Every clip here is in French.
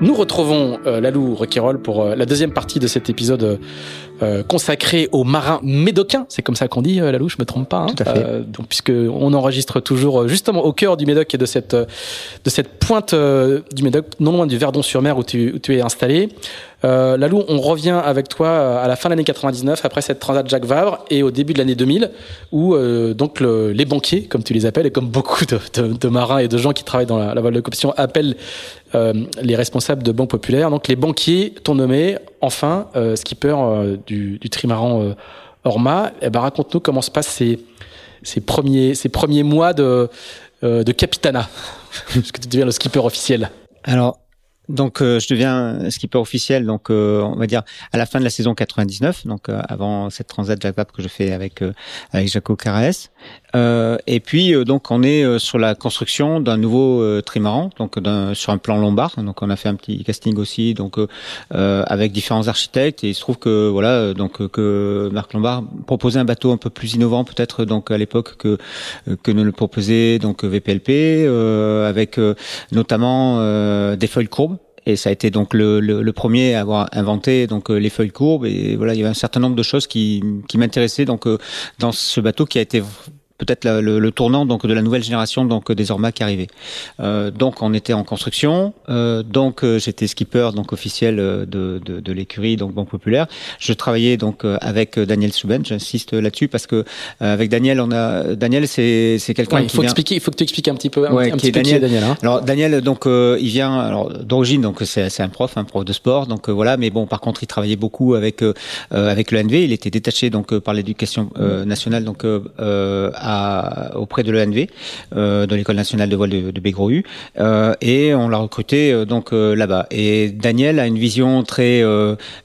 Nous retrouvons euh, Lalou Requirol pour euh, la deuxième partie de cet épisode euh, consacré aux marins médocains. C'est comme ça qu'on dit, Lalou, je me trompe pas. Hein Tout à fait. donc, puisque on enregistre toujours justement au cœur du Médoc et de cette de cette pointe du Médoc, non loin du Verdon-sur-Mer où tu, où tu es installé. Euh, Lalou, on revient avec toi à la fin de l'année 99, après cette transat Jacques Vabre, et au début de l'année 2000, où euh, donc le, les banquiers, comme tu les appelles, et comme beaucoup de, de, de marins et de gens qui travaillent dans la, la voile de compétition appellent euh, les responsables de banques populaires. Donc les banquiers t'ont nommé enfin euh, skipper euh, du, du trimaran euh, Orma. Eh ben, raconte-nous comment se passent ces, ces, premiers, ces premiers mois de, euh, de capitana, parce que tu deviens le skipper officiel. Alors, donc euh, je deviens skipper officiel, donc euh, on va dire à la fin de la saison 99, donc euh, avant cette transat Jacques que je fais avec euh, avec Jaco Caraes. et puis donc on est sur la construction d'un nouveau trimaran, donc sur un plan lombard. Donc on a fait un petit casting aussi, donc avec différents architectes. Et il se trouve que voilà, donc que Marc Lombard proposait un bateau un peu plus innovant peut-être donc à l'époque que que ne le proposait donc VPLP, avec notamment des feuilles courbes et ça a été donc le, le, le, premier à avoir inventé donc les feuilles courbes et voilà il y avait un certain nombre de choses qui, qui m'intéressaient donc dans ce bateau qui a été peut-être le, le, tournant donc de la nouvelle génération donc des Orma qui arrivait. Euh, donc on était en construction, euh, donc euh, j'étais skipper donc officiel de, de, de l'écurie donc Banque Populaire. Je travaillais donc avec Daniel Souben, j'insiste là-dessus parce que avec Daniel on a Daniel c'est c'est quelqu'un ouais, il faut vient... expliquer il faut que tu expliques un petit peu un, ouais, un qui petit peu Daniel. qui est Daniel hein. Alors Daniel donc il vient alors d'origine donc c'est c'est un prof un prof de sport donc voilà mais bon par contre il travaillait beaucoup avec avec le NV, il était détaché donc par l'éducation nationale donc à auprès de l'ENV, euh, de l'école nationale de voile de, de Bégrou, euh, et on l'a recruté euh, donc là-bas. Et Daniel a une vision très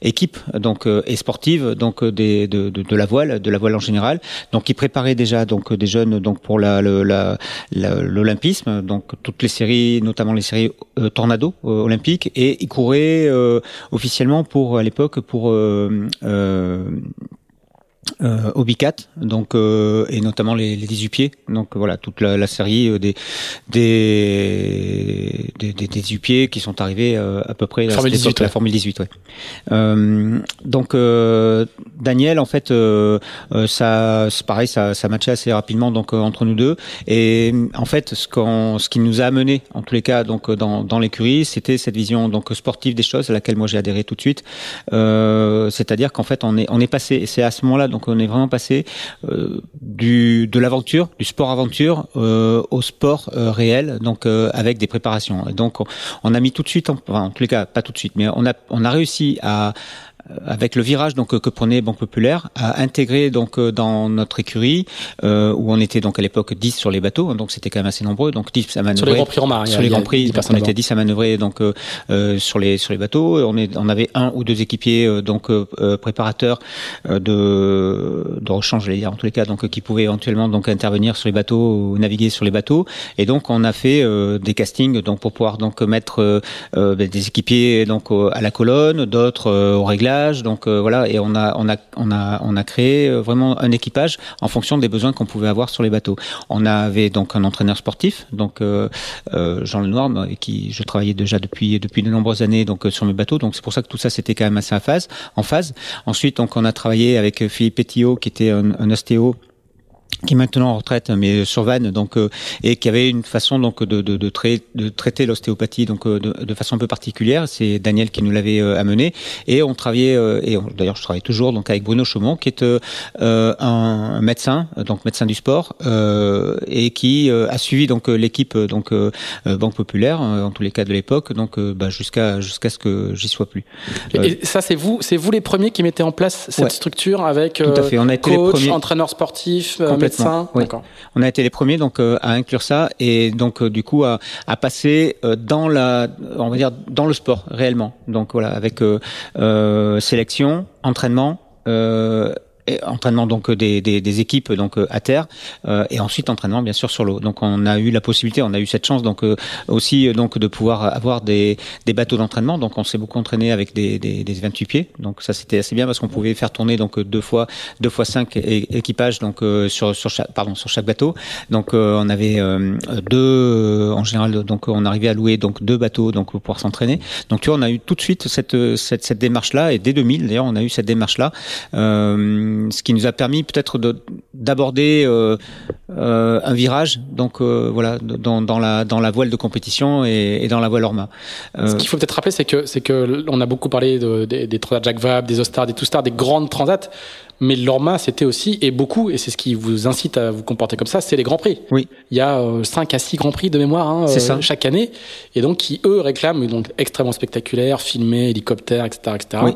équipe donc et sportive donc des, de, de, de, la voile, de la voile en général. Donc il préparait déjà donc des jeunes donc pour la, la, la l'olympisme, donc toutes les séries, notamment les séries Tornado olympiques, et il courait officiellement pour à l'époque pour euh, Obicat, donc euh, et notamment les, les 18 pieds. Donc voilà toute la, la série euh, des des, des, des 18 pieds qui sont arrivés euh, à peu près 18, la Formule 18. Ouais. Euh, donc euh, Daniel, en fait, ça c'est pareil, ça ça matchait assez rapidement donc entre nous deux. Et en fait, ce qu'on ce qui nous a amené en tous les cas donc dans dans l'écurie, c'était cette vision donc sportive des choses à laquelle moi j'ai adhéré tout de suite. C'est-à-dire qu'en fait on est on est passé c'est à ce moment-là donc on est vraiment passé euh, du de l'aventure, du sport aventure euh, au sport euh, réel, donc avec des préparations. Donc on, on, a mis tout de suite, en, enfin, en tous les cas pas tout de suite, mais on a on a réussi à avec le virage donc que prenait Banque Populaire, a intégré donc dans notre écurie où on était donc à l'époque 10 sur les bateaux, donc c'était quand même assez nombreux, donc 10 à manœuvrer. Sur les Grands Prix en Sur les Grands Prix, on était 10 à manœuvrer donc sur les sur les bateaux. On, est, on avait un ou deux équipiers donc préparateurs de de rechange, j'allais dire en tous les cas, donc qui pouvaient éventuellement donc intervenir sur les bateaux ou naviguer sur les bateaux. Et donc on a fait des castings donc pour pouvoir donc mettre ben, des équipiers donc à la colonne, d'autres au réglage. Donc voilà, et on a on a on a on a créé vraiment un équipage en fonction des besoins qu'on pouvait avoir sur les bateaux. On avait donc un entraîneur sportif, donc euh, euh, Jean Lenoir, avec qui je travaillais déjà depuis depuis de nombreuses années donc sur mes bateaux. Donc c'est pour ça que tout ça c'était quand même assez en phase. En phase. Ensuite donc on a travaillé avec Philippe Pétillot qui était un, un ostéo qui est maintenant en retraite, mais sur Vannes, donc euh, et qui avait une façon donc de, de, de, de traiter l'ostéopathie donc euh, de, de, façon un peu particulière. C'est Daniel qui nous l'avait euh, amené et on travaillait et d'ailleurs je travaille toujours donc avec Bruno Chaumont qui est euh, un médecin donc médecin du sport et qui a suivi donc l'équipe donc Banque Populaire en tous les cas de l'époque donc bah, jusqu'à jusqu'à ce que j'y sois plus. Et ça c'est vous c'est vous les premiers qui mettez en place cette structure avec Tout à fait. On a été coach, les premiers. entraîneur sportif, on a été les premiers donc euh, à inclure ça et donc euh, du coup à, à, passer euh, dans la, on va dire dans le sport réellement. Donc voilà, avec sélection, entraînement. Euh, entraînement donc des, des, des, équipes donc à terre euh, et ensuite entraînement bien sûr sur l'eau. Donc on a eu la possibilité, on a eu cette chance donc euh, aussi donc de pouvoir avoir des, des bateaux d'entraînement. Donc on s'est beaucoup entraîné avec des, des, des 28 pieds. Donc ça c'était assez bien parce qu'on pouvait faire tourner donc deux fois deux fois cinq équipages donc euh, sur sur chaque pardon sur chaque bateau. Donc on avait deux en général donc on arrivait à louer donc deux bateaux donc pour pouvoir s'entraîner. Donc tu vois on a eu tout de suite cette cette, cette démarche là et dès 2000 d'ailleurs on a eu cette démarche là. Euh, ce qui nous a permis peut-être d'aborder euh, euh, un virage, donc euh, voilà, dans, dans, la dans la voile de compétition et, et dans la voile Orma. Euh, ce qu'il faut peut-être rappeler, c'est que c'est que on a beaucoup parlé de, des, des Transat Jacques Vabre, des Ostars, des Toustars, des grandes transats. Mais l'Orma, c'était aussi, et beaucoup, et c'est ce qui vous incite à vous comporter comme ça, c'est les Grands Prix. Oui. Il y a euh, 5 à 6 Grands Prix de mémoire hein, ça. chaque année, et donc qui, eux, réclament donc extrêmement spectaculaire, filmé, hélicoptère, etc. etc. Oui.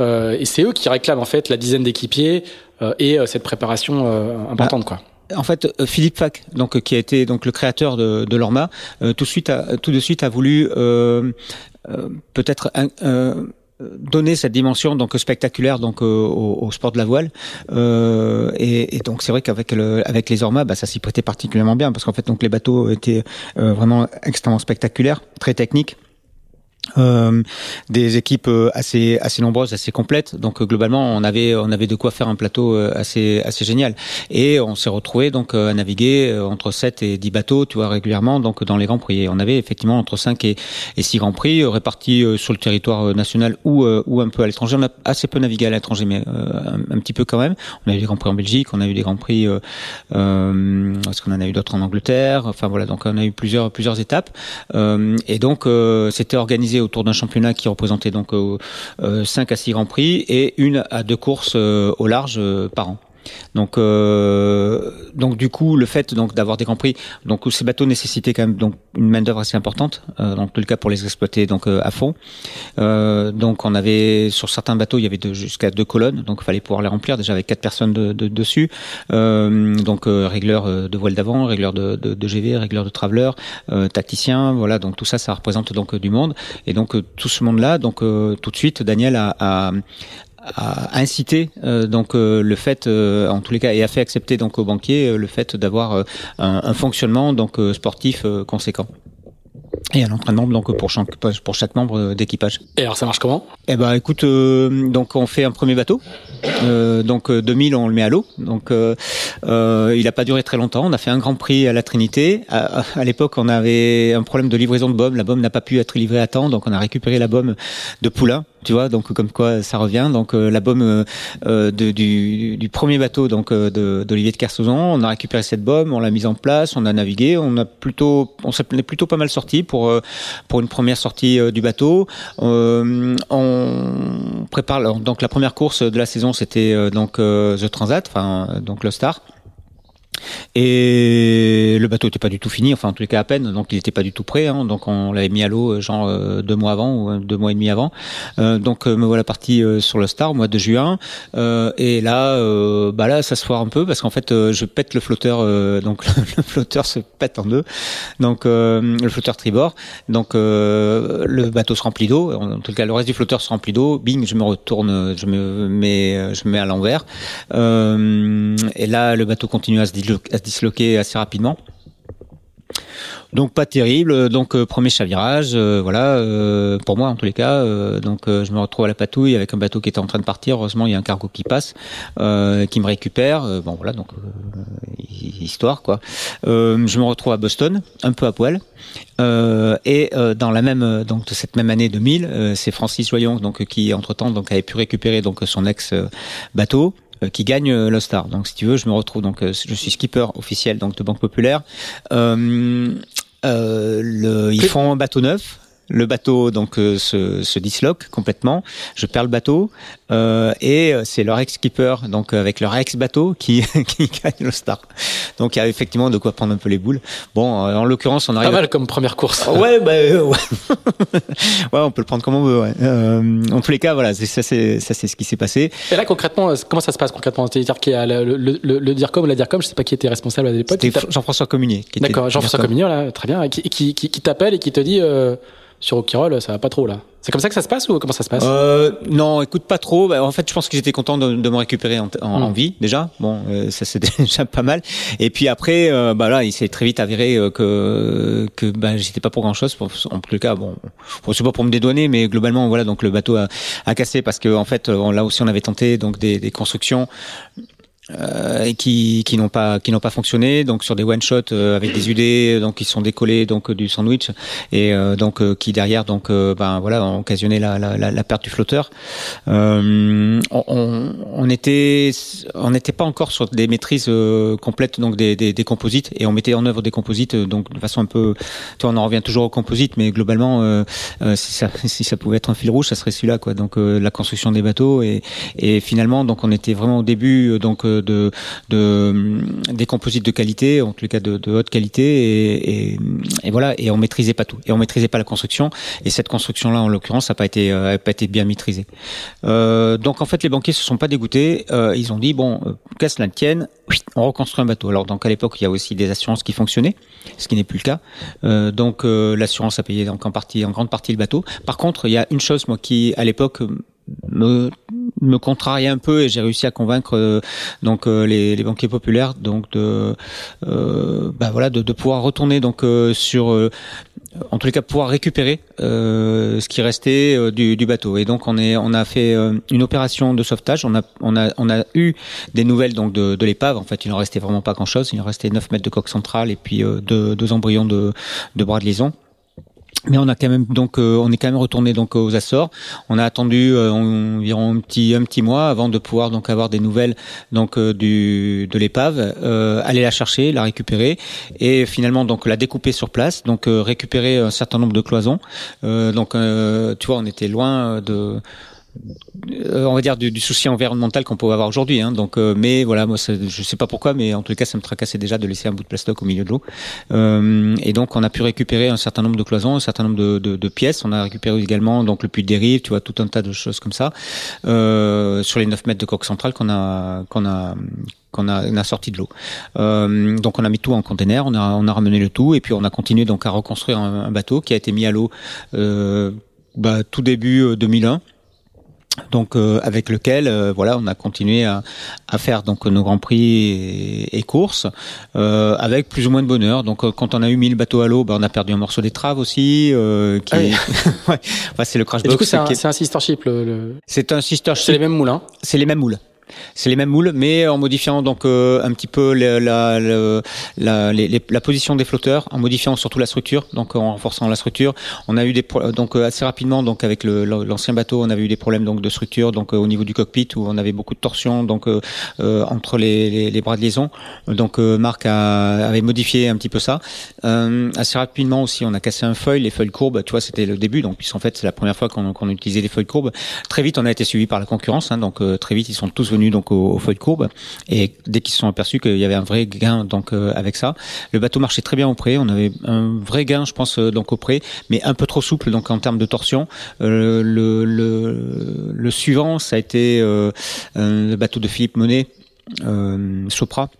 Euh, et c'est eux qui réclament en fait la dizaine d'équipiers euh, et euh, cette préparation importante, quoi en fait, Philippe Fac, donc qui a été donc le créateur de, de l'Orma, euh, tout de suite, a, tout de suite a voulu euh, euh, peut-être donner cette dimension donc spectaculaire donc au, au sport de la voile et, et, donc c'est vrai qu'avec le avec les Orma, bah, ça s'y prêtait particulièrement bien parce qu'en fait donc les bateaux étaient vraiment extrêmement spectaculaires, très techniques. Euh, des équipes euh, assez assez nombreuses, assez complètes. Donc euh, globalement, on avait on avait de quoi faire un plateau euh, assez assez génial. Et on s'est retrouvé donc à naviguer entre 7 et 10 bateaux, tu vois régulièrement donc dans les grands prix. Et on avait effectivement entre 5 et, et 6 grands prix répartis sur le territoire national ou ou un peu à l'étranger. On a assez peu navigué à l'étranger, mais un, un, petit peu quand même. On a eu des grands prix en Belgique, on a eu des grands prix. Euh, Est-ce qu'on en a eu d'autres en Angleterre? Enfin voilà, donc on a eu plusieurs plusieurs étapes. et donc c'était organisé autour d'un championnat qui représentait donc euh, 5 à 6 grands prix et une à deux courses euh, au large euh, par an. Donc, euh, donc du coup, le fait donc d'avoir des grands prix, donc ces bateaux nécessitaient quand même donc une main d'œuvre assez importante, euh, tout le cas pour les exploiter donc euh, à fond. Euh, donc on avait sur certains bateaux, il y avait jusqu'à deux colonnes, donc il fallait pouvoir les remplir déjà avec quatre personnes de, de, dessus. Donc régleur de voile d'avant, régleur de, GV, régleur de traveler, tacticien, voilà. Donc tout ça, ça représente donc du monde. Et donc tout ce monde-là, donc tout de suite, Daniel a a incité euh, donc euh, le fait euh, en tous les cas et a fait accepter donc aux banquiers le fait d'avoir un, un, fonctionnement donc sportif conséquent et un entraînement donc pour chaque pour chaque membre d'équipage. Et alors ça marche comment? Eh ben écoute euh, donc on fait un premier bateau. Euh, donc 2000 on le met à l'eau. Donc euh, il a pas duré très longtemps. On a fait un Grand Prix à la Trinité. À, à l'époque on avait un problème de livraison de baume. La baume n'a pas pu être livrée à temps. Donc on a récupéré la baume de Poulain. Tu vois donc comme quoi ça revient. Donc la baume de, du, du, premier bateau donc d'Olivier de, de. On a récupéré cette baume. On l'a mise en place. On a navigué. On a plutôt on s'est plutôt pas mal sorti pour euh, pour une première sortie euh, du bateau. Euh, on prépare donc la première course de la saison, c'était donc The Transat, enfin donc le Star. Et le bateau n'était pas du tout fini, enfin en tous les cas à peine, donc il n'était pas du tout prêt. Hein, donc on l'avait mis à l'eau genre euh, deux mois avant ou deux mois et demi avant. Euh, donc me voilà parti sur le Star au mois de juin. et là, bah là ça se foire un peu parce qu'en fait je pète le flotteur, donc le flotteur se pète en deux. Donc le flotteur tribord. Donc le bateau se remplit d'eau. En tout cas le reste du flotteur se remplit d'eau. Bing, je me retourne, je me mets, je me mets à l'envers. et là le bateau continue à se à se disloquer assez rapidement. Donc pas terrible. Donc euh, premier chavirage, euh, voilà. Euh, pour moi en tous les cas. donc je me retrouve à la patouille avec un bateau qui était en train de partir. Heureusement il y a un cargo qui passe, qui me récupère. bon voilà donc histoire quoi. je me retrouve à Boston, un peu à poil. et dans la même donc de cette même année 2000, c'est Francis Joyon donc qui entre temps donc avait pu récupérer donc son ex bateau euh, qui gagne euh, le Star. Donc si tu veux, je me retrouve donc euh, je suis skipper officiel donc de Banque Populaire. Euh, le, ils font un bateau neuf le bateau donc euh, se, se, disloque complètement. Je perds le bateau euh, et euh, c'est leur ex-skipper donc avec leur ex-bateau qui, qui gagne le Star. Donc il y a effectivement de quoi prendre un peu les boules. Bon, en l'occurrence, on arrive. Pas mal comme première course. ouais, bah, ouais. ouais. on peut le prendre comme on veut. Ouais. Euh, en tous les cas, voilà, ça c'est ça c'est ce qui s'est passé. Et là concrètement, comment ça se passe concrètement? C'est-à-dire qu'il y a le, le, le, le DIRCOM ou la DIRCOM, je sais pas qui était responsable à l'époque. Jean-François Communier. D'accord, Jean-François Communier, là, très bien, qui, qui, qui, qui t'appelle et qui te dit sur Okirol, ça va pas trop là. C'est comme ça que ça se passe ou comment ça se passe? Euh, Non, écoute pas trop. Bah, en fait, je pense qu'ils étaient contents de, de, me récupérer en, en, hmm. vie déjà. Bon, euh, ça c'est déjà pas mal. Et puis après, euh, bah là, il s'est très vite avéré euh, que que bah, j'étais pas pour grand chose. En tout cas, bon, c'est pas pour me dédouaner, mais globalement, voilà, donc le bateau a, a cassé parce que en fait, là aussi, on avait tenté donc des, des constructions euh, qui, qui n'ont pas qui n'ont pas fonctionné. Donc sur des one shot euh, avec des UD donc qui sont décollés donc du sandwich. Et euh, donc euh, qui derrière donc ben voilà ont occasionné la, la, la, perte du flotteur. On, on, était on n'était pas encore sur des maîtrises complètes donc des, des, des, composites. Et on mettait en œuvre des composites donc de façon un peu tu vois, on en revient toujours aux composites mais globalement si ça si ça pouvait être un fil rouge ça serait celui-là quoi. Donc la construction des bateaux et et finalement donc on était vraiment au début donc de, de, des composites de qualité, en tout cas de, de haute qualité, et, et, voilà. Et on maîtrisait pas tout, et on maîtrisait pas la construction. Et cette construction-là, en l'occurrence, n'a pas été, euh, pas été bien maîtrisée. Euh, donc en fait, les banquiers se sont pas dégoûtés. Euh, ils ont dit bon, euh, qu'à cela tienne, on reconstruit un bateau. Alors donc à l'époque, il y a aussi des assurances qui fonctionnaient, ce qui n'est plus le cas. Euh, donc l'assurance a payé donc en partie, en grande partie le bateau. Par contre, il y a une chose moi qui à l'époque me me contrariait un peu et j'ai réussi à convaincre euh, donc euh, les, banquiers populaires donc de euh, bah voilà de, pouvoir retourner donc euh, sur en tous les cas pouvoir récupérer ce qui restait du, bateau. Et donc on est on a fait une opération de sauvetage. On a on a on a eu des nouvelles donc de, l'épave. En fait il en restait vraiment pas grand chose il en restait 9 mètres de coque centrale et puis deux, deux embryons de, de bras de liaison mais on a quand même donc euh, on est quand même retourné donc aux Açores. On a attendu euh, environ un petit un petit mois avant de pouvoir donc avoir des nouvelles donc euh, du de l'épave, aller la chercher, la récupérer et finalement donc la découper sur place, donc récupérer un certain nombre de cloisons. donc tu vois, on était loin de euh, on va dire du, du souci environnemental qu'on peut avoir aujourd'hui. Hein. Donc, euh, mais voilà, moi, je sais pas pourquoi, mais en tout cas, ça me tracassait déjà de laisser un bout de plastoc au milieu de l'eau. Euh, et donc, on a pu récupérer un certain nombre de cloisons, un certain nombre de, de, de pièces. On a récupéré également donc le puits de dérive, tu vois, tout un tas de choses comme ça euh, sur les 9 mètres de coque centrale qu'on a qu'on a qu'on a, a, sorti de l'eau. Euh, donc on a mis tout en container, on a, on a ramené le tout et puis on a continué donc à reconstruire un, un bateau qui a été mis à l'eau euh, bah, tout début 2001 donc euh, avec lequel euh, voilà on a continué à, à, faire donc nos grands prix et, courses euh, avec plus ou moins de bonheur. Donc quand on a eu 1000 bateaux à l'eau ben, on a perdu un morceau d'étrave aussi qui ah ouais. c'est le crash box du coup c'est un, un, sister ship le... c'est un sister ship c'est les mêmes moules hein. C'est les mêmes moules c'est les mêmes moules, mais en modifiant donc euh, un petit peu la, la, la, la, position des flotteurs, en modifiant surtout la structure, donc en renforçant la structure. On a eu des donc euh, assez rapidement donc avec l'ancien bateau, on avait eu des problèmes donc de structure, donc euh, au niveau du cockpit où on avait beaucoup de torsions donc entre les, les, bras de liaison. Donc Marc a, avait modifié un petit peu ça. assez rapidement aussi, on a cassé un feuille, les feuilles courbes. Tu vois, c'était le début, donc puisqu'en fait c'est la première fois qu'on qu utilisait des feuilles courbes. Très vite, on a été suivi par la concurrence, hein, donc très vite ils sont tous venus donc au, feuilles de courbe. Et dès qu'ils se sont aperçus qu'il y avait un vrai gain donc avec ça, le bateau marchait très bien au pré. On avait un vrai gain, je pense, donc au pré, mais un peu trop souple donc en termes de torsion. le, le, le suivant, ça a été le bateau de Philippe Monet, Sopra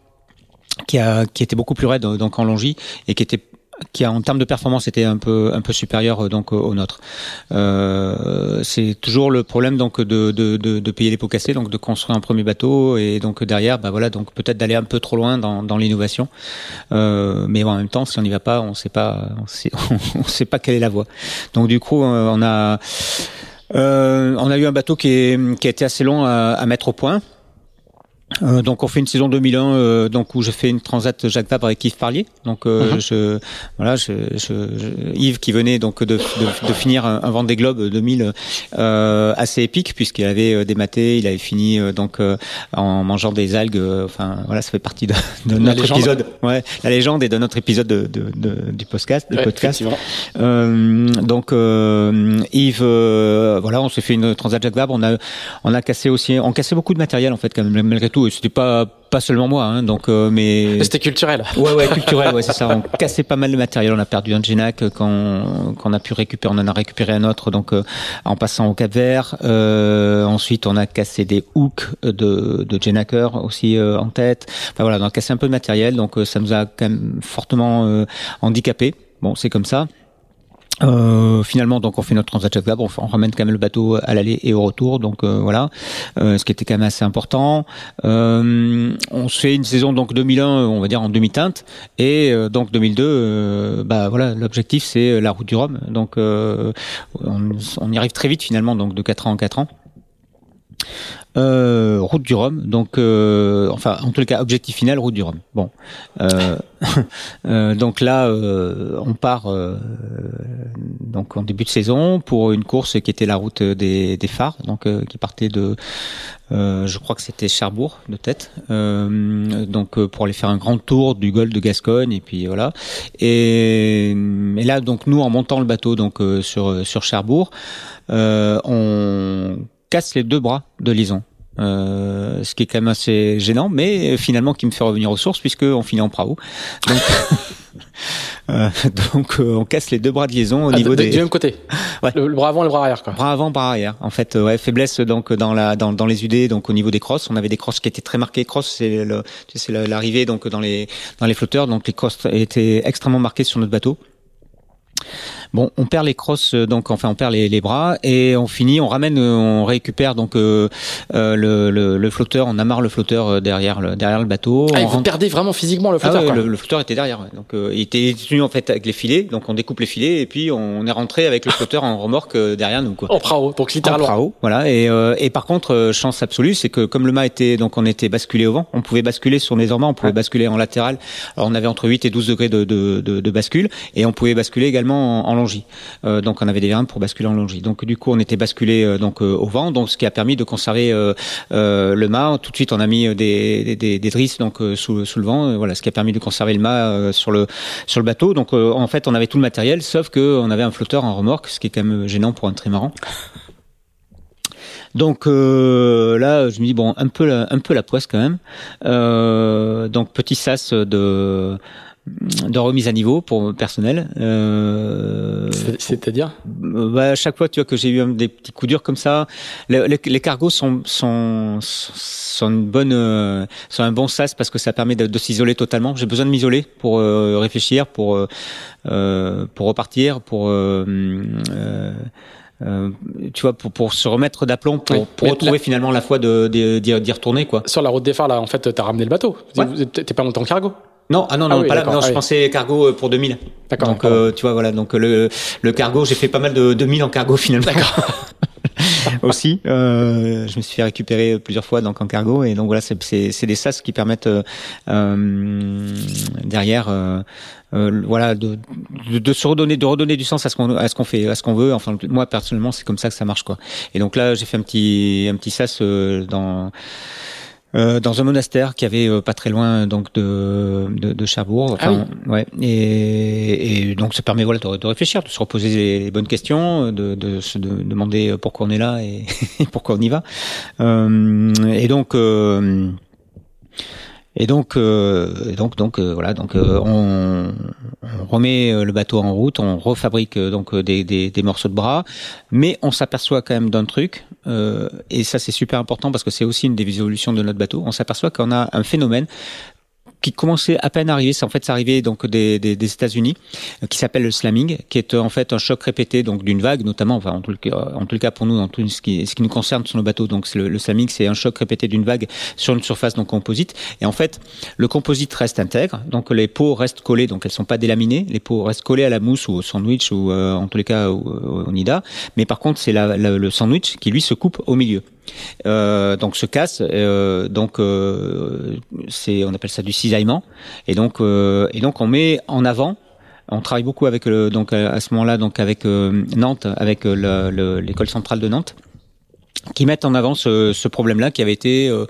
qui a qui était beaucoup plus raide donc en longie et qui était qui en termes de performance était un peu un peu supérieur donc au nôtre. Euh, c'est toujours le problème donc de, de, de, de, payer les pots cassés, donc de construire un premier bateau et donc derrière, bah voilà, donc peut-être d'aller un peu trop loin dans, dans l'innovation. Euh, mais en même temps, si on n'y va pas, on sait pas, on sait, on sait pas quelle est la voie. Donc du coup, euh, on a euh, on a eu un bateau qui, est, qui a été assez long à, à mettre au point. Euh, donc on fait une saison 2001 euh, donc où je fais une transat Jacques Vabre avec Yves Parlier donc euh, mhm. je voilà je, je, Yves qui venait donc de, de, de finir un, un Vendée Globe 2000 euh, assez épique puisqu'il avait dématé il avait fini donc en mangeant des algues enfin voilà ça fait partie de, de notre épisode. Ouais la légende et de notre épisode de, du podcast du podcast. donc Yves voilà on s'est fait une transat Jacques Vabre. On a on a cassé aussi on cassait beaucoup de matériel en fait quand même malgré tout c'était pas pas seulement moi, hein, donc euh, mais c'était culturel. Ouais, ouais, culturel, ouais, c'est ça. On cassait pas mal de matériel. On a perdu un Genac quand qu'on a pu récupérer, on en a récupéré un autre, donc euh, en passant au Cap Vert. Euh, ensuite, on a cassé des hooks de de Genaker aussi en tête. Enfin voilà, on a cassé un peu de matériel, donc ça nous a quand même fortement handicapé. Bon, c'est comme ça. Euh, finalement, donc on fait notre transat Jacques Vabre, on, ramène quand même le bateau à l'aller et au retour, donc euh, voilà, euh, ce qui était quand même assez important. Euh, on fait une saison donc 2001, on va dire en demi-teinte, et donc 2002, bah voilà, l'objectif c'est la route du Rhum, donc on, on, y arrive très vite finalement, donc de 4 ans en 4 ans. Euh, route du Rhum, donc euh, enfin en tout cas objectif final route du Rhum. Bon, euh, euh donc là on part donc en début de saison pour une course qui était la route des, des phares, donc qui partait de je crois que c'était Cherbourg de tête, donc pour aller faire un grand tour du golfe de Gascogne et puis voilà. Et, et là donc nous en montant le bateau donc sur sur Cherbourg, on casse les deux bras de Lison. Euh, ce qui est quand même assez gênant, mais finalement qui me fait revenir aux sources puisque on finit en prao. Donc, euh, donc euh, on casse les deux bras de liaison au ah, niveau des du même côté. Ouais. Le, bras avant, et le bras arrière quoi. Bras avant, bras arrière. En fait, ouais, faiblesse donc dans la dans, dans les UD donc au niveau des crosses, on avait des crosses qui étaient très marquées. Cross, c'est le tu sais l'arrivée donc dans les dans les flotteurs, donc les crosses étaient extrêmement marquées sur notre bateau. Bon, on perd les crosses, euh, donc enfin on perd les, les, bras et on finit, on ramène, euh, on récupère donc euh, euh, le, le, le, flotteur, on amarre le flotteur derrière le derrière le bateau. Ah, vous perdez vraiment physiquement le flotteur. Ah, Le, flotteur était derrière, donc il était tenu en fait avec les filets, donc on découpe les filets et puis on est rentré avec le flotteur en remorque derrière nous quoi. En prao, donc littéralement. En prao, voilà. Et, et par contre, chance absolue, c'est que comme le mât était donc on était basculé au vent, on pouvait basculer sur les on pouvait basculer en latéral. Alors on avait entre 8 et 12 degrés de, de, de, de bascule et on pouvait basculer également en, en Euh, donc on avait des vins pour basculer en longis. Donc du coup on était basculé euh, donc euh, au vent, donc ce qui a permis de conserver le mât. Tout de suite on a mis des, drisses donc sous, le vent, voilà, ce qui a permis de conserver le mât sur le bateau. Donc en fait on avait tout le matériel, sauf que on avait un flotteur en remorque, ce qui est quand même gênant pour un trimaran. Donc là, je me dis bon, un peu la, un peu la poisse quand même. Donc petit sas de de remise à niveau pour personnel. Euh, C'est-à-dire bah, À chaque fois, tu vois que j'ai eu des petits coups durs comme ça. Les, les, cargos sont sont sont une bonne euh, sont un bon sas parce que ça permet de, de s'isoler totalement. J'ai besoin de m'isoler pour euh, réfléchir, pour euh, pour repartir, pour euh, tu vois, pour, pour se remettre d'aplomb, pour, pour retrouver finalement la foi de d'y retourner quoi. Sur la route des phares là, en fait, t'as ramené le bateau. T'es pas monté en cargo. Non, ah non, non, ah pas là. Non, je ah pensais cargo euh, pour 2000. D'accord. Donc, euh, tu vois, voilà. Donc, le, le cargo, j'ai fait pas mal de 2000 en cargo finalement. D'accord. aussi. Euh, je me suis fait récupérer plusieurs fois donc en cargo et donc voilà, c'est des sas qui permettent euh, euh derrière. Euh, euh, voilà de, de, de, se redonner de redonner du sens à ce qu'on à ce qu'on fait à ce qu'on veut enfin moi personnellement c'est comme ça que ça marche quoi et donc là j'ai fait un petit un petit sas dans euh, dans un monastère qui avait euh, pas très loin donc de de, de Cherbourg. Ah Enfin, ouais. Et, et donc ça permet voilà de, de réfléchir, de se reposer les, les bonnes questions, de, de se de- demander pourquoi on est là et, et pourquoi on y va. Euh, et donc. Et donc, euh, donc, donc, euh, voilà, donc euh, on, remet euh, le bateau en route, on refabrique euh, donc euh, des, des, des morceaux de bras, mais on s'aperçoit quand même d'un truc, et ça c'est super important parce que c'est aussi une des évolutions de notre bateau. On s'aperçoit qu'on a un phénomène qui commençait à peine à arriver, c'est en fait arrivé donc des, des, des États-Unis, euh, qui s'appelle le slamming, qui est euh, en fait un choc répété donc d'une vague, notamment, enfin en tout le cas, pour nous, en tout ce qui, ce qui nous concerne sur nos bateaux, donc le, le slamming, c'est un choc répété d'une vague sur une surface donc composite, et en fait le composite reste intègre, donc les peaux restent collées, donc elles sont pas délaminées, les peaux restent collées à la mousse ou au sandwich ou euh, en tous les cas au, au nida, mais par contre c'est le sandwich qui lui se coupe au milieu. Euh, donc se casse, euh, donc euh, c'est on appelle ça du cisaillement, et donc euh, et donc on met en avant. On travaille beaucoup avec le, donc à ce moment-là donc avec euh, Nantes, avec euh, le- le- l'école centrale de Nantes, qui mettent en avant ce, ce problème-là qui avait été euh,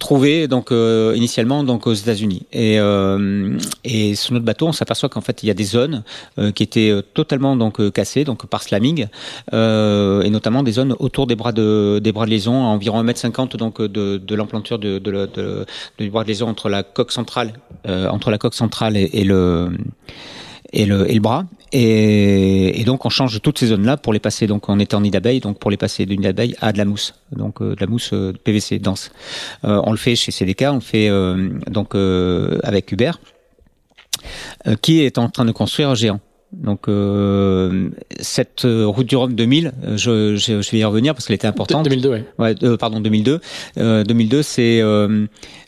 trouvé donc euh, initialement donc aux États-Unis. Et, euh, et sur notre bateau, on s'aperçoit qu'en fait il y a des zones euh, qui étaient euh, totalement donc euh, cassées donc par slamming euh, et notamment des zones autour des bras de des bras de liaison à environ 1m50 donc de, de l'emplanture de, de, de- du bras de liaison entre la coque centrale entre la coque centrale et le et le, et le bras. Et, et donc on change toutes ces zones-là pour les passer donc en étant nid d'abeille, donc pour les passer d'une d'abeille à de la mousse, donc euh, de la mousse euh, PVC dense. Euh, on le fait chez CDK, on le fait euh, donc euh, avec Hubert, euh, qui est en train de construire un géant. Donc euh, cette route du Rhum 2000, euh, je, je, je vais y revenir parce qu'elle était importante. 2002, ouais. Ouais, euh, pardon, 2002. Euh, 2002, c'est euh,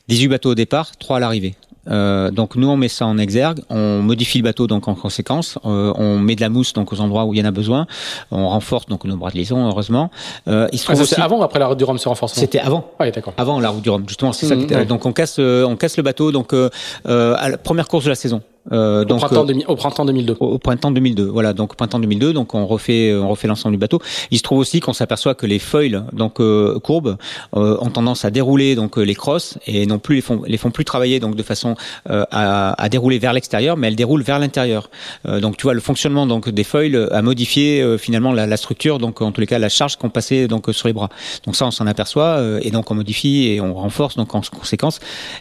18 bateaux au départ, 3 à l'arrivée. Euh, donc nous on met ça en exergue, on modifie le bateau donc en conséquence, euh, on met de la mousse donc aux endroits où il y en a besoin, on renforce donc nos bras de liaison heureusement. Euh, il se Ah, trouve aussi, c'est avant ou après la route du Rhum ce renforcement? C'était avant. Ah, oui, d'accord. Avant la route du Rhum, justement, c'est ça. Mhm, qui- ouais. Donc on casse, euh, on casse le bateau donc euh, euh, à la première course de la saison. Euh, Au, donc printemps euh, 2000 au printemps 2002. au, au printemps 2002. Voilà, donc au printemps 2002, donc on refait, on refait l'ensemble du bateau. Il se trouve aussi qu'on s'aperçoit que les foils, donc euh, courbes, euh, ont tendance à dérouler donc euh, les crosses et non plus les font, les font plus travailler donc de façon euh, à, à dérouler vers l'extérieur, mais elles déroulent vers l'intérieur. Euh, donc tu vois le fonctionnement donc des foils a modifié euh, finalement la, la structure, donc en tous les cas la charge qu'on passait donc euh, sur les bras. Donc ça on s'en aperçoit euh, et donc on modifie et on renforce donc en conséquence.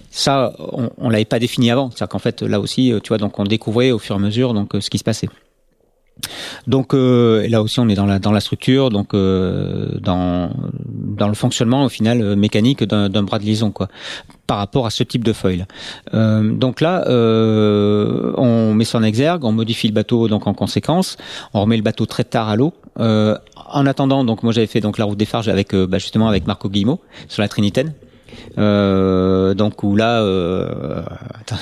Ça on, on l'avait pas défini avant, c'est-à-dire qu'en fait là aussi euh, tu donc on découvrait au fur et à mesure donc euh, ce qui se passait. Donc euh, là aussi on est dans la dans la structure donc euh, dans dans le fonctionnement au final euh, mécanique d'un bras de liaison quoi par rapport à ce type de foil. Donc là on met en exergue, on modifie le bateau donc en conséquence, on remet le bateau très tard à l'eau. En attendant donc moi j'avais fait donc la route des Farges avec bah, justement avec Marco Guillemot sur la Trinitaine. Euh, donc où là, euh,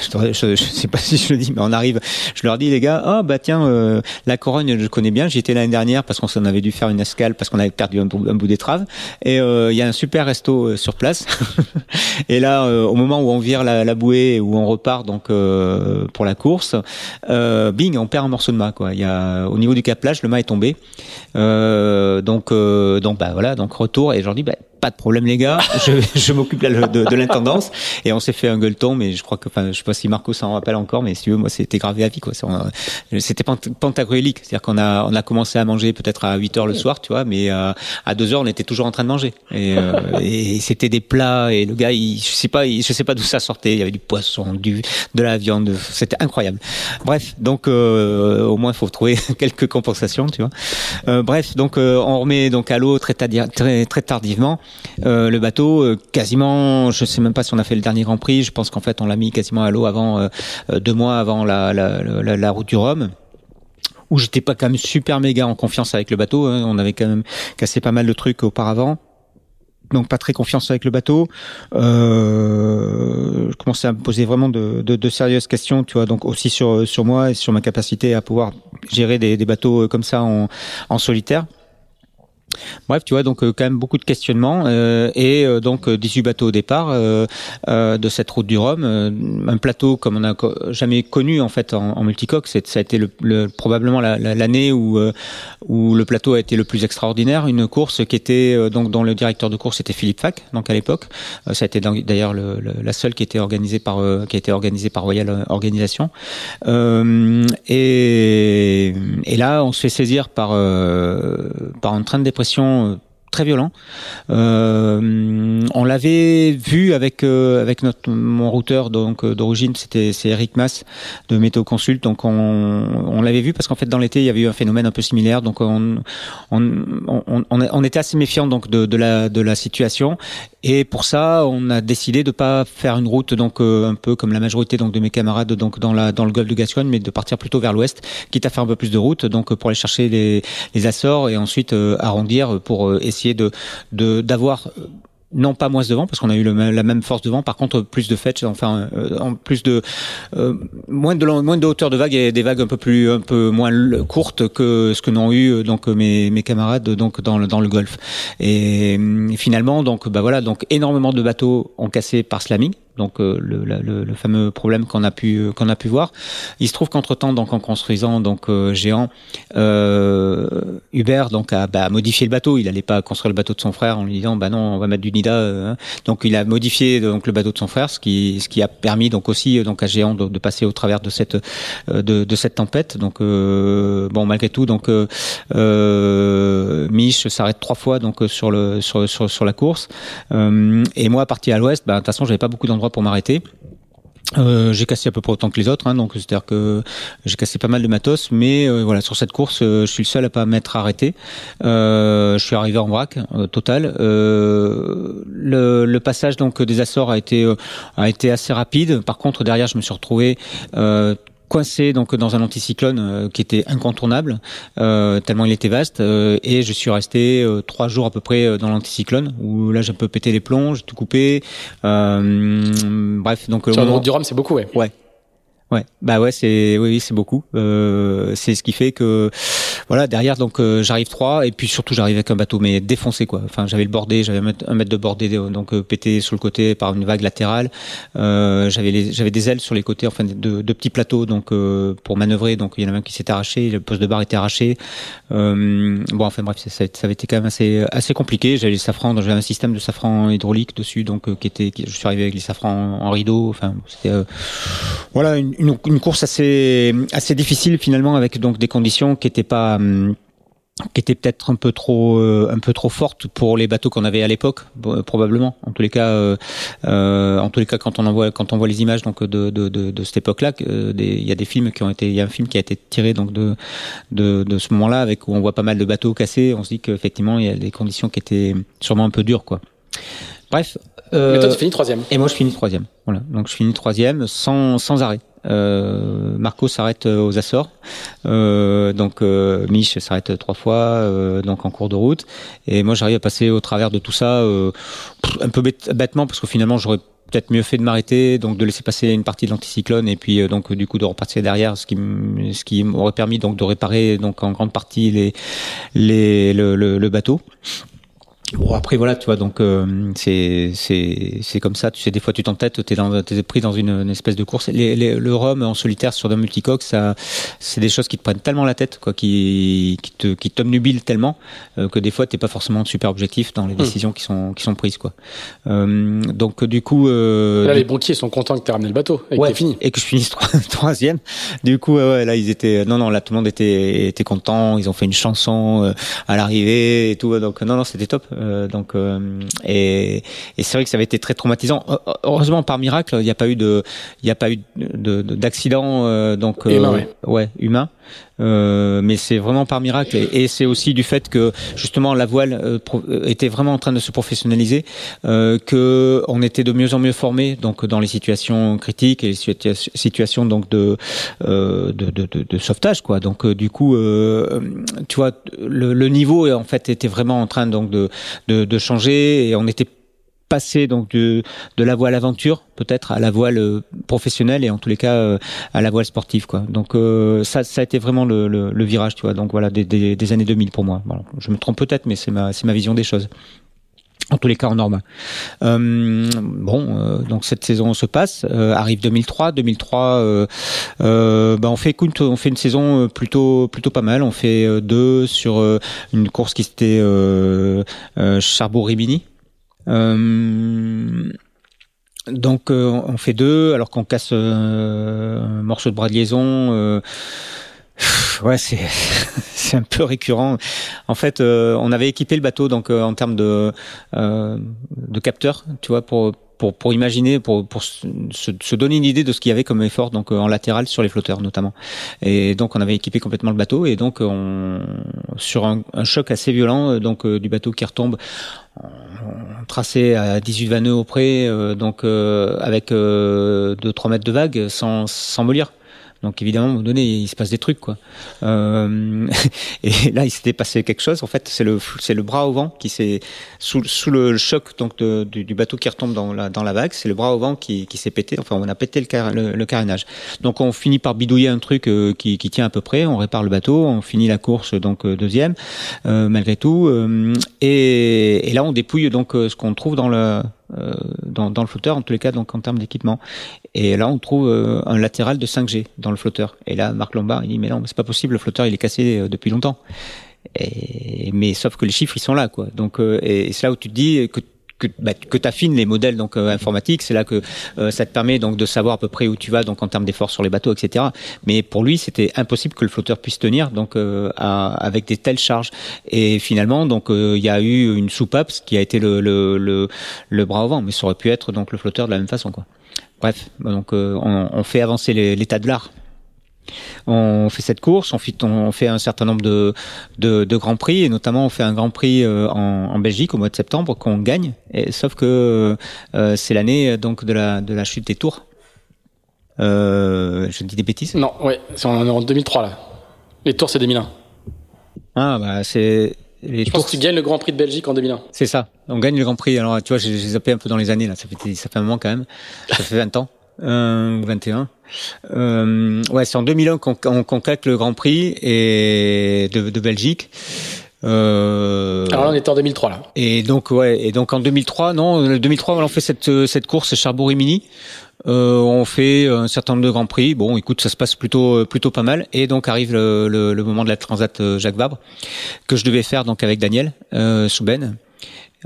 je, je sais pas si je le dis, mais on arrive. Je leur dis les gars, ah bah tiens, euh, la Corogne, je connais bien. J'y étais l'année dernière parce qu'on s'en avait dû faire une escale parce qu'on avait perdu un, un bout d'étrave. Et euh, il y a un super resto euh, sur place. et là, euh, au moment où on vire la, bouée et où on repart donc pour la course, bing, on perd un morceau de mât. Quoi. Il y a au niveau du caplage, le mât est tombé. Donc donc bah voilà, donc retour et je leur dis bah pas de problème les gars, je, je m'occupe le- de, de l'intendance. Et on s'est fait un gueuleton mais je crois que enfin je sais pas si Marco s'en rappelle encore mais si tu veux moi c'était gravé à vie quoi. C'était pent- pentagruélique, c'est-à-dire qu'on a on a commencé à manger peut-être à 8 heures le soir, tu vois, mais euh, à 2 heures on était toujours en train de manger. Et, euh, et c'était des plats et le gars il, je sais pas il- je sais pas d'où ça sortait, il y avait du poisson, du de la viande, c'était incroyable. Bref, donc euh, au moins il faut trouver quelques compensations, tu vois. Euh, bref, donc euh, on remet donc à l'eau très, tardi- très très tardivement euh, le bateau. euh, quasiment, je sais même pas si on a fait le dernier Grand Prix. Je pense qu'en fait on l'a mis quasiment à l'eau avant euh, euh, deux mois avant la, la, la, la route du Rhum où j'étais pas quand même super méga en confiance avec le bateau. hein. On avait quand même cassé pas mal de trucs auparavant. Donc pas très confiance avec le bateau. Euh, je commençais à me poser vraiment de, de, de sérieuses questions, tu vois. Donc aussi sur sur moi et sur ma capacité à pouvoir gérer des, des bateaux comme ça en, en solitaire. Bref, tu vois, donc quand même beaucoup de questionnements et donc 18 bateaux au départ de cette route du Rhum, un plateau comme on n'a jamais connu en fait en, multicoque. Ça a été le, probablement l'année où le plateau a été le plus extraordinaire. Une course qui était donc dont le directeur de course était Philippe Fac, donc à l'époque. ça a été d'ailleurs la seule qui était organisée par qui a été organisée par Royal Organisation. et, et là, on se fait saisir par par un train de dépression euh, très violent. Euh, on l'avait vu avec euh, avec notre mon routeur donc euh, d'origine, c'était c'est Eric Mass de Météo Consult. Donc on, on l'avait vu parce qu'en fait dans l'été il y avait eu un phénomène un peu similaire. Donc on on, on, on était assez méfiant donc de, la de la situation et pour ça on a décidé de pas faire une route donc un peu comme la majorité donc de mes camarades donc dans la dans le golfe de Gascogne, mais de partir plutôt vers l'ouest, quitte à faire un peu plus de route donc pour aller chercher les les Açores et ensuite arrondir pour essayer de d'avoir euh, non pas moins de vent parce qu'on a eu la même force de vent. Par contre plus de fetch enfin euh, en plus de euh, moins de moins de hauteur de vagues et des vagues un peu plus un peu moins courtes que ce que n'ont eu donc mes, mes camarades donc dans le dans le golfe. Et, et finalement donc bah voilà donc énormément de bateaux ont cassé par slamming donc euh, le, le, le, fameux problème qu'on a pu euh, qu'on a pu voir. Il se trouve qu'entre temps, donc en construisant donc euh, géant, Hubert donc a bah, modifié le bateau. Il n'allait pas construire le bateau de son frère en lui disant bah non on va mettre du Nida. Hein. Donc il a modifié donc le bateau de son frère, ce qui ce qui a permis donc aussi donc à géant de, de passer au travers de cette de, de cette tempête. Donc bon malgré tout donc Mich s'arrête trois fois donc sur le sur sur, sur la course et moi parti à l'ouest, bah, de toute façon j'avais pas beaucoup pour m'arrêter. Euh, j'ai cassé à peu près autant que les autres, hein, donc c'est-à-dire que j'ai cassé pas mal de matos, mais euh, voilà sur cette course, euh, je suis le seul à pas m'être arrêté. je suis arrivé en vrac total. Le, le, passage donc des Açores a été a été assez rapide. Par contre derrière, je me suis retrouvé coincé donc dans un anticyclone euh, qui était incontournable euh, tellement il était vaste euh, et je suis resté trois jours à peu près dans l'anticyclone où là j'ai un peu pété les plombs j'ai tout coupé bref donc sur le du Rhum c'est beaucoup ouais. Ouais Ouais, bah ouais, c'est oui, c'est beaucoup. Euh, c'est ce qui fait que voilà derrière donc euh, j'arrive trois et puis surtout j'arrive avec un bateau mais défoncé quoi. Enfin j'avais le bordé, j'avais un mètre de bordé donc euh, pété sur le côté par une vague latérale. Euh, j'avais j'avais des ailes sur les côtés, enfin de, de petits plateaux donc euh, pour manœuvrer. Donc il y en a un qui s'est arraché, le poste de barre était arraché. bon enfin bref ça, ça, avait été quand même assez assez compliqué. J'avais les safrans, j'avais un système de safran hydraulique dessus donc qui était, je suis arrivé avec les safrans en, rideau. Enfin c'était voilà une une, une, course assez assez difficile finalement avec donc des conditions qui étaient pas hum, qui étaient peut-être un peu trop euh, un peu trop fortes pour les bateaux qu'on avait à l'époque probablement en tous les cas euh, euh, en tous les cas quand on envoie quand on voit les images donc de de, de, de cette époque-là il y a des films qui ont été il y a un film qui a été tiré donc de de, de ce moment-là avec où on voit pas mal de bateaux cassés on se dit qu'effectivement il y a des conditions qui étaient sûrement un peu dures quoi bref euh, Mais toi, tu finis troisième. Et moi, je finis troisième. Voilà. Donc, je finis troisième sans, sans arrêt. Euh, Marco s'arrête euh, aux Açores, euh, donc euh, Mich s'arrête trois fois, euh, donc en cours de route, et moi j'arrive à passer au travers de tout ça un peu bêtement parce que finalement j'aurais peut-être mieux fait de m'arrêter, donc de laisser passer une partie de l'anticyclone et puis donc du coup de repartir derrière, ce qui ce qui m'aurait permis donc de réparer donc en grande partie les les le, le, le bateau. Bon après voilà tu vois donc euh, c'est c'est c'est comme ça. Tu sais des fois tu t'entêtes t'es dans t'es pris dans une, une, espèce de course. Les, les, le rhum en solitaire sur un multicoque ça c'est des choses qui te prennent tellement la tête quoi qui qui te qui t'omnubilent tellement euh, que des fois t'es pas forcément super objectif dans les hmm. décisions qui sont qui sont prises quoi. Euh, donc du coup euh, là les banquiers sont contents que tu ramené le bateau et ouais, que fini. et que je finisse troisième. Du coup ouais, là ils étaient non non là tout le monde était était content. Ils ont fait une chanson euh, à l'arrivée et tout donc non non c'était top. euh, donc euh, et, et c'est vrai que ça avait été très traumatisant. Heureusement par miracle, il n'y a pas eu de il n'y a pas eu de d'accident euh, donc humain, ouais. ouais humain. Euh, mais c'est vraiment par miracle et, c'est aussi du fait que justement la voile euh, était vraiment en train de se professionnaliser, euh, que on était de mieux en mieux formé donc dans les situations critiques et les situations donc de, de, de, de, sauvetage quoi. Donc du coup, tu vois, le, le, niveau en fait était vraiment en train donc de, de changer et on était passer donc de, de la voile aventure peut-être à la voile professionnelle et en tous les cas à la voile sportive quoi. Donc ça ça a été vraiment le, le, le, virage tu vois. Donc voilà des, des, des années 2000 pour moi. Voilà. Je me trompe peut-être mais c'est ma c'est ma vision des choses en tous les cas en norme. Euh, bon, euh, donc cette saison se passe, euh, arrive 2003, 2003, euh, euh, bah on fait écoute, on fait une saison plutôt plutôt pas mal. On fait deux sur une course qui c'était euh, Rimini. Donc on fait deux alors qu'on casse un morceau de bras de liaison ouais, c'est c'est un peu récurrent. En fait, euh, on avait équipé le bateau donc euh, en termes de euh, de capteurs, tu vois, pour pour, pour imaginer, pour, pour se, se donner une idée de ce qu'il y avait comme effort donc en latéral sur les flotteurs notamment. Et donc on avait équipé complètement le bateau et donc on sur un, un choc assez violent donc du bateau qui retombe tracé à 18 20 nœuds auprès donc avec 2 3 mètres de vague sans sans mollir donc évidemment, à un moment donné, il se passe des trucs, quoi. Euh, et là, il s'était passé quelque chose. En fait, c'est le c'est le bras au vent qui s'est sous, sous le choc donc du, du, bateau qui retombe dans la dans la vague. C'est le bras au vent qui, qui s'est pété. Enfin, on a pété le, le, carénage. Donc on finit par bidouiller un truc euh, qui, qui tient à peu près. On répare le bateau. On finit la course donc euh, deuxième malgré tout. Et, et, là, on dépouille donc ce qu'on trouve dans le euh, dans, dans, le flotteur, en tous les cas, donc en termes d'équipement. Et là, on trouve euh, un latéral de 5G dans le flotteur. Et là, Marc Lombard, il dit, mais non, c'est pas possible, le flotteur, il est cassé euh, depuis longtemps. Et, mais sauf que les chiffres, ils sont là, quoi. Donc, et, et c'est là où tu te dis que que, bah, que tu affines les modèles donc euh, informatiques, c'est là que euh, ça te permet donc de savoir à peu près où tu vas donc en termes d'efforts sur les bateaux, etc. Mais pour lui, c'était impossible que le flotteur puisse tenir donc euh, avec des telles charges. Et finalement, donc il y a eu une soupape qui a été le, le, le, le, bras au vent, mais ça aurait pu être donc le flotteur de la même façon, quoi. Bref, donc on, on fait avancer l'état de l'art on fait cette course, on fait, on fait un certain nombre de, de, de, grands prix et notamment on fait un grand prix euh, en, en Belgique au mois de septembre qu'on gagne. Et, sauf que euh, c'est l'année donc de la, de la chute des tours. Euh, je dis des bêtises? Non, ouais, c'est en, 2003 là. Les tours c'est 2001. Ah bah c'est les je pense que tu gagnes le Grand Prix de Belgique en 2001. C'est ça. On gagne le Grand Prix. Alors, tu vois, j'ai zappé un peu dans les années, là. Ça fait, ça fait un moment quand même. Ça fait 20 ans. Euh, 21. Euh, ouais, c'est en 2001 qu'on qu le Grand Prix et de, de Belgique. Euh, Alors là, on était en 2003 là. Et donc ouais, et donc en 2003, non, 2003, on fait cette cette course Cherbourg-Rimini. Euh, on fait un certain nombre de grands prix. Bon, écoute, ça se passe plutôt plutôt pas mal. Et donc arrive le, le, le moment de la Transat euh, Jacques Vabre que je devais faire donc avec Daniel euh, Souben.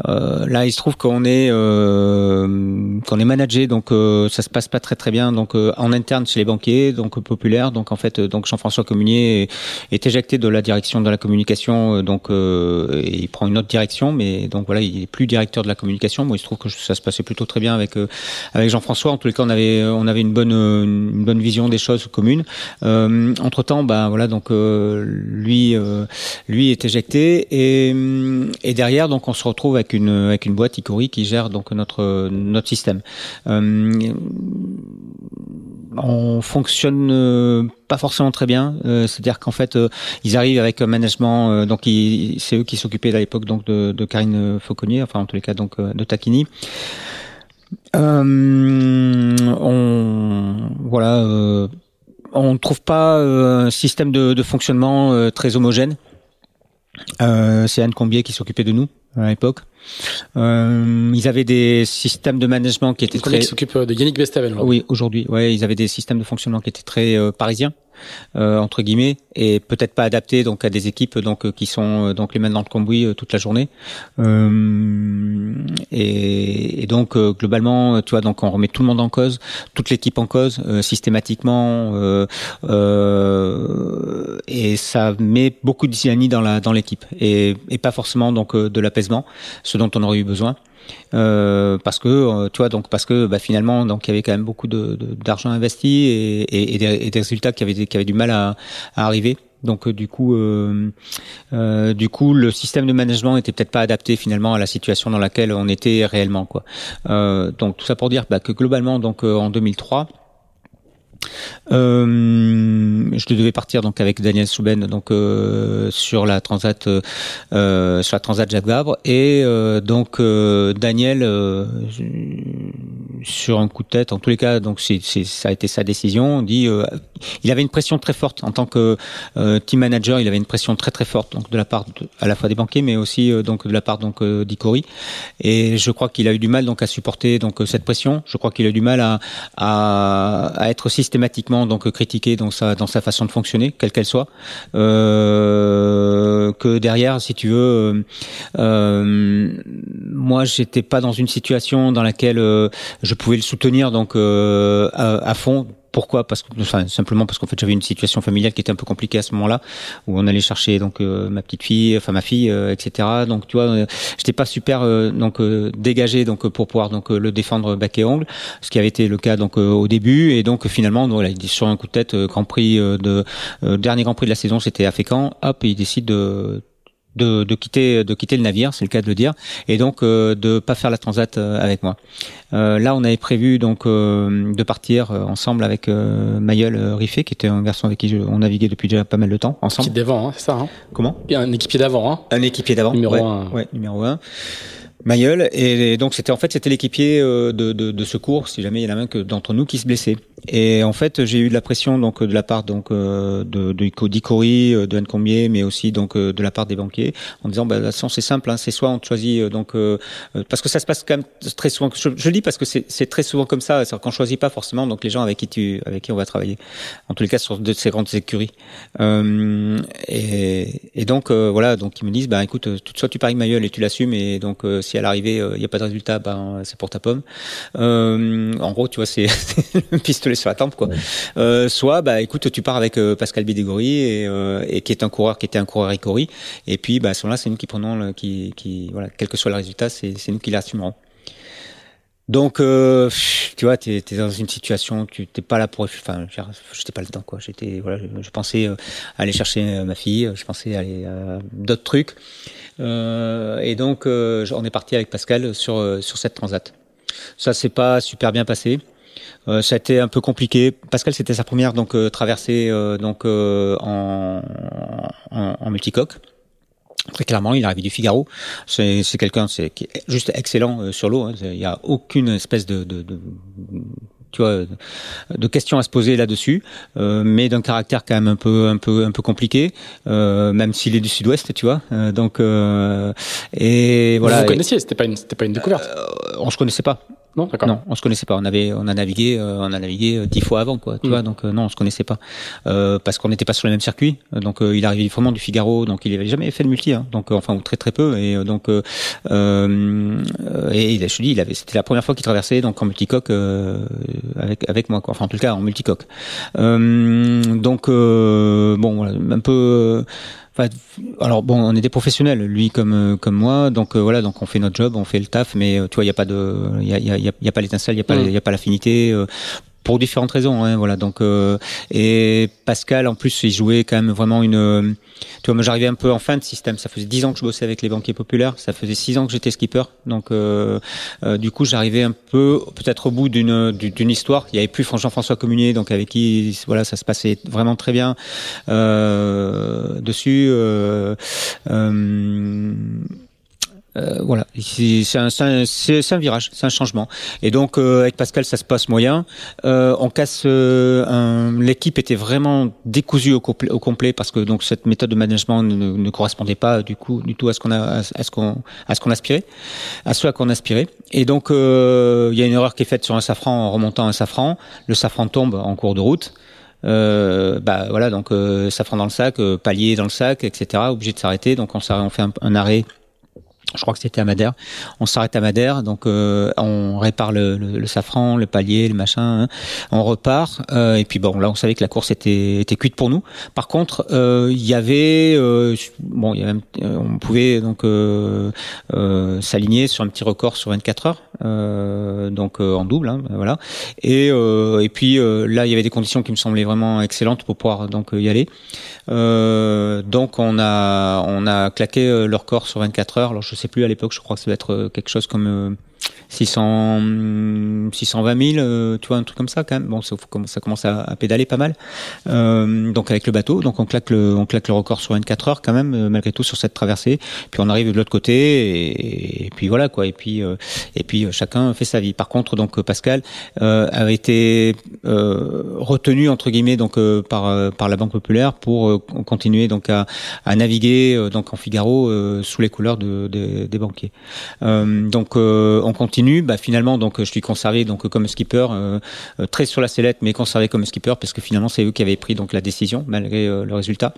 Euh, là, il se trouve qu'on est euh, qu'on est managé, donc euh, ça se passe pas très très bien. Donc euh, en interne chez les banquiers, donc populaires. Donc en fait, donc Jean-François Communier est, éjecté de la direction de la communication. donc il prend une autre direction, mais donc voilà, il est plus directeur de la communication. Moi, il se trouve que ça se passait plutôt très bien avec avec Jean-François. En tous les cas, on avait on avait une bonne une bonne vision des choses communes. entre temps, bah voilà, donc lui lui est éjecté et et derrière, donc on se retrouve avec avec une boîte Icori qui gère donc notre notre système. Euh, on fonctionne euh, pas forcément très bien, euh, c'est-à-dire qu'en fait ils arrivent avec un management, donc c'est eux qui s'occupaient à l'époque donc de, Karine Fauconnier, enfin en tous les cas donc de Takini. on voilà, on ne trouve pas un système de fonctionnement très homogène. c'est Anne Combier qui s'occupait de nous à l'époque. Euh, ils avaient des systèmes de management qui étaient très. Qui s'occupe de Yannick Bestavel. Oui, aujourd'hui, ouais, ils avaient des systèmes de fonctionnement qui étaient très euh, parisiens euh, entre guillemets et peut-être pas adapté donc à des équipes donc euh, qui sont euh, donc les mains dans le cambouis toute la journée. Et, donc globalement tu vois donc on remet tout le monde en cause toute l'équipe en cause systématiquement et ça met beaucoup de dans la dans l'équipe et, et pas forcément donc de l'apaisement ce dont on aurait eu besoin euh, parce que euh, tu vois donc parce que bah, finalement donc il y avait quand même beaucoup de d'argent investi et, et, et, des, et, des, résultats qui avaient qui avaient du mal à, à arriver. Donc euh, du coup, euh, euh, du coup, le système de management était peut-être pas adapté finalement à la situation dans laquelle on était réellement quoi. donc tout ça pour dire bah, que globalement donc en 2003, euh, je devais partir donc avec Daniel Souben donc euh, sur la transat euh, sur la transat Jacques Vabre. Et euh, donc euh, Daniel sur un coup de tête en tous les cas donc c'est, c'est ça a été sa décision dit il avait une pression très forte. En tant que team manager il avait une pression très très forte donc de la part à la fois des banquiers mais aussi donc de la part donc d'Icori. Et je crois qu'il a eu du mal donc à supporter donc cette pression. Je crois qu'il a eu du mal à à, à être systématiquement donc critiqué dans sa dans sa façon de fonctionner, quelle qu'elle soit, euh, que derrière, si tu veux, euh, euh moi j'étais pas dans une situation dans laquelle je pouvais le soutenir donc à fond pourquoi Parce que enfin, simplement parce qu'en fait j'avais une situation familiale qui était un peu compliquée à ce moment-là, où on allait chercher donc euh, ma petite fille, enfin ma fille, euh, etc. Donc tu vois, euh, j'étais pas super donc dégagé donc pour pouvoir donc le défendre bec et ongle, ce qui avait été le cas donc au début et donc finalement voilà, il dit sur un coup de tête Grand Prix de dernier Grand Prix de la saison, c'était à Fécamp, hop, il décide de de, de, quitter de quitter le navire, c'est le cas de le dire, et donc euh, de pas faire la transat euh, avec moi. Euh, là, on avait prévu donc euh, de partir ensemble avec euh, Mayol Riffet, qui était un garçon avec qui on naviguait depuis déjà pas mal de temps ensemble. Équipe d'avant, hein, c'est ça. Hein? Comment? Un équipier d'avant. Hein? Un équipier d'avant. Numéro ouais, un. Ouais, numéro un. Mayol et, donc c'était en fait c'était l'équipier de, de, de, secours si jamais il y en a un que d'entre nous qui se blessait et en fait, j'ai eu de la pression donc de la part donc euh, de de d'Icori, euh, de Ncombier, mais aussi donc euh, de la part des banquiers, en disant bah, la c'est simple, hein, c'est soit on choisit donc parce que ça se passe quand même très souvent. Je, je dis parce que c'est très souvent comme ça, c'est qu'on choisit pas forcément donc les gens avec qui tu avec qui on va travailler. En tous les cas sur de ces grandes écuries. Euh, et, et donc voilà, donc ils me disent bah écoute, soit tu paries ma gueule et tu l'assumes et donc si à l'arrivée il n'y a pas de résultat, ben c'est pour ta pomme. en gros, tu vois, c'est pistolet sur la tempe quoi. Euh, soit bah écoute tu pars avec euh, Pascal Bidégory et, euh, et, qui est un coureur qui était un coureur Icori et puis bah à ce moment-là c'est nous qui prenons le, qui qui voilà quel que soit le résultat c'est nous qui l'assumerons. Donc, euh, tu vois, tu es, dans une situation, tu t'es pas là pour, enfin, j'étais pas le temps, quoi. J'étais, voilà, je, pensais aller chercher ma fille, je pensais aller à d'autres trucs, euh, et donc on est parti avec Pascal sur sur cette transat. Ça s'est pas super bien passé. Euh, ça a été un peu compliqué. Pascal, c'était sa première donc euh, traversée euh, donc en, en, en, multicoque. Très clairement, il est arrivé du Figaro. C'est quelqu'un qui est juste excellent sur l'eau. Hein. Il n'y a aucune espèce de, de, de tu vois, de questions à se poser là-dessus, euh, mais d'un caractère quand même un peu, un peu, un peu compliqué, euh, même s'il est du Sud-Ouest, tu vois. Euh, donc, et voilà. Vous, vous connaissiez, c'était pas une, c'était pas une découverte. on se connaissait pas. Non, d'accord. Non, on se connaissait pas. On avait, on a navigué, euh, on a navigué euh, dix fois avant, quoi. Tu mm. vois, donc euh, non, on se connaissait pas parce qu'on n'était pas sur le même circuit. Donc il arrivait vraiment du Figaro, donc il avait jamais fait de multi, hein, donc enfin ou très très peu. Et donc et il, je te dis, il avait, c'était la première fois qu'il traversait donc en multicoque avec avec moi, quoi. Enfin en tout cas en multicoque. donc bon, voilà, un peu alors bon, on est des professionnels, lui comme euh, comme moi, donc euh, voilà, donc on fait notre job, on fait le taf, mais euh, tu vois, il y a pas de, il y a, y, a, y a pas l'étincelle, il y a pas, il y a pas l'affinité pour différentes raisons. Hein, voilà. Donc euh, et Pascal en plus il jouait quand même vraiment une. Euh, tu vois, moi j'arrivais un peu en fin de système. Ça faisait dix ans que je bossais avec les banquiers populaires. Ça faisait six ans que j'étais skipper. Donc euh, euh, du coup j'arrivais un peu peut-être au bout d'une d'une histoire. Il y avait plus Jean-François Communier, donc avec qui voilà ça se passait vraiment très bien euh, dessus. Euh, euh, voilà, c'est un, un, virage, c'est un changement. Et donc euh, avec Pascal, ça se passe moyen. Euh, on casse. L'équipe était vraiment décousue au, complet, au complet parce que donc cette méthode de management ne, ne correspondait pas du coup du tout à ce qu'on a à ce qu'on à ce qu'on aspirait, à ce à quoi on aspirait. Et donc il y a une erreur qui est faite sur un safran en remontant un safran. Le safran tombe en cours de route. Euh, bah voilà donc euh, safran dans le sac, palier dans le sac, etc. Obligé de s'arrêter. Donc on, on fait un arrêt je crois que c'était à Madère. On s'arrête à Madère, donc euh, on répare le, le, le, safran, le palier, le machin. Hein. On repart euh, et puis bon, là on savait que la course était, était cuite pour nous. Par contre, euh, il y avait euh, bon, y avait, on pouvait donc s'aligner sur un petit record sur 24 heures, donc en double, hein, voilà. Et et puis là, il y avait des conditions qui me semblaient vraiment excellentes pour pouvoir donc y aller. donc on a on a claqué le record sur 24 heures. Sais plus à l'époque, je crois que ça doit être euh, quelque chose comme 600, 620 000, tu vois, un truc comme ça quand même. Bon, ça, commence à, pédaler pas mal. Euh, donc avec le bateau, donc on claque le, on claque le record sur 24 heures quand même, euh, malgré tout sur cette traversée. Puis on arrive de l'autre côté et, puis voilà quoi. Et puis euh, et puis chacun fait sa vie. Par contre, donc Pascal euh, avait été retenu entre guillemets donc par par la Banque populaire pour continuer donc à, naviguer donc en Figaro sous les couleurs de, de des banquiers. donc on continue bah, finalement, donc je suis conservé donc comme skipper, euh, euh, très sur la sellette, mais conservé comme skipper parce que finalement c'est eux qui avaient pris donc la décision malgré euh, le résultat.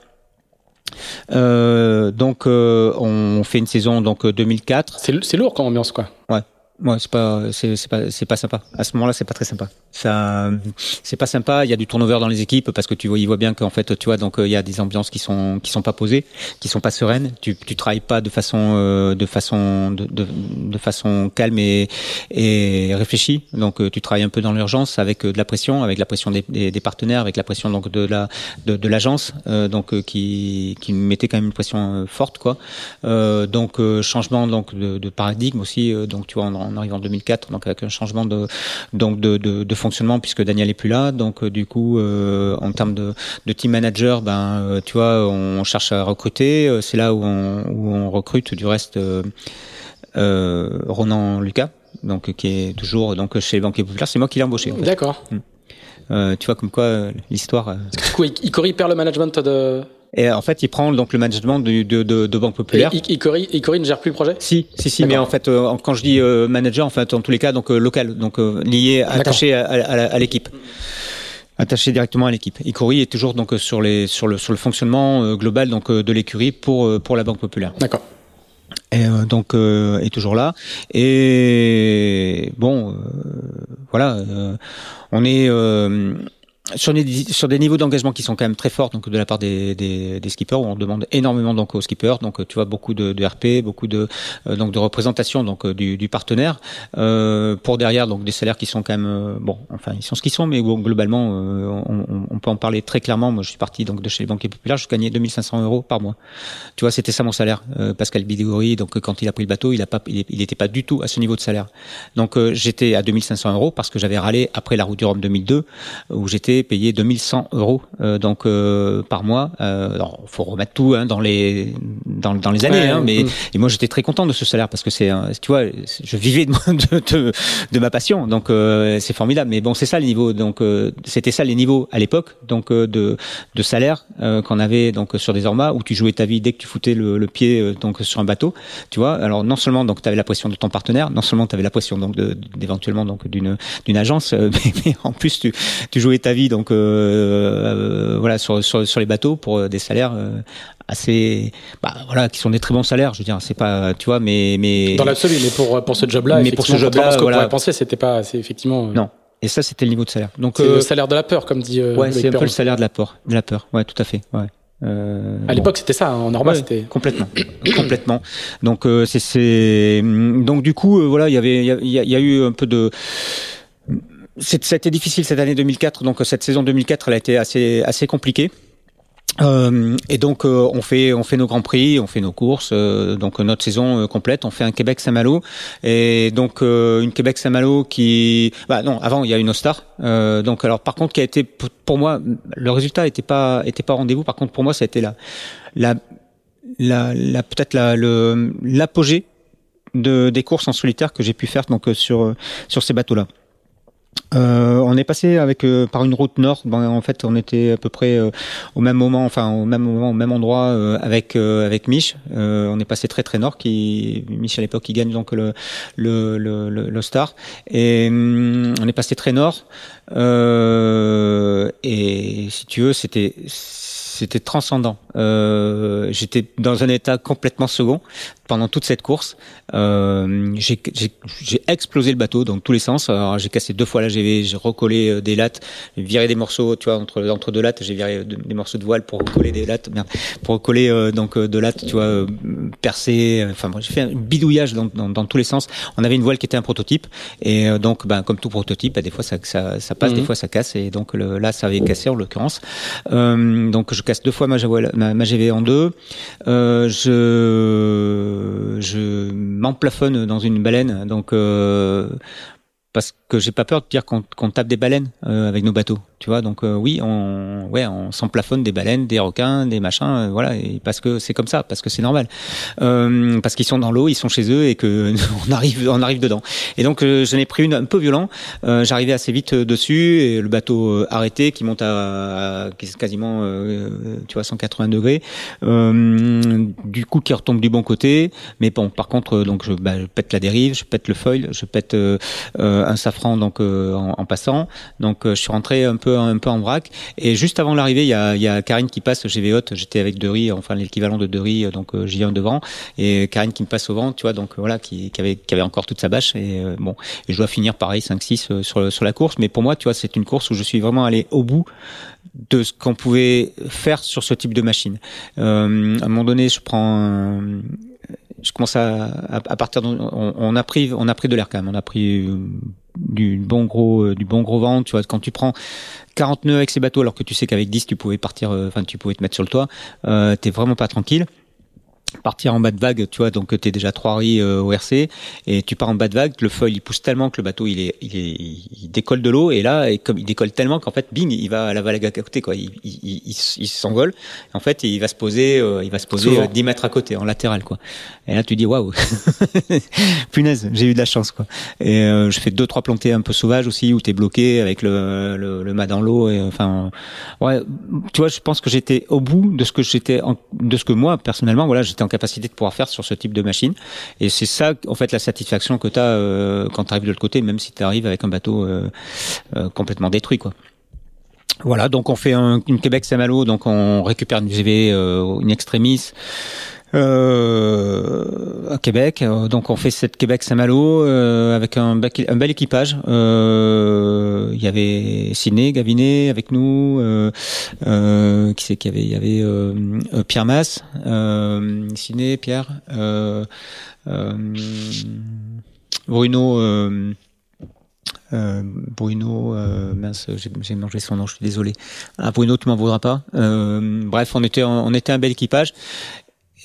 donc on fait une saison donc 2004. C'est lourd comme ambiance quoi. Ouais. Ouais, c'est pas, c'est pas, c'est pas sympa. À ce moment-là, c'est pas très sympa. Ça, c'est pas sympa. Il y a du turnover dans les équipes parce que tu vois, il voit bien qu'en fait, tu vois, donc il y a des ambiances qui sont, qui sont pas posées, qui sont pas sereines. Tu, tu travailles pas de façon, euh, de façon, de, de, de, façon calme et, et réfléchie. Donc, tu travailles un peu dans l'urgence avec de la pression, avec la pression des, des, partenaires, avec la pression donc de la, de, de l'agence, euh, donc qui, qui mettait quand même une pression forte, quoi. Euh, donc, changement donc de, de paradigme aussi. donc, tu vois, arrive en 2004, donc avec un changement de donc de, de, de fonctionnement puisque Daniel est plus là. Donc euh, du coup, euh, en termes de, de team manager, ben euh, tu vois, on cherche à recruter. C'est là où on, où on recrute du reste Ronan Lucas, donc qui est toujours donc chez les banquiers populaires. C'est moi qui l'ai embauché. En fait. D'accord. Euh, tu vois comme quoi l'histoire. Du coup, Icori perd le management de et en fait, il prend donc le management de, de, de, de Banque Populaire. Et Icori, Icori ne gère plus le projet? Si, si, si. Mais en fait, euh, quand je dis euh, manager, en fait, en tous les cas, donc euh, local, donc lié, attaché à, à, à l'équipe attaché directement à l'équipe. Icori est toujours donc sur les sur le sur le fonctionnement global donc de l'écurie pour pour la Banque Populaire. D'accord. Et donc est toujours là. Et bon, voilà, on est sur des, sur des niveaux d'engagement qui sont quand même très forts donc de la part des, des, des, skippers où on demande énormément donc aux skippers. Donc tu vois beaucoup de, de RP beaucoup de euh, donc de représentation donc euh, du, du partenaire. Euh, pour derrière donc des salaires qui sont quand même euh, bon enfin ils sont ce qu'ils sont mais globalement on, on, peut en parler très clairement. Moi je suis parti donc de chez les banquiers populaires je gagnais 2500 euros par mois. Tu vois c'était ça mon salaire Pascal Bidégory donc quand il a pris le bateau il a pas il était pas du tout à ce niveau de salaire. Donc j'étais à 2500 euros parce que j'avais râlé après la route du Rhum 2002 où j'étais payer 2100 euros euh, donc euh, par mois. Euh, faut remettre tout hein, dans les dans, dans les années, hein, mais mm. et moi j'étais très content de ce salaire parce que c'est tu vois je vivais de, de, de, ma passion donc c'est formidable. Mais bon c'est ça les niveaux donc c'était ça les niveaux à l'époque donc de de salaire qu'on avait donc sur des ormas où tu jouais ta vie dès que tu foutais le, le pied donc sur un bateau. Tu vois alors non seulement donc tu avais la pression de ton partenaire, non seulement tu avais la pression donc d'éventuellement donc d'une d'une agence, mais, mais, en plus tu tu jouais ta vie donc euh, euh, voilà sur, sur, sur les bateaux pour euh, des salaires assez bah voilà qui sont des très bons salaires je veux dire c'est pas tu vois mais mais dans l'absolu mais pour pour ce job là mais pour ce job là ce qu'on voilà. pourrait penser c'était pas c'est effectivement non et ça c'était le niveau de salaire donc c'est le salaire de la peur comme dit ouais c'est un peu le salaire de la peur de la peur ouais tout à fait ouais euh, à l'époque, bon. c'était ça. Hein, en normal, ouais, c'était complètement, complètement. Donc, euh, c'est, donc du coup, euh, voilà, il y avait, il y, y, a eu un peu de, c'était difficile cette année 2004, donc cette saison 2004, elle a été assez assez compliquée. Euh, et donc euh, on fait on fait nos grands prix, on fait nos courses, euh, donc notre saison euh, complète. On fait un Québec Saint-Malo et donc euh, une Québec Saint-Malo qui, bah non, avant il y a une Ostar. donc alors par contre qui a été pour moi le résultat était pas était pas rendez-vous. Par contre pour moi ça a été la la la, la peut-être la le l'apogée de des courses en solitaire que j'ai pu faire donc sur sur ces bateaux là. Euh, on est passé avec euh, par une route nord. Bon, en fait, on était à peu près euh, au même moment, enfin au même moment, au même endroit euh, avec euh, avec Mich. on est passé très très nord. Qui Mich à l'époque, qui gagne donc le le le, le, Star. Et hum, on est passé très nord. et si tu veux, c'était c'était transcendant. Euh, J'étais dans un état complètement second pendant toute cette course. Euh, j'ai explosé le bateau dans tous les sens. J'ai cassé deux fois la GV, j'ai recollé euh, des lattes, viré des morceaux, tu vois, entre, entre deux lattes, j'ai viré des morceaux de voile pour recoller des lattes, merde, pour recoller euh, donc euh, de lattes, tu vois, euh, percées. Enfin, j'ai fait un bidouillage dans, dans, dans, tous les sens. On avait une voile qui était un prototype et donc, ben, comme tout prototype, ben, des fois ça, ça, ça passe, des fois ça casse et donc le, là ça avait cassé en l'occurrence. donc je casse deux fois ma, GV en deux. Euh, je je m'emplafonne dans une baleine, donc euh, parce que j'ai pas peur de dire qu'on tape des baleines euh, avec nos bateaux, tu vois. Donc euh, oui, on ouais, on s'emplafonne des baleines, des requins, des machins, euh, voilà, et parce que c'est comme ça, parce que c'est normal, parce qu'ils sont dans l'eau, ils sont chez eux et que on arrive, on arrive dedans. Et donc j'en ai pris une un peu violent. J'arrivais assez vite dessus et le bateau arrêté qui monte à, quasiment, tu vois, 180 degrés. du coup, qui retombe du bon côté, mais bon, par contre, donc je, bah, je pète la dérive, je pète le foil, je pète un safran donc euh, en, passant. Donc euh, je suis rentré un peu un peu en vrac. Et juste avant l'arrivée, il y a, y a Karine qui passe chez. J'étais avec Derry, enfin l'équivalent de Derry, donc euh, j'y viens devant. Et Karine qui me passe au vent, tu vois, donc voilà, qui, qui, avait qui avait encore toute sa bâche. Et bon, et je dois finir pareil 5-6 sur sur la course. Mais pour moi, tu vois, c'est une course où je suis vraiment allé au bout de ce qu'on pouvait faire sur ce type de machine. Euh, à un moment donné, je prends je commence à, à, partir de, on, a pris on a pris de l'air quand même on a pris euh, du bon gros euh, du bon gros vent tu vois. Quand tu prends 40 nœuds avec ces bateaux alors que tu sais qu'avec 10 tu pouvais partir euh, enfin tu pouvais te mettre sur le toit euh, t'es vraiment pas tranquille partir en bas de vague, tu vois, donc tu es déjà trois riz euh, au RC et tu pars en bas de vague, le foil il pousse tellement que le bateau il est il, est, il décolle de l'eau et là et comme il décolle tellement qu'en fait bing il va à la vague à côté quoi, il il, s'envole. En fait il va se poser euh, il va se poser 10 mètres à côté en latéral quoi. Et là tu dis waouh punaise j'ai eu de la chance quoi. Et euh, je fais deux trois plantées un peu sauvages aussi où t'es bloqué avec le, le, le mât dans l'eau et enfin ouais tu vois je pense que j'étais au bout de ce que j'étais de ce que moi personnellement voilà j'étais en capacité de pouvoir faire sur ce type de machine. Et c'est ça, en fait, la satisfaction que tu as euh, quand tu arrives de l'autre côté, même si tu arrives avec un bateau euh, euh, complètement détruit, quoi. Voilà, donc on fait un, une Québec Saint-Malo, donc on récupère une GV, une extremis euh, à Québec. Euh, donc on fait cette Québec Saint-Malo euh, avec un, bel équipage. Euh, il y avait Ciné, Gavinet avec nous. Euh, qui c'est qu'il y avait Il y avait Pierre Masse, Ciné, Pierre, Bruno. Bruno, mince, j'ai mangé son nom, je suis désolé. Ah, Bruno, tu m'en voudras pas. bref, on était, on était un bel équipage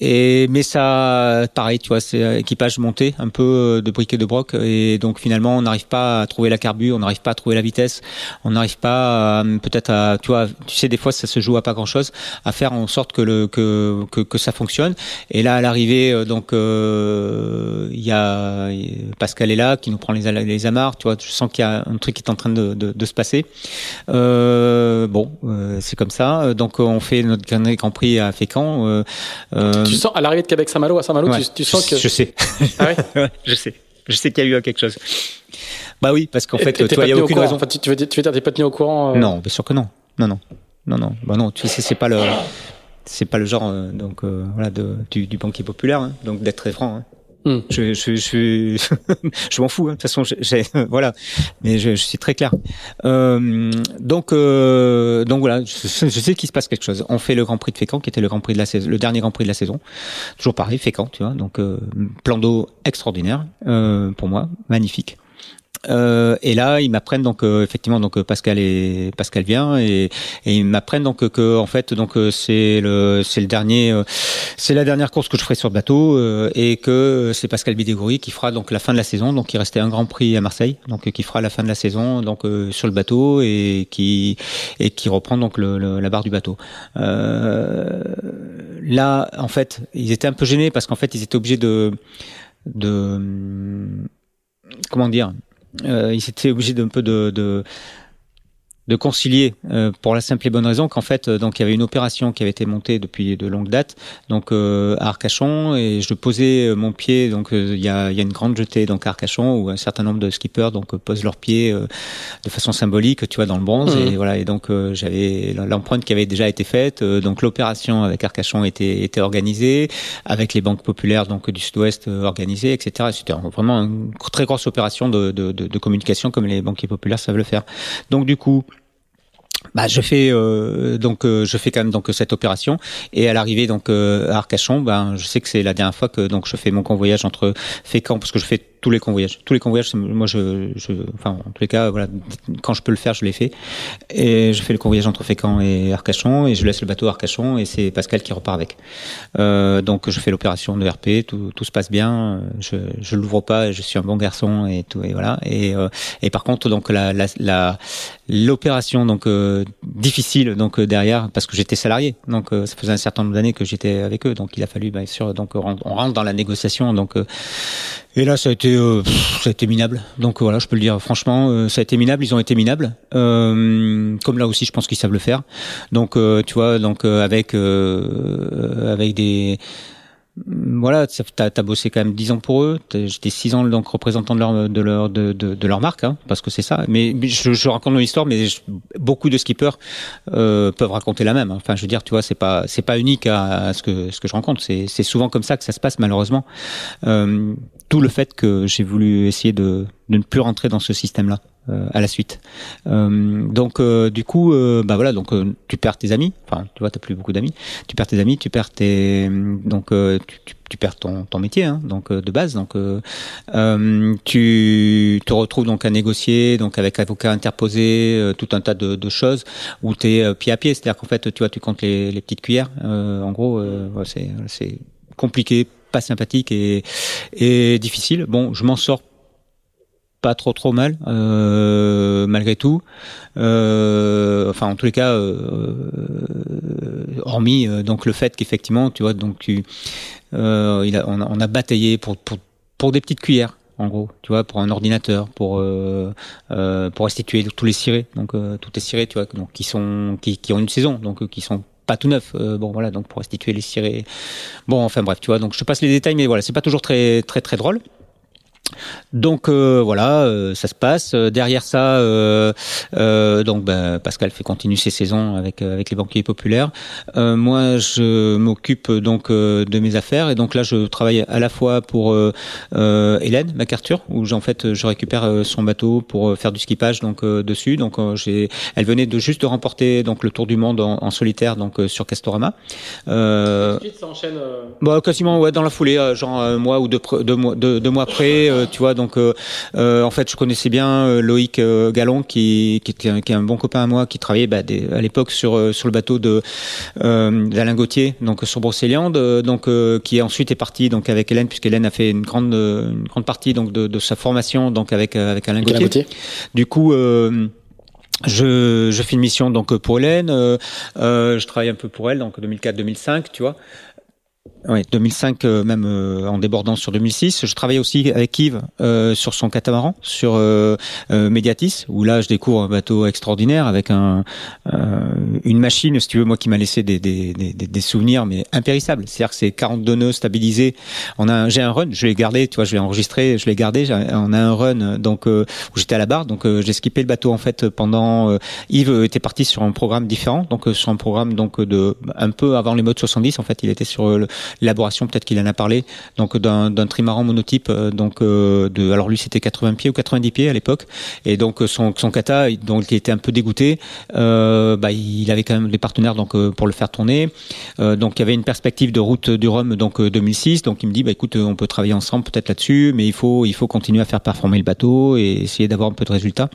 et mais ça, pareil, tu vois, c'est équipage monté, un peu euh, de briquet de broc, et donc finalement on n'arrive pas à trouver la carbu, on n'arrive pas à trouver la vitesse, on n'arrive pas peut-être à, tu vois, tu sais des fois ça se joue à pas grand chose, à faire en sorte que le que que, que ça fonctionne. Et là à l'arrivée, euh, donc euh, il y a Pascal est là qui nous prend les les amarres, tu vois, je sens qu'il y a un truc qui est en train de de, de se passer. Euh, bon, c'est comme ça. Donc on fait notre Grand Prix à Fécamp. Euh, tu sens à l'arrivée de Québec Saint-Malo à Saint-Malo, tu, sens que je sais. Ah ouais je sais. Je sais qu'il y a eu quelque chose. Bah oui, parce qu'en fait, toi, il y a aucune raison. tu veux dire, tu veux dire, t'es pas tenu au courant euh... Non, bien sûr que non. Non, non, non, non. Bah non, tu sais, c'est pas le, c'est pas le genre euh, donc euh, voilà de du, du banquier populaire. Hein, donc d'être très franc. Hein. Hmm. Je, je, je, je m'en fous. Hein. De toute façon, voilà. Mais je, je, suis très clair. Euh, donc, euh, donc voilà. Je, sais qu'il se passe quelque chose. On fait le Grand Prix de Fécamp, qui était le Grand Prix de la saison, le dernier Grand Prix de la saison. Toujours pareil, Fécamp, tu vois. Donc, euh, plan d'eau extraordinaire euh, pour moi, magnifique. Euh, et là, ils m'apprennent donc euh, effectivement donc euh, Pascal et Pascal vient et, et ils m'apprennent donc que en fait donc c'est le c'est le dernier c'est la dernière course que je ferai sur le bateau et que c'est Pascal Bidégouri qui fera donc la fin de la saison donc il restait un Grand Prix à Marseille donc qui fera la fin de la saison donc sur le bateau et qui et qui reprend donc le, la barre du bateau. là en fait ils étaient un peu gênés parce qu'en fait ils étaient obligés de de comment dire euh, il s'était obligé d'un peu de, de, de concilier euh, pour la simple et bonne raison qu'en fait euh, donc il y avait une opération qui avait été montée depuis de longues dates donc euh, à Arcachon et je posais mon pied donc il y a, y, a, une grande jetée donc à Arcachon où un certain nombre de skippers donc posent leurs pieds de façon symbolique tu vois dans le bronze et mmh. voilà et donc j'avais l'empreinte qui avait déjà été faite donc l'opération avec Arcachon était était organisée avec les banques populaires donc du Sud-Ouest organisées etc c'était vraiment une très grosse opération de, de, de, de communication comme les banquiers populaires savent le faire donc du coup bah, je fais euh, donc euh, je fais quand même donc cette opération et à l'arrivée donc euh, à Arcachon, ben je sais que c'est la dernière fois que donc je fais mon convoyage entre Fécamp parce que je fais tous les convoyages. Tous les convoyages, moi, je, je, enfin, en tous les cas, voilà, quand je peux le faire, je l'ai fait. Et je fais le convoyage entre Fécamp et Arcachon, et je laisse le bateau à Arcachon, et c'est Pascal qui repart avec. Euh, donc, je fais l'opération de RP, tout, tout se passe bien. Je, je l'ouvre pas, je suis un bon garçon et tout, et voilà. Et, euh, et par contre, donc la, la, la l'opération donc euh, difficile donc euh, derrière parce que j'étais salarié donc ça faisait un certain nombre d'années que j'étais avec eux donc il a fallu bien sûr donc on rentre dans la négociation donc et là, ça a été, euh, ça a été minable. Donc voilà, je peux le dire franchement, euh, ça a été minable. Ils ont été minables. Euh, comme là aussi, je pense qu'ils savent le faire. Donc tu vois, donc avec avec des voilà, t'as as bossé quand même dix ans pour eux. J'étais six ans donc représentant de leur de leur de, leur marque, hein, parce que c'est ça. Mais je, je, raconte mon histoire, mais beaucoup de skippers euh, peuvent raconter la même. Hein. Enfin, je veux dire, tu vois, c'est pas c'est pas unique à, ce que ce que je rencontre. C'est c'est souvent comme ça que ça se passe malheureusement. Euh, tout le fait que j'ai voulu essayer de, de ne plus rentrer dans ce système-là. Euh, à la suite. Euh, donc euh, du coup, bah voilà, donc tu perds tes amis. Enfin, tu vois, t'as plus beaucoup d'amis. Tu perds tes amis, tu perds tes donc tu, perds ton, ton métier, hein, donc de base. Donc tu te retrouves donc à négocier, donc avec avocat interposé, tout un tas de, choses où tu es pied à pied. C'est-à-dire qu'en fait, tu vois, tu comptes les, petites cuillères. en gros, c'est c'est compliqué pas sympathique et, et difficile. Bon, je m'en sors pas trop trop mal euh, malgré tout. Euh, enfin, en tous les cas, euh, hormis euh, donc le fait qu'effectivement, tu vois, donc tu, euh, il a, on, a, on a bataillé pour, pour pour des petites cuillères en gros, tu vois, pour un ordinateur, pour euh, euh, pour restituer tous les cirés, donc euh, tous les cirés, tu vois, donc qui sont qui, qui ont une saison, donc qui sont pas tout neuf. bon voilà, donc pour restituer les cirés. Bon, enfin bref, tu vois, donc je passe les détails, mais voilà, c'est pas toujours très très très drôle. Donc euh, voilà, euh, ça se passe. Euh, derrière ça, donc ben, Pascal fait continuer ses saisons avec avec les banquiers populaires. moi, je m'occupe donc de mes affaires et donc là, je travaille à la fois pour Hélène MacArthur, où en fait je récupère son bateau pour faire du skippage donc dessus. Donc j'ai, elle venait de juste de remporter donc le Tour du Monde en, solitaire donc sur Castorama. Ensuite, ça enchaîne. Bah, quasiment ouais dans la foulée, genre un mois ou deux, deux mois deux, deux mois après tu vois. Donc, euh, euh, en fait, je connaissais bien euh, Loïc Gallon, qui, qui, est un bon copain à moi, qui travaillait bah, à l'époque sur sur le bateau de d'Alain Gauthier, donc sur Brocéliande, donc qui ensuite est parti donc avec Hélène, puisqu'Hélène a fait une grande une grande partie donc de, de sa formation donc avec avec Alain Gauthier. Du coup. Je, je fais une mission donc pour Hélène, euh, je travaille un peu pour elle donc 2004-2005, tu vois. Oui, 2005 euh, même euh, en débordant sur 2006. Je travaillais aussi avec Yves euh, sur son catamaran, sur euh, Mediatis, où là je découvre un bateau extraordinaire avec un une machine, si tu veux, moi qui m'a laissé des, des, des, des, souvenirs mais impérissables. C'est-à-dire que c'est 42 nœuds stabilisés. On a, j'ai un run, je l'ai gardé, tu vois, je l'ai enregistré, je l'ai gardé. On a un run donc où j'étais à la barre, donc j'ai skippé le bateau en fait pendant. Yves était parti sur un programme différent, donc sur un programme donc de un peu avant les modes 70 en fait, il était sur le l'élaboration, peut-être qu'il en a parlé, donc d'un trimaran monotype, euh, donc euh, de, alors lui c'était 80 pieds ou 90 pieds à l'époque, et donc euh, son, son kata, donc il était un peu dégoûté, bah, il avait quand même des partenaires donc pour le faire tourner, donc il y avait une perspective de route du Rhum donc 2006, donc il me dit bah écoute on peut travailler ensemble peut-être là-dessus, mais il faut il faut continuer à faire performer le bateau et essayer d'avoir un peu de résultats.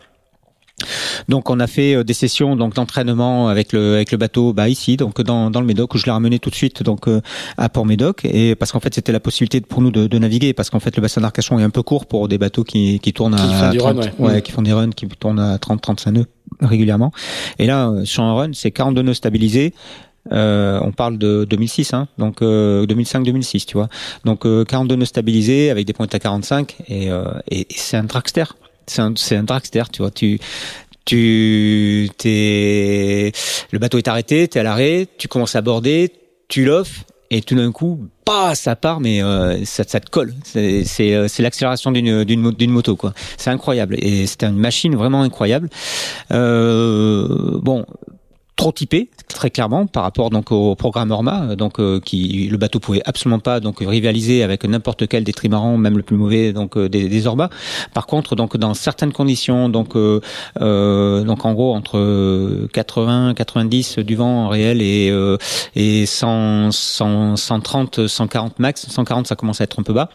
Donc on a fait euh, des sessions donc d'entraînement avec le avec le bateau bah ici donc dans, dans le Médoc où je l'ai ramené tout de suite donc euh, à Port Médoc. Et parce qu'en fait c'était la possibilité pour nous de, de naviguer parce qu'en fait le bassin d'Arcachon est un peu court pour des bateaux qui qui tournent à, 30, ouais. qui font des runs qui tournent à 30 35 nœuds régulièrement. Et là euh, sur un run c'est 42 nœuds stabilisés. Euh, on parle de 2006, hein, donc euh, 2005-2006, tu vois. Donc euh, 42 nœuds stabilisés avec des pointes à 45 et, et, et c'est un dragster c'est un, c'est un dragster, tu vois. Tu, tu, t'es, le bateau est arrêté, t'es à l'arrêt, tu commences à border, tu l'offres et tout d'un coup, bah, ça part, mais euh, ça, ça, te colle. C'est, c'est, euh, c'est l'accélération d'une, d'une, d'une moto, quoi. C'est incroyable et c'était une machine vraiment incroyable. Euh, bon, trop typé très clairement par rapport donc au programme Orma donc qui le bateau pouvait absolument pas donc rivaliser avec n'importe quel des même le plus mauvais donc des, des Orma par contre donc dans certaines conditions donc donc en gros entre 80 90 du vent réel et et 100, 100 130 140 max 140 ça commence à être un peu bas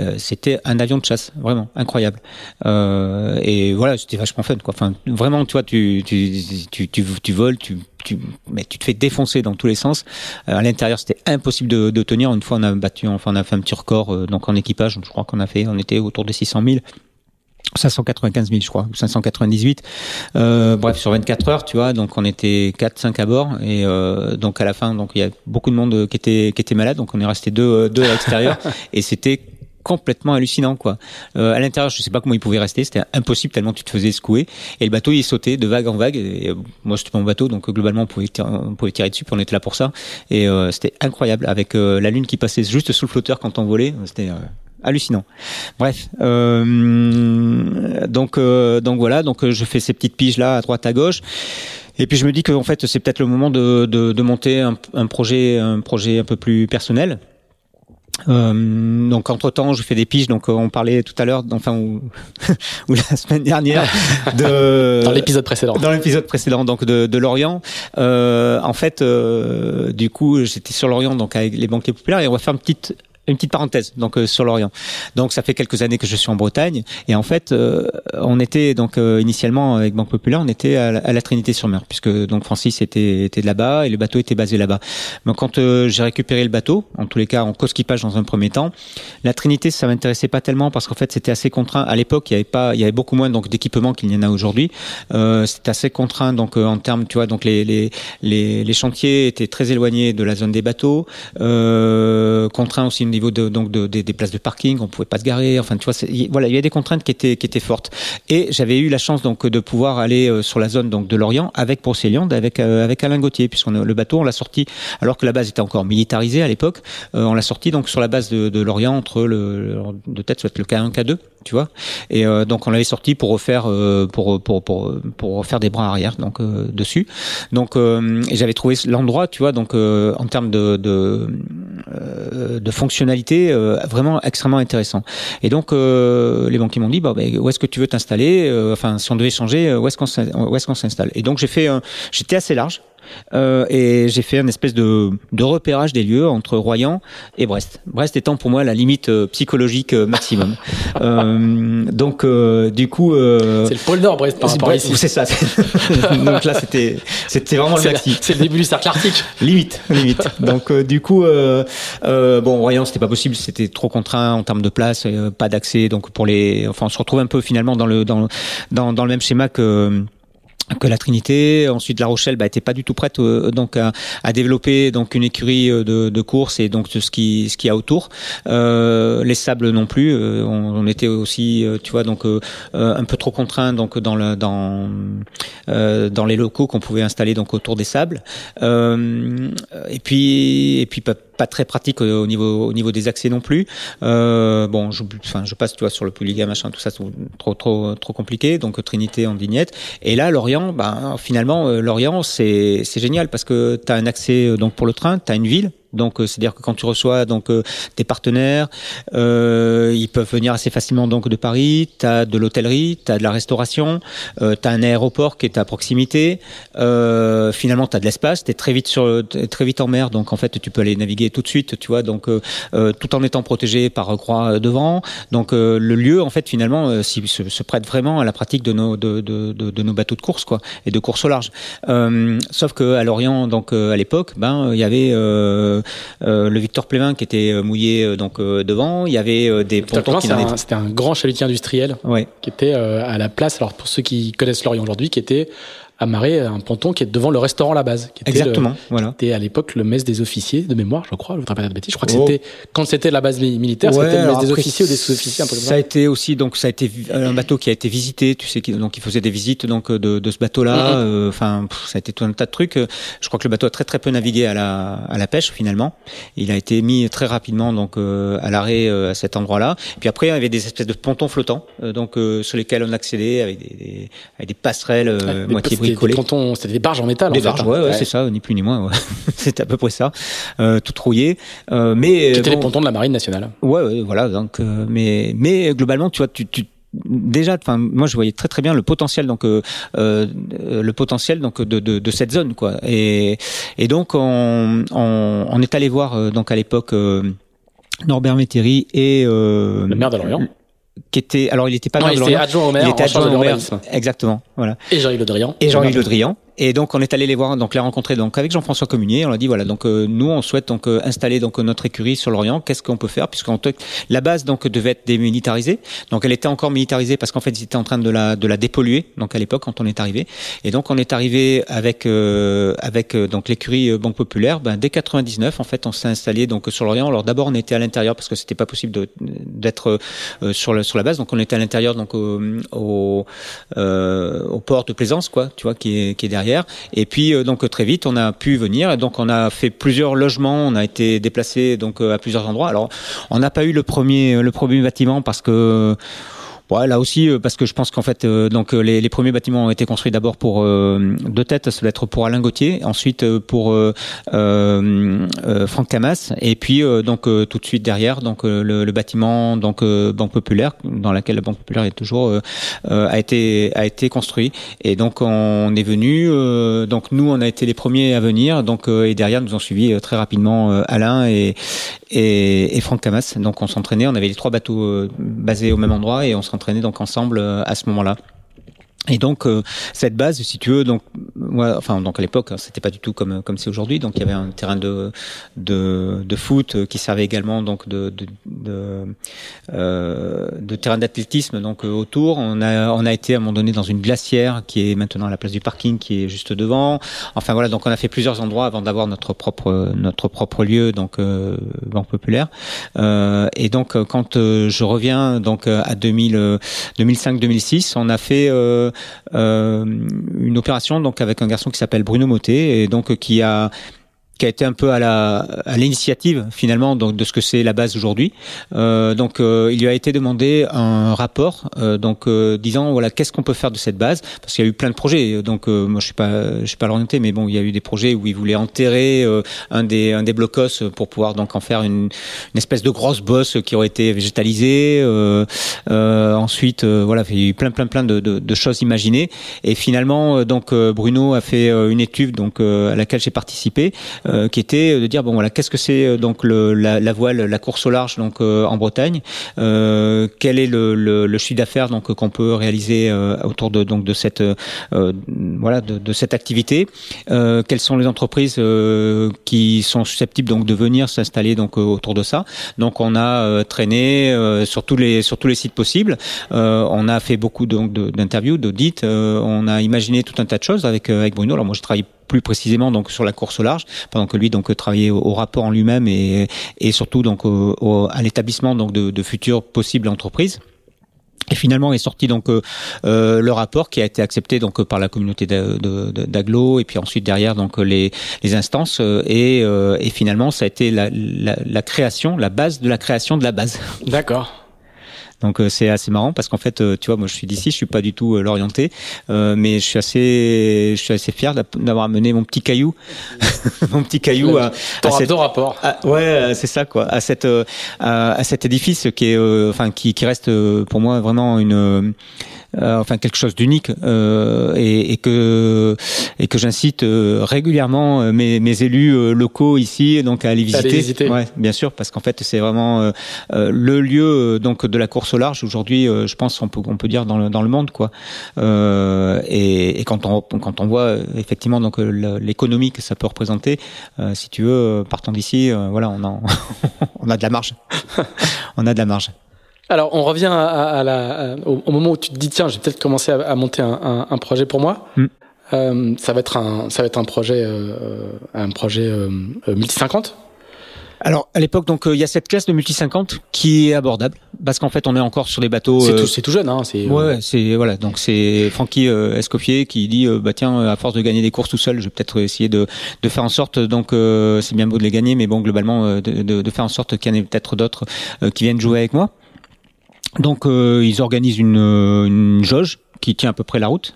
euh, c'était un avion de chasse, vraiment incroyable. Euh, et voilà, c'était vachement fun, quoi. Enfin, vraiment, tu vois, tu tu tu tu, tu voles, tu tu, mais tu te fais défoncer dans tous les sens. Euh, à l'intérieur, c'était impossible de, de, tenir. Une fois, on a battu, enfin, on a fait un petit record, euh, donc en équipage, je crois qu'on a fait, on était autour des 600 000. 595 000, je crois, ou 598. Euh, bref, sur 24 heures, tu vois, donc on était 4-5 à bord, et euh, donc à la fin, donc il y a beaucoup de monde qui était qui était malade, donc on est resté deux deux à l'extérieur, et c'était complètement hallucinant quoi. Euh, à l'intérieur, je sais pas comment il pouvait rester, c'était impossible tellement tu te faisais secouer et le bateau il sautait de vague en vague et, euh, moi c'était mon bateau donc globalement on pouvait tirer, on pouvait dessus on était là pour ça et euh, c'était incroyable avec euh, la lune qui passait juste sous le flotteur quand on volait, c'était hallucinant. Bref, donc donc voilà, donc je fais ces petites piges là à droite à gauche. Et puis je me dis que en fait c'est peut-être le moment de, de, de monter un, projet un projet un peu plus personnel. Euh, donc entre temps, je fais des piges. Donc on parlait tout à l'heure, enfin ou, ou, la semaine dernière, de dans l'épisode précédent. Dans l'épisode précédent, donc de, de l'Orient. Euh, en fait, euh, du coup, j'étais sur l'Orient, donc avec les banquiers populaires, et on va faire une petite une petite parenthèse donc euh, sur l'Orient. Donc ça fait quelques années que je suis en Bretagne et en fait euh, on était donc euh, initialement avec Banque Populaire on était à la, Trinité-sur-Mer puisque donc Francis était était là-bas et le bateau était basé là-bas. Mais quand j'ai récupéré le bateau, en tous les cas en co-skipage dans un premier temps, la Trinité ça m'intéressait pas tellement parce qu'en fait c'était assez contraint. À l'époque il y avait pas il y avait beaucoup moins donc d'équipements qu'il y en a aujourd'hui. C'était assez contraint donc en termes tu vois donc les, les les chantiers étaient très éloignés de la zone des bateaux, contraint aussi une niveau de, donc de, des places de parking, on pouvait pas se garer. Enfin, tu vois, voilà, il y avait des contraintes qui étaient qui étaient fortes. Et j'avais eu la chance donc de pouvoir aller euh, sur la zone donc de l'Orient avec Procéliande, avec euh, avec Alain Gauthier, puisqu'on le bateau on l'a sorti alors que la base était encore militarisée à l'époque. Euh, on l'a sorti donc sur la base de, de l'Orient entre le de tête soit le K1 K2 tu vois. Et euh, donc on l'avait sorti pour refaire euh, pour, pour pour pour refaire des bras arrière donc euh, dessus. Donc j'avais trouvé l'endroit, tu vois, donc en termes de de, de fonctionnalité vraiment extrêmement intéressant. Et donc les banquiers m'ont dit bah, où est-ce que tu veux t'installer? Enfin si on devait changer, où est-ce qu'on qu'on s'installe? Et donc j'ai fait j'étais assez large euh, et j'ai fait une espèce de, de, repérage des lieux entre Royan et Brest. Brest étant pour moi la limite euh, psychologique euh, maximum. euh, donc du coup, c'est le pôle Nord Brest par rapport ici. C'est ça. donc là c'était c'était vraiment le maxi. C'est le début du cercle arctique. limite, limite. Donc du coup, bon Royan c'était pas possible, c'était trop contraint en termes de place, pas d'accès. Donc pour les, enfin on se retrouve un peu finalement dans le dans dans, dans le même schéma que que la Trinité. Ensuite, La Rochelle bah, était pas du tout prête euh, donc à, à, développer donc une écurie euh, de, de course et donc ce qui ce qui a autour. Euh, les sables non plus. Euh, on, on, était aussi, tu vois, donc un peu trop contraint donc dans le dans dans les locaux qu'on pouvait installer donc autour des sables. et puis et puis pas très pratique au niveau au niveau des accès non plus. Euh, bon, je, enfin, je passe, tu vois, sur le Pouliga, machin, tout ça, c'est trop trop trop compliqué. Donc Trinité en dignette. Et là, Lorient, ben finalement, euh, Lorient, c'est c'est génial parce que tu as un accès euh, donc pour le train, tu as une ville donc, euh, c'est-à-dire que quand tu reçois donc euh, tes partenaires, euh, ils peuvent venir assez facilement donc de Paris. Tu as de l'hôtellerie, tu as de la restauration, tu as un aéroport qui est à proximité. Finalement, tu as de l'espace. Tu es très vite sur très vite en mer, donc en fait, tu peux aller naviguer tout de suite, tu vois. Donc, tout en étant protégé par croix devant. Donc, le lieu, en fait, finalement, se, se, prête vraiment à la pratique de nos de, de, de, nos bateaux de course, quoi, et de course au large. sauf que Lorient, donc à l'époque, ben il y avait euh, le Victor Plévin qui était euh, mouillé euh, donc devant. Il y avait des pontons qui C'était un grand chalutier industriel ouais. qui était à la place. Alors pour ceux qui connaissent Lorient aujourd'hui, qui était amarré un ponton qui est devant le restaurant La Base. Qui était Exactement, voilà. C'était à l'époque le mess des officiers de mémoire, je crois. Je voudrais pas de bêtises. Je crois que c'était oh. quand c'était la base militaire, c'était le mess des officiers ou des sous-officiers. ça, a été aussi donc ça a été un bateau qui a été visité. Tu sais, donc il faisait des visites donc de, de ce bateau-là. Euh, enfin, ça a été tout un tas de trucs. Je crois que le bateau a très très peu navigué à la à la pêche finalement. Il a été mis très rapidement donc euh, à l'arrêt euh, à cet endroit-là. Puis après, il y avait des espèces de pontons flottants donc sur lesquels on accédait avec des, des avec des passerelles moitié des, pontons, c'était des barges en métal. Des barges, hein. ouais, ouais, c'est ça, ni plus ni moins. Ouais. c'était à peu près ça, euh, tout rouillé. Euh, mais qui étaient les pontons de la marine nationale. Ouais, ouais voilà. Donc, mais mais globalement, tu vois, tu, tu déjà, enfin, moi je voyais très très bien le potentiel donc euh, le potentiel donc de, de, de, cette zone quoi. Et, et donc on, on, on est allé voir donc à l'époque Norbert Métairie et le maire de Lorient qui était alors il était pas non, il était adjoint au maire il était adjoint au maire. exactement voilà. Et Jean-Yves Le Drian. Et Jean-Yves Le Drian et donc on est allé les voir, donc les rencontrer donc avec Jean-François Communier. On a dit voilà donc euh, nous on souhaite donc euh, installer donc notre écurie sur l'Orient. Qu'est-ce qu'on peut faire? Puisqu'on la base donc devait être démilitarisée. Donc elle était encore militarisée parce qu'en fait ils étaient en train de la de la dépolluer. Donc à l'époque quand on est arrivé. Et donc on est arrivé avec euh, avec donc l'écurie Banque Populaire. Ben, dès 99 en fait on s'est installé donc sur l'Orient. Alors d'abord on était à l'intérieur parce que c'était pas possible d'être sur la sur la base. Donc on était à l'intérieur donc au au, au port de Plaisance quoi. Tu vois qui est qui est derrière et puis euh, donc très vite, on a pu venir. Et donc on a fait plusieurs logements. On a été déplacé donc euh, à plusieurs endroits. Alors on n'a pas eu le premier le premier bâtiment parce que Ouais, là aussi, euh, parce que je pense qu'en fait, euh, donc euh, les, premiers bâtiments ont été construits d'abord pour deux têtes, ça va être pour Alain Gauthier, ensuite pour euh, Franck Camas, et puis donc tout de suite derrière, donc le, le, bâtiment donc Banque Populaire, dans laquelle la Banque Populaire est toujours a été a été construit, et donc on est venu, donc nous on a été les premiers à venir, donc et derrière nous ont suivi très rapidement Alain et et, et Franck Camas, donc on s'entraînait, on avait les trois bateaux basés au même endroit et on s'entraînait donc ensemble euh, à ce moment-là. Et donc euh, cette base, si tu veux, donc moi, enfin donc à l'époque, hein, c'était pas du tout comme comme c'est aujourd'hui. Donc il y avait un terrain de de, de foot euh, qui servait également donc de de de, euh, de terrain d'athlétisme donc autour. On a on a été à un moment donné dans une glacière qui est maintenant la place du parking qui est juste devant. Enfin voilà, donc on a fait plusieurs endroits avant d'avoir notre propre notre propre lieu donc euh, banque populaire. Euh, et donc quand je reviens donc à 2000 2005-2006, on a fait euh, une opération donc avec un garçon qui s'appelle Bruno Motet et donc qui a qui a été un peu à la à l'initiative finalement donc de ce que c'est la base aujourd'hui. Euh, donc euh, il lui a été demandé un rapport euh, donc euh, disant voilà qu'est-ce qu'on peut faire de cette base? Parce qu'il y a eu plein de projets. Donc euh, moi je suis pas je suis pas l'orienté mais bon il y a eu des projets où il voulait enterrer un des un des blocos pour pouvoir donc en faire une, une espèce de grosse bosse qui aurait été végétalisée. ensuite voilà il y a eu plein plein plein de, de, de choses imaginées et finalement donc Bruno a fait une étude donc à laquelle j'ai participé euh, qui était de dire bon voilà qu'est-ce que c'est euh, donc le, la, la, voile, la course au large donc euh, en Bretagne, quel est le, le, le chiffre d'affaires donc qu'on peut réaliser autour de donc de cette voilà de, de, cette activité, quelles sont les entreprises qui sont susceptibles donc de venir s'installer donc autour de ça. Donc on a traîné sur tous les sur tous les sites possibles. on a fait beaucoup donc d'interviews, d'audits. on a imaginé tout un tas de choses avec avec Bruno. Alors moi je travaille plus précisément donc sur la course au large, pendant que lui donc travaillait au, rapport en lui-même et, et surtout donc au, à l'établissement donc de, de futures possibles entreprises. Et finalement est sorti donc euh, euh le rapport qui a été accepté donc par la communauté d'Aglo et puis ensuite derrière donc les, les instances euh, et, euh, et finalement ça a été la, la, la création, la base de la création de la base. D'accord. Donc euh, c'est assez marrant parce qu'en fait, euh, tu vois, moi je suis d'ici, je suis pas du tout euh, l'orienté, mais je suis assez, je suis assez fier d'avoir amené mon petit caillou, mon petit caillou à, à cette, rapport. ouais, c'est ça quoi, à cette, à, cet édifice qui est, enfin qui, qui reste pour moi vraiment une euh, enfin quelque chose d'unique euh, et, et, que et que j'incite euh, régulièrement mes, mes élus locaux ici donc à aller visiter. Aller visiter. Ouais, bien sûr, parce qu'en fait c'est vraiment le lieu donc de la course au large aujourd'hui. je pense on peut on peut dire dans le dans le monde quoi. et, et quand on quand on voit effectivement donc l'économie que ça peut représenter, si tu veux, partant d'ici, voilà, on a on a de la marge. on a de la marge. Alors, on revient à, la, au, moment où tu te dis tiens, je vais peut-être commencer à, monter un, un, projet pour moi. Mm. Euh, ça va être un, ça va être un projet, euh, un projet euh, multi 50. Alors à l'époque, donc il y a cette classe de multi 50 qui est abordable parce qu'en fait on est encore sur des bateaux. C'est tout, tout, jeune, hein. C'est ouais, c'est voilà. Donc c'est Francky Escoffier qui dit bah tiens à force de gagner des courses tout seul, je vais peut-être essayer de, de faire en sorte donc c'est bien beau de les gagner, mais bon globalement de, de, de faire en sorte qu'il y en ait peut-être d'autres qui viennent jouer avec moi. Donc euh, ils organisent une, une jauge qui tient à peu près la route.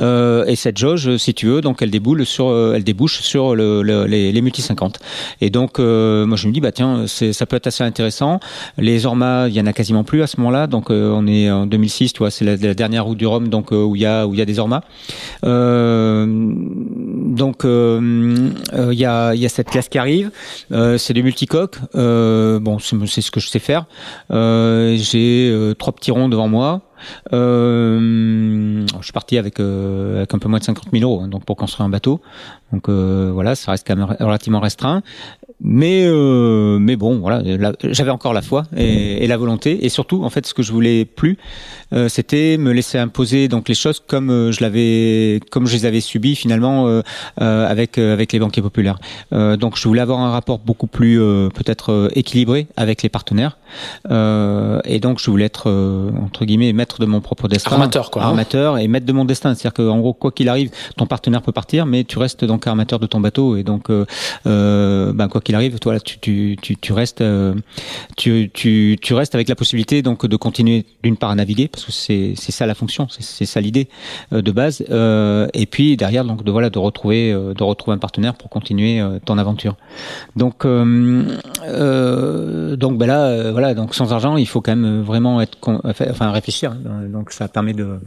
Euh, et cette jauge, si tu veux, donc elle déboule sur, euh, elle débouche sur le, les, les, multi 50. Et donc, euh, moi je me dis bah tiens, ça peut être assez intéressant. Les Orma, il y en a quasiment plus à ce moment-là. Donc euh, on est en 2006, tu vois, c'est la, dernière route du Rhum, donc où il y a où il y a des Orma. donc il y a il y a cette classe qui arrive. c'est des multicoques. bon, c'est ce que je sais faire. J'ai trois petits ronds devant moi. Euh, je suis parti avec, euh, avec un peu moins de 50 000 euros hein, donc pour construire un bateau. Donc euh, voilà, ça reste quand même relativement restreint. Mais mais bon, voilà, j'avais encore la foi et, la volonté, et surtout, en fait, ce que je voulais plus, c'était me laisser imposer donc les choses comme je l'avais, comme je les avais subies finalement avec avec les banquiers populaires. donc, je voulais avoir un rapport beaucoup plus peut-être équilibré avec les partenaires, et donc je voulais être entre guillemets maître de mon propre destin, armateur quoi, hein. armateur et maître de mon destin. C'est-à-dire qu'en gros, quoi qu'il arrive, ton partenaire peut partir, mais tu restes donc armateur de ton bateau, et donc ben quoi qu'il arrive, toi, tu, tu, tu, tu restes, euh, tu, tu, tu, restes avec la possibilité donc de continuer d'une part à naviguer parce que c'est c'est ça la fonction, c'est ça l'idée euh, de base, euh, et puis derrière donc de voilà de retrouver de retrouver un partenaire pour continuer ton aventure. Donc donc ben là voilà donc sans argent il faut quand même vraiment être enfin réfléchir. Hein. donc ça permet de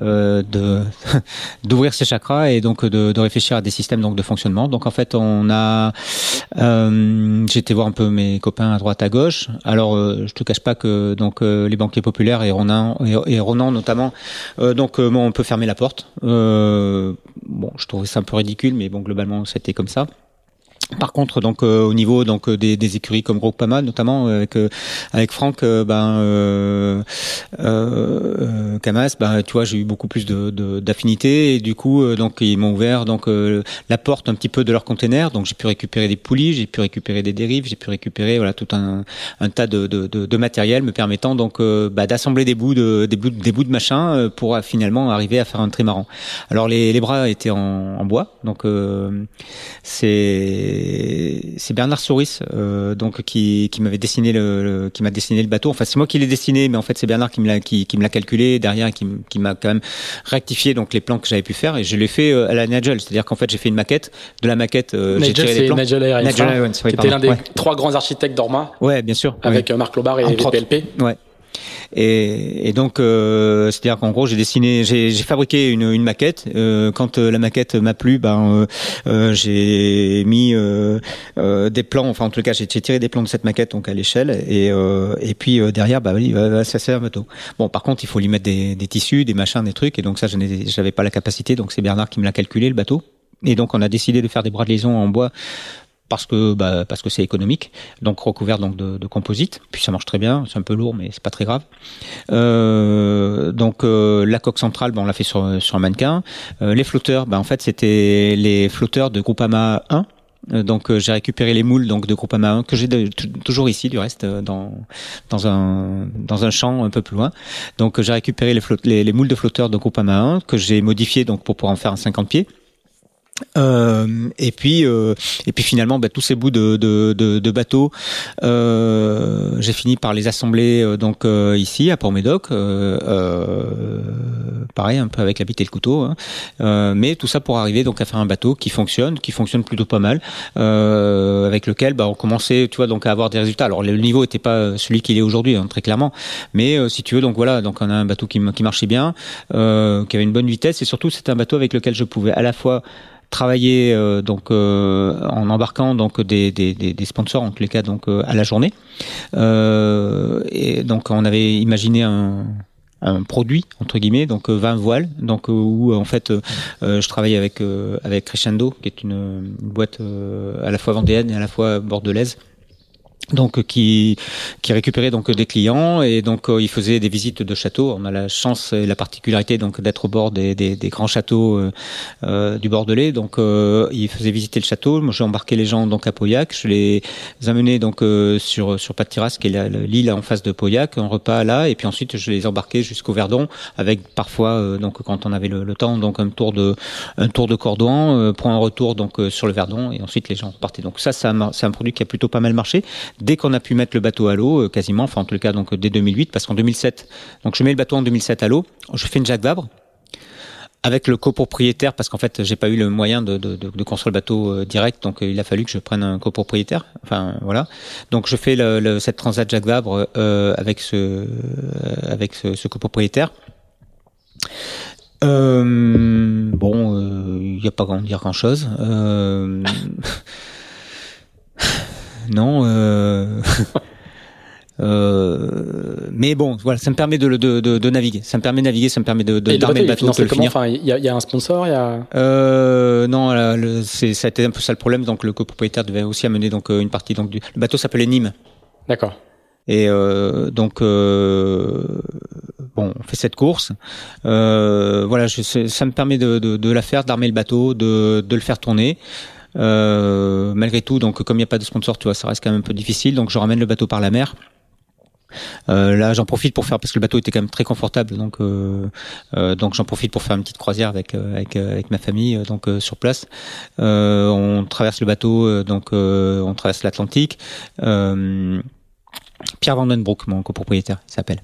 euh, d'ouvrir ses chakras et donc de, de, réfléchir à des systèmes donc de fonctionnement. Donc en fait, on a euh, été voir un peu mes copains à droite à gauche. Alors euh, je te cache pas que donc euh, les banquiers populaires et Ronan et, Ronan notamment donc bon, on peut fermer la porte. bon, je trouvais ça un peu ridicule, mais bon globalement c'était comme ça. Par contre, donc euh, au niveau donc euh, des, des écuries comme Groupama, notamment euh, avec avec Franck, ben euh, Camas, ben tu vois, j'ai eu beaucoup plus de d'affinité et du coup donc ils m'ont ouvert donc la porte un petit peu de leur container. Donc j'ai pu récupérer des poulies, j'ai pu récupérer des dérives, j'ai pu récupérer voilà tout un, un tas de, de, de, matériel me permettant donc bah, d'assembler des bouts de des bouts des bouts de machin pour finalement arriver à faire un trimaran. Alors les, les bras étaient en, en bois, donc c'est c'est Bernard Souris euh, donc qui, qui m'avait dessiné le, qui m'a dessiné le bateau. Enfin c'est moi qui l'ai dessiné, mais en fait c'est Bernard qui me l'a qui, qui me l'a calculé derrière, qui, qui m'a quand même rectifié donc les plans que j'avais pu faire et je l'ai fait euh, à la Nigel, c'est-à-dire qu'en fait j'ai fait une maquette de la maquette. Euh, j'ai tiré les plans. Nigel Airlines, Nigel qui était l'un des trois grands architectes d'Orma. Ouais, bien sûr. Avec euh, Marc Lobar et les PLP. Ouais. Et, et donc, euh, c'est-à-dire qu'en gros, j'ai dessiné, j'ai fabriqué une, une maquette. Euh, quand euh, la maquette m'a plu, ben euh, j'ai mis des plans. Enfin, en tout cas, j'ai tiré des plans de cette maquette donc à l'échelle. Et, et puis derrière, bah oui, ça c'est un bateau. Bon, par contre, il faut lui mettre des, des tissus, des machins, des trucs. Et donc ça, je n'avais pas la capacité. Donc c'est Bernard qui me l'a calculé le bateau. Et donc on a décidé de faire des bras de liaison en bois parce que bah, parce que c'est économique, donc recouvert donc de, de, composite. Puis ça marche très bien, c'est un peu lourd mais c'est pas très grave. Euh, donc euh, la coque centrale, bah, on l'a fait sur sur un mannequin. Euh, les flotteurs, bah, en fait c'était les flotteurs de Groupama 1. Euh, donc euh, j'ai récupéré les moules donc de Groupama 1 que j'ai toujours ici du reste dans dans un dans un champ un peu plus loin. Donc j'ai récupéré les, les, les, moules de flotteurs de Groupama 1 que j'ai modifié donc pour pouvoir en faire un 50 pieds. Euh, et puis euh, et puis finalement bah, tous ces bouts de, de, de, de bateaux euh, j'ai fini par les assembler euh, donc euh, ici à Port-Médoc pareil un peu avec la bite et le couteau hein. mais tout ça pour arriver donc à faire un bateau qui fonctionne qui fonctionne plutôt pas mal avec lequel bah, on commençait tu vois donc à avoir des résultats. Alors le niveau était pas celui qu'il est aujourd'hui hein, très clairement. Mais si tu veux donc voilà donc on a un bateau qui, qui marchait bien qui avait une bonne vitesse. Et surtout c'est un bateau avec lequel je pouvais à la fois travailler euh, donc euh, en embarquant donc des, des, des, sponsors en tous les cas donc euh, à la journée. Et donc on avait imaginé un produit entre guillemets donc 20 voiles donc où en fait je travaille avec avec Crescendo qui est une boîte à la fois vendéenne et à la fois bordelaise donc qui qui récupérait donc des clients et donc euh, il faisait des visites de châteaux. On a la chance et la particularité donc d'être au bord des, des, des grands châteaux euh, euh du Bordelais. Donc euh, il faisait visiter le château. Moi j'ai embarqué les gens donc à Pauillac. Je les amenais donc euh, sur sur Pas-de-Tiras qui est l'île en face de Pauillac, un repas là et puis ensuite je les embarquais jusqu'au Verdon avec parfois donc quand on avait le, temps donc un tour de un tour de cordon pour un retour donc sur le Verdon et ensuite les gens partaient. Donc ça, ça c'est un produit qui a plutôt pas mal marché. Dès qu'on a pu mettre le bateau à l'eau, quasiment, enfin en tout cas donc dès 2008, parce qu'en 2007, donc je mets le bateau en 2007 à l'eau, je fais une Jacques Vabre avec le copropriétaire parce qu'en fait j'ai pas eu le moyen de, de, construire le bateau direct donc il a fallu que je prenne un copropriétaire enfin voilà donc je fais cette transat Jacques Vabre euh, avec ce avec ce, copropriétaire euh, bon, il euh, n'y a pas grand dire grand chose. Euh, non. Euh, euh, mais bon, voilà, ça me permet de, de, de, de, naviguer. Ça me permet de naviguer, ça me permet de d'armer le bateau, de le finir. Il y, a, y, a un sponsor, il y a. Euh, non, c'est ça a été un peu ça le problème. Donc le copropriétaire devait aussi amener donc une partie donc du le bateau s'appelait Nîmes. D'accord. Et euh, donc euh, bon, on fait cette course. Euh, voilà, je, ça me permet de, de, de la faire, d'armer le bateau, de, de le faire tourner. Euh, malgré tout, donc comme il n'y a pas de sponsor, tu vois, ça reste quand même un peu difficile. Donc je ramène le bateau par la mer. Euh, là, j'en profite pour faire parce que le bateau était quand même très confortable, donc euh, euh, donc j'en profite pour faire une petite croisière avec avec, avec ma famille, donc sur place. on traverse le bateau, donc on traverse l'Atlantique. Pierre Vandenbroek, mon copropriétaire, il s'appelle.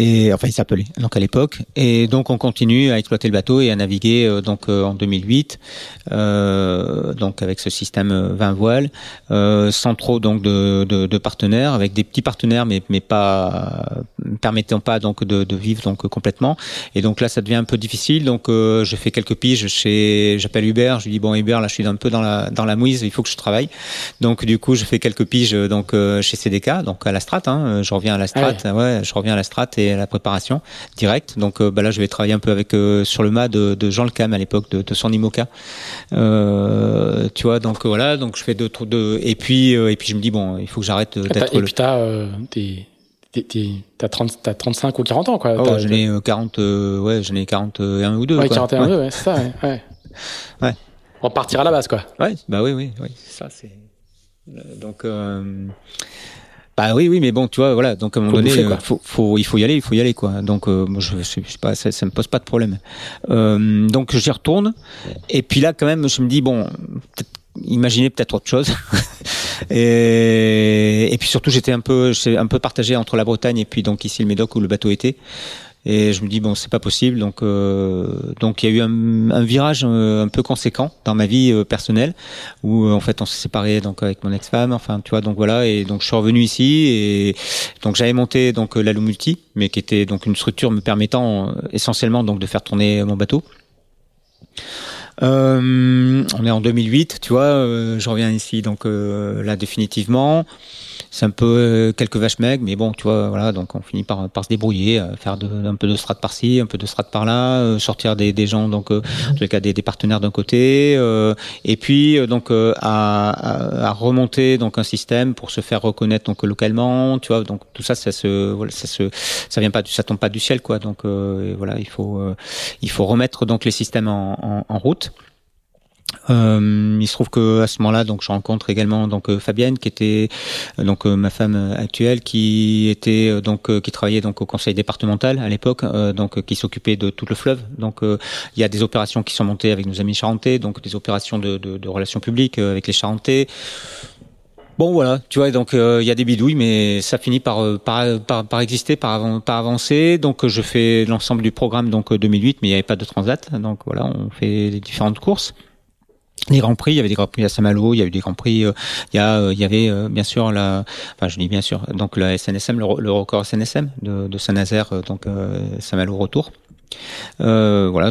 Et enfin, il s'appelait donc à l'époque. Et donc on continue à exploiter le bateau et à naviguer euh, donc euh, en 2008, euh, donc avec ce système 20 voiles, euh, sans trop donc de, de, de, partenaires, avec des petits partenaires, mais mais pas permettant pas donc de, de, vivre donc complètement. Et donc là, ça devient un peu difficile. Donc je fais quelques piges chez, j'appelle Hubert, je lui dis bon Hubert, là je suis un peu dans la dans la mouise, il faut que je travaille. Donc du coup, je fais quelques piges donc chez CDK, donc à la Strat. Hein, je reviens à la Strat, ah ouais, je reviens à la Strat et la préparation directe. Donc euh, bah là, je vais travailler un peu avec euh, sur le mât de, de, Jean Le Cam à l'époque de, de son Imoca. Euh, tu vois, donc voilà, donc je fais deux de et puis et puis je me dis bon, il faut que j'arrête d'être. Et puis t'as T'as 30, 35 ou 40 ans, quoi. Oh, j'en ai 40, ouais, j'en ai 41 ou 2. Ouais, 41 ou 2, ouais, c'est ça, ouais. ouais. On partira à la base, quoi. Ouais, bah oui, oui, oui. Ça, c'est. Donc, euh, bah oui, oui, mais bon, tu vois, voilà. Donc à un moment donné, euh, faut, faut, il faut y aller, il faut y aller, quoi. Donc euh, je, je, sais pas, ça, ça me pose pas de problème. Euh, donc j'y retourne. Et puis là, quand même, je me dis bon, peut imaginez peut-être autre chose. et, et puis surtout, j'étais un peu, un peu partagé entre la Bretagne et puis donc ici le Médoc où le bateau était. Et je me dis bon, c'est pas possible. Donc euh, donc il y a eu un, un, virage euh, un peu conséquent dans ma vie euh, personnelle où en fait on s'est séparé donc avec mon ex-femme. Enfin tu vois donc voilà et donc je suis revenu ici et donc j'avais monté donc la Multi, mais qui était donc une structure me permettant essentiellement donc de faire tourner mon bateau. Euh, on est en 2008, tu vois, euh, je reviens ici donc euh, là définitivement. C'est un peu euh, quelques vaches maigres, mais bon, tu vois, voilà, donc on finit par, se débrouiller, faire de, un peu de strat par-ci, un peu de strat par-là, sortir des, des gens, donc en tout cas des, partenaires d'un côté, et puis donc à, remonter donc un système pour se faire reconnaître donc localement, tu vois, donc tout ça, ça se, voilà, ça se, ça vient pas, ça tombe pas du ciel, quoi. Donc voilà, il faut, il faut remettre donc les systèmes en route. Euh, il se trouve que à ce moment-là, donc je rencontre également donc euh, Fabienne, qui était euh, donc euh, ma femme actuelle, qui était donc qui travaillait donc au conseil départemental à l'époque, donc qui s'occupait de tout le fleuve. Donc il y a des opérations qui sont montées avec nos amis charentais, donc des opérations de, de, de relations publiques avec les charentais. Bon voilà, tu vois, donc il y a des bidouilles, mais ça finit par par, par, par exister, par, par avancer. Donc je fais l'ensemble du programme donc 2008, mais il n'y avait pas de transat, donc voilà, on fait les différentes courses les grands prix, il y avait des grands prix à Saint-Malo, il y a eu des grands prix, euh, il y a, euh, il y avait euh, bien sûr la, enfin je dis bien sûr, donc la SNSM, le, record SNSM de, de Saint-Nazaire, donc Saint-Malo retour. voilà,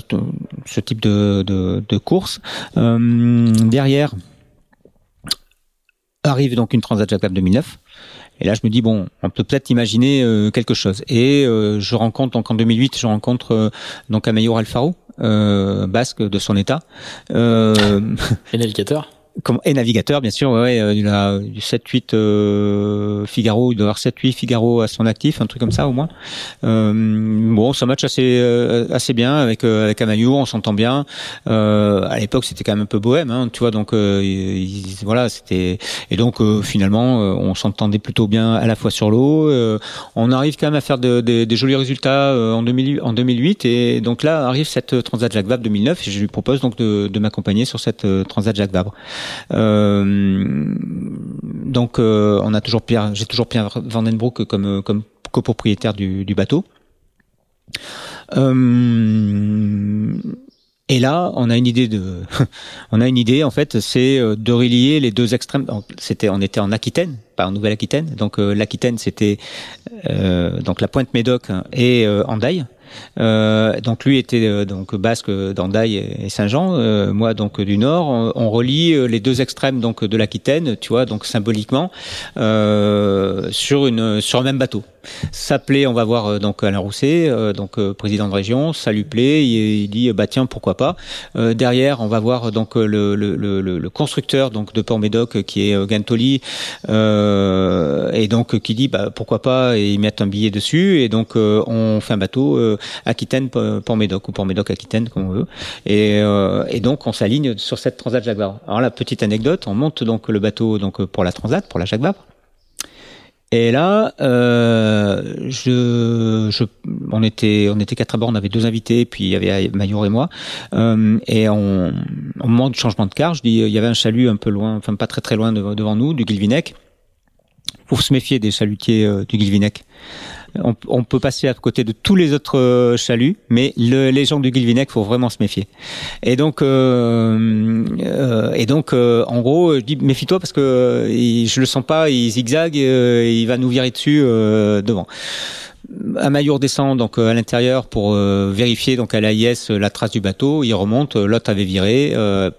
ce type de, de, de course. derrière arrive donc une Transat Jacques 2009. Et là, je me dis bon, on peut peut-être imaginer quelque chose. Et je rencontre donc en 2008, je rencontre donc Amayor Alfaro, basque de son état. Euh, et et navigateur bien sûr ouais, il a du 7 8 euh, Figaro il doit avoir 7 8 Figaro à son actif un truc comme ça au moins. Euh, bon ça match assez euh, assez bien avec euh, avec Amayou on s'entend bien. Euh, à l'époque c'était quand même un peu bohème hein, tu vois donc voilà c'était et donc finalement on s'entendait plutôt bien à la fois sur l'eau on arrive quand même à faire de, de, des jolis résultats en 2000 en 2008 et donc là arrive cette Transat Jacques Vabre 2009 et je lui propose donc de, de m'accompagner sur cette Transat Jacques Vabre. euh, donc on a toujours Pierre, j'ai toujours Pierre Vandenbroek comme comme copropriétaire du, bateau. Et là, on a une idée de, on a une idée en fait, c'est euh, de relier les deux extrêmes. C'était, on était en Aquitaine, pas en Nouvelle-Aquitaine. Donc euh, l'Aquitaine, c'était euh, donc la Pointe Médoc et euh. Euh, donc lui était euh, donc basque d'Andaille et Saint-Jean. Euh, moi donc du Nord. On, relie les deux extrêmes donc de l'Aquitaine, tu vois, donc symboliquement sur une sur un même bateau. Ça plaît, on va voir donc Alain Rousset, donc président de région, ça lui plaît, il, il dit bah tiens pourquoi pas. derrière, on va voir donc le, le, le, le constructeur donc de Port-Médoc qui est Gantoli et donc qui dit bah pourquoi pas et ils mettent un billet dessus et donc on fait un bateau Aquitaine pour Médoc ou pour Médoc Aquitaine comme on veut. Et, euh, et donc on s'aligne sur cette Transat Jacques. Alors la petite anecdote, on monte donc le bateau donc pour la Transat, pour la Jacques. Et là, euh, on était, on était quatre à bord, on avait deux invités, puis il y avait Mayor et moi. Euh, et on, au moment du changement de car, je dis, il y avait un chalut un peu loin, enfin pas très très loin devant nous, du Guilvinec. Faut se méfier des chalutiers du Guilvinec on, peut passer à côté de tous les autres euh, chaluts, mais le, les gens du Guilvinec, faut vraiment se méfier. Et donc, euh, euh, et donc, en gros, je dis méfie-toi parce que je le sens pas, il zigzague, il va nous virer dessus devant. Amayour descend donc euh, à l'intérieur pour euh, vérifier donc à l'AIS euh, la trace du bateau. Il remonte, l'autre avait viré.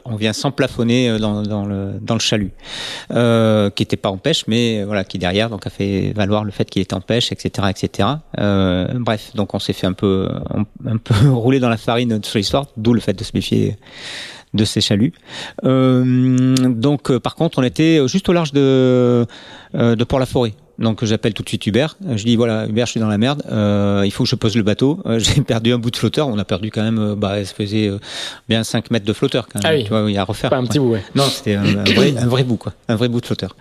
on vient sans plafonner dans, dans, le, dans le chalut, qui était pas en pêche, mais voilà, qui derrière donc a fait valoir le fait qu'il était en pêche, etc., etc. bref, donc on s'est fait un peu un, peu rouler dans la farine sur l'histoire, d'où le fait de se méfier de ces chaluts. Euh, donc, par contre, on était juste au large de, de Port-la-Forêt. Donc j'appelle tout de suite Hubert. Je dis voilà Hubert, je suis dans la merde. Euh, il faut que je pose le bateau. Euh, j'ai perdu un bout de flotteur. On a perdu quand même. Euh, bah, ça faisait euh, bien 5 mètres de flotteur quand même. Ah oui. Tu vois, il y a à refaire. Pas un petit bout. Ouais. Non, c'était un, un, vrai, un, vrai, bout quoi, un vrai bout de flotteur.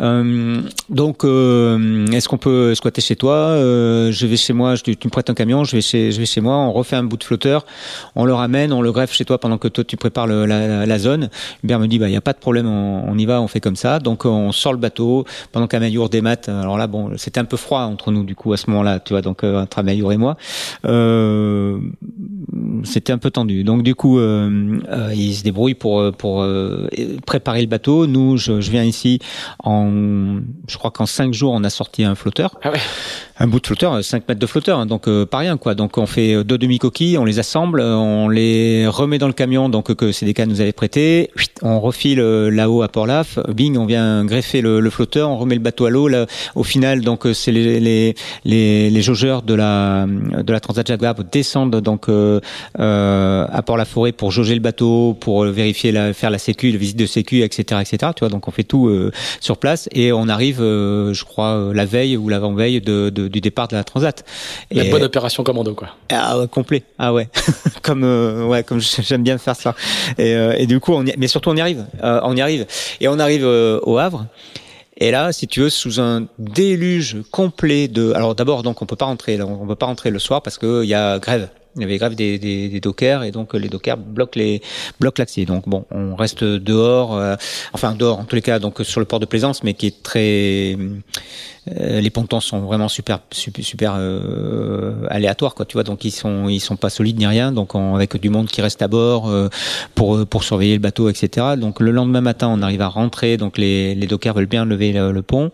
Euh, donc est-ce qu'on peut squatter chez toi? Je vais chez moi. Je, tu me prêtes un camion. Je vais chez, je vais chez moi. On refait un bout de flotteur. On le ramène. On le greffe chez toi pendant que toi tu prépares le, la, la, zone. Hubert me dit bah il y a pas de problème. On, on, y va. On fait comme ça. Donc on sort le bateau pendant qu'Améliore démat. Alors là bon, c'était un peu froid entre nous du coup à ce moment-là, tu vois, donc euh, entre Amayour et moi, euh, c'était un peu tendu. Donc du coup, euh, euh il se débrouille pour euh, pour préparer le bateau. Nous, je, viens ici en, je crois qu'en cinq jours, on a sorti un flotteur. Ah un bout de flotteur, 5 mètres de flotteur, hein, donc euh, pas rien quoi. Donc on fait deux demi-coquilles, on les assemble, on les remet dans le camion, donc que CDK nous avait prêté, on refile euh, là-haut à Port-Laf, bing, on vient greffer le, le, flotteur, on remet le bateau à l'eau. Au final, donc euh, c'est les, les, les, les, jaugeurs de la de la Transat Jacques descendent donc euh, à Port-la-Forêt pour jauger le bateau, pour vérifier la, faire la sécu, la visite de sécu, etc., etc. Tu vois, donc on fait tout sur place et on arrive, je crois, la veille ou l'avant-veille de, de du départ de la Transat. La bonne opération commando, quoi. Ah ouais, complet. Ah ouais, comme euh, ouais, comme j'aime bien faire ça. Et, euh, et du coup, on y, mais surtout on y arrive. Euh, on y arrive. Et on arrive au Havre. Et là, si tu veux, sous un déluge complet de. Alors d'abord, donc on peut pas rentrer. On peut pas rentrer le soir parce que il y a grève. Il y avait grève des, des, dockers et donc les dockers bloquent les bloquent l'accès. Donc bon, on reste dehors, euh, enfin dehors en tous les cas, donc sur le port de plaisance, mais qui est très euh, les pontons sont vraiment super super, euh, aléatoires quoi tu vois. Donc ils sont ils sont pas solides ni rien. Donc on, avec du monde qui reste à bord euh, pour pour surveiller le bateau etc donc le lendemain matin on arrive à rentrer. Donc les les dockers veulent bien lever le, le pont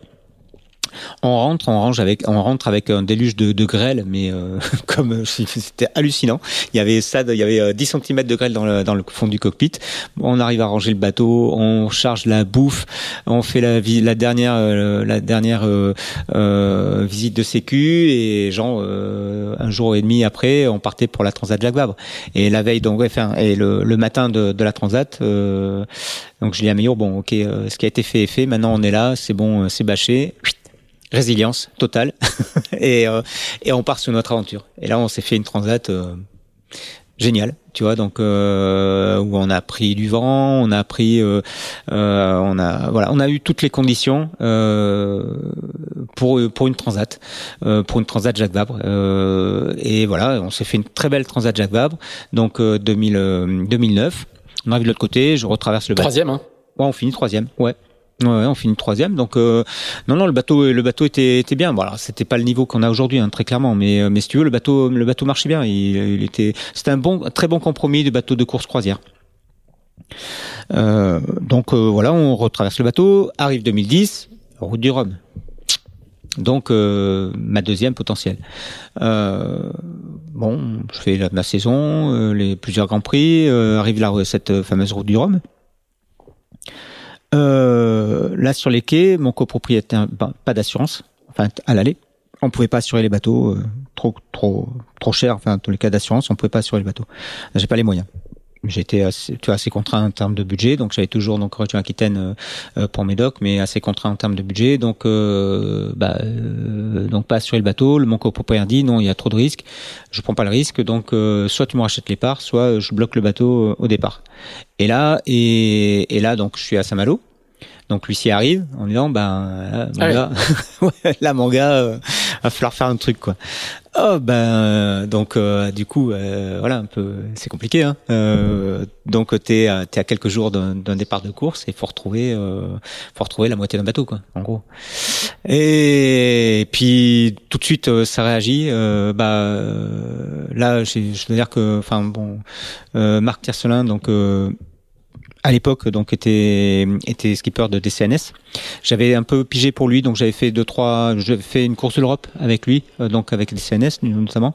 on rentre, on range avec, on rentre avec un déluge de, de grêle, mais euh, comme c'était hallucinant. Il y avait ça, il y avait 10 euh, cm de grêle dans le, dans le fond du cockpit. On arrive à ranger le bateau, on charge la bouffe, on fait la, la dernière, euh, la dernière euh, euh, visite de sécu et genre un jour et demi après, on partait pour la Transat Jacques Vabre. Et la veille, donc, enfin, et le, le matin de, de la Transat. donc je dis à Meilleur, bon, ok, ce qui a été fait est fait. Maintenant on est là, c'est bon, c'est bâché résilience totale et, euh, et on part sur notre aventure. Et là, on s'est fait une transat euh, géniale, tu vois, donc euh, où on a pris du vent, on a pris, euh, euh, on a voilà, on a eu toutes les conditions pour pour une transat, pour une transat Jacques Vabre. et voilà, on s'est fait une très belle transat Jacques Vabre, donc 2000, 2009. On arrive de l'autre côté, je retraverse le troisième. Hein. Ouais, on finit troisième. Ouais. Ouais, on finit troisième. Donc euh, non, non, le bateau, le bateau était, bien. Voilà, c'était pas le niveau qu'on a aujourd'hui, hein, très clairement. Mais, euh, mais si tu veux, le bateau, le bateau marchait bien. Il, était, c'était un bon, très bon compromis de bateau de course croisière. Euh, donc euh, voilà, on retraverse le bateau. Arrive 2010, route du Rhum. Donc ma deuxième potentielle. Bon, je fais la, ma saison, les plusieurs grands prix. arrive cette fameuse route du Rhum. Euh, là sur les quais, mon copropriétaire, ben, pas d'assurance, enfin à l'aller. On pouvait pas assurer les bateaux, euh, trop trop trop cher. Enfin, dans tous les cas d'assurance, on pouvait pas assurer les bateaux. J'ai pas les moyens. J'étais assez, tu vois, assez contraint en termes de budget, donc j'avais toujours donc région Aquitaine euh, euh, pour mes docs, mais assez contraint en termes de budget, donc euh, bah, euh, donc pas assurer le bateau. Le mon copropriétaire dit non, il y a trop de risques, je prends pas le risque, donc euh, soit tu me rachètes les parts, soit je bloque le bateau euh, au départ. Et là et, et là donc je suis à Saint-Malo. Donc l'huissier arrive en disant ben là, mon Ah gars, ouais, là mon gars, euh, va falloir faire un truc quoi. Oh ben euh, donc euh, du coup euh, voilà un peu c'est compliqué hein. Donc t'es à- t'es à quelques jours d'un départ de course et faut retrouver faut retrouver la moitié d'un bateau quoi en gros. Et puis tout de suite ça réagit. Bah là je veux dire que enfin bon Marc Tiercelin donc à l'époque donc était était skipper de DCNS. J'avais un peu pigé pour lui donc j'avais fait deux trois j'avais fait une course de l'Europe avec lui euh, donc avec DCNS notamment.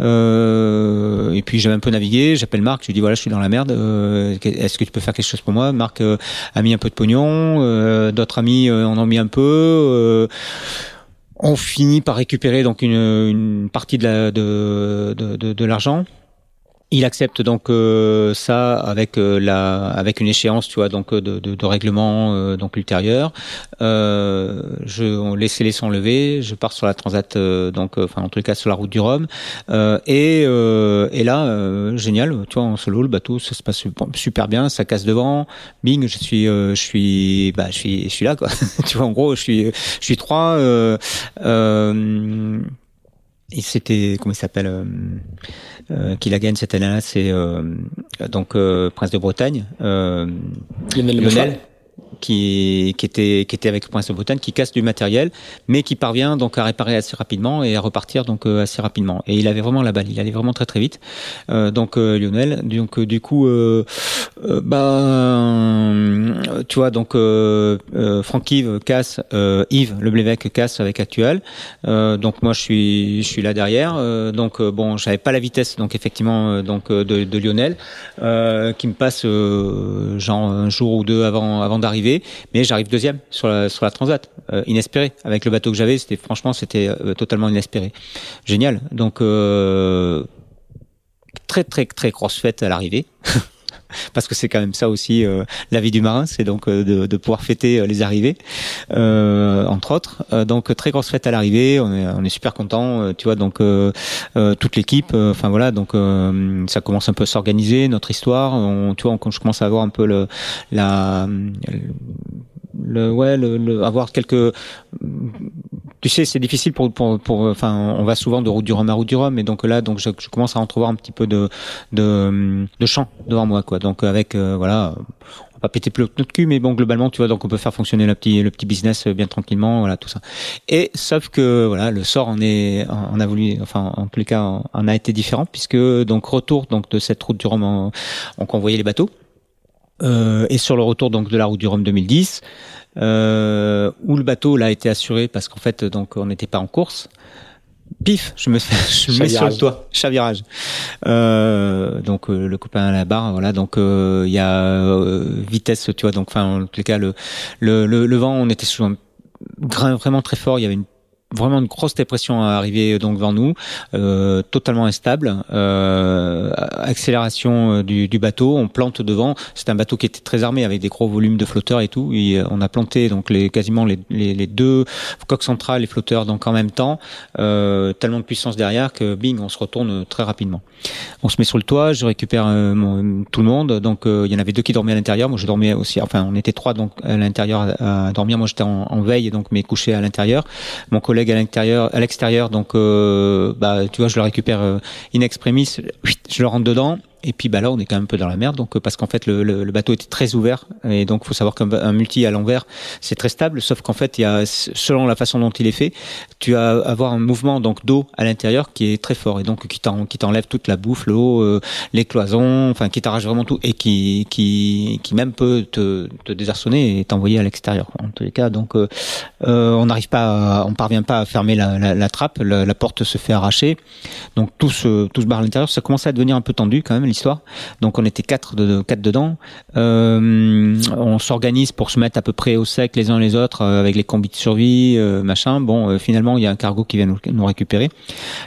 Euh, et puis j'avais un peu navigué, j'appelle Marc, je lui dis voilà, je suis dans la merde, euh, est-ce que tu peux faire quelque chose pour moi? Marc euh, a mis un peu de pognon, euh, d'autres amis en ont mis un peu on finit par récupérer donc une, une partie de la de, de, de, de l'argent. Il accepte donc euh, ça avec euh, la avec une échéance, tu vois, donc euh, de, de, de règlement euh, donc ultérieur. Euh, je on les sons levés, je pars sur la transat, euh, donc enfin en les cas sur la route du Rhum. Et et là génial, tu vois en solo le bateau ça se passe super- bien, ça casse devant. Bing, je suis je suis bah je suis je suis là quoi. tu vois en gros je suis je suis trois. Et c'était comment il s'appelle euh, qui la gagne cette année-là, c'est euh, donc euh, Prince de Bretagne, euh, Lionel Lionel, Mouchard. Qui qui était qui était avec le Prince de Bretagne, qui casse du matériel, mais qui parvient donc à réparer assez rapidement et à repartir donc euh, assez rapidement. Et il avait vraiment la balle, il allait vraiment très très vite. Euh, donc euh, Lionel, donc euh, du coup, euh, ben, tu vois donc Franck Yves casse, Yves Leblévesque casse avec Actuel. Donc moi je suis je suis là derrière. Donc bon, j'avais pas la vitesse donc effectivement donc de, de Lionel qui me passe genre un jour ou deux avant avant d'arriver, mais j'arrive deuxième sur la sur la transat, euh, inespéré avec le bateau que j'avais, c'était franchement c'était euh, totalement inespéré, génial. Donc euh, très très très grosse fête à l'arrivée. Parce que c'est quand même ça aussi euh, la vie du marin, c'est donc euh, de, de pouvoir fêter euh, les arrivées, entre autres. Donc très grosse fête à l'arrivée, on est, on est super content, tu vois. Donc toute l'équipe, enfin voilà, donc ça commence un peu à s'organiser notre histoire. On, tu vois, on, je commence à avoir un peu le la le ouais le, le- avoir quelques tu sais c'est difficile pour pour pour enfin on va souvent de route du Rhum à route du Rhum et donc là donc je, je commence à entrevoir un petit peu de de de champ devant moi quoi. Donc avec euh, voilà on va pas péter plus notre cul mais bon globalement tu vois donc on peut faire fonctionner le petit le petit business bien tranquillement voilà tout ça. Et sauf que voilà le sort en est en a voulu enfin en tous les cas en, a été différent puisque donc retour donc de cette route du Rhum on convoyait les bateaux euh, et sur le retour donc de la route du Rhum 2010, euh, où le bateau là a été assuré parce qu'en fait donc on n'était pas en course. Pif, je me fais, je me mets sur le toit, chavirage. Euh, donc euh, le copain à la barre, voilà. Donc euh, il y a euh, vitesse, tu vois. Donc enfin en tous les cas le le le, le vent, on était sous un grain vraiment très fort. Il y avait une vraiment une grosse dépression à arriver donc devant nous, euh, totalement instable, euh, accélération euh, du, du bateau, on plante devant. C'est un bateau qui était très armé avec des gros volumes de flotteurs et tout. Et euh, on a planté donc les quasiment les, les, les deux coques centrales et flotteurs donc en même temps, euh, tellement de puissance derrière que bing, on se retourne très rapidement. On se met sur le toit, je récupère euh, mon- tout le monde. Donc euh, il y en avait deux qui dormaient à l'intérieur, moi je dormais aussi. Enfin on était trois donc à l'intérieur à dormir. Moi j'étais en, en veille donc mais couché à l'intérieur. Mon collègue à l'intérieur, à l'extérieur donc euh, bah tu vois je le récupère euh, in extremis, je le rentre dedans. Et puis bah là, on est quand même un peu dans la merde, donc parce qu'en fait le, le, bateau était très ouvert. Et donc faut savoir qu'un multi à l'envers c'est très stable, sauf qu'en fait il y a selon la façon dont il est fait, tu vas avoir un mouvement donc d'eau à l'intérieur qui est très fort. Et donc qui t'enlève toute la bouffe, l'eau, les cloisons, enfin qui t'arrache vraiment tout et qui qui qui même peut te, te désarçonner et t'envoyer à l'extérieur. En tous les cas. Donc on n'arrive pas, on parvient pas à fermer la, la, la trappe, la, la porte se fait arracher, donc tout se tout se barre à l'intérieur. Ça commençait à devenir un peu tendu quand même l'histoire. Donc on était quatre, de, quatre dedans. Euh, on s'organise pour se mettre à peu près au sec les uns les autres euh, avec les combis de survie, euh, machin. Bon, finalement il y a un cargo qui vient nous, nous récupérer.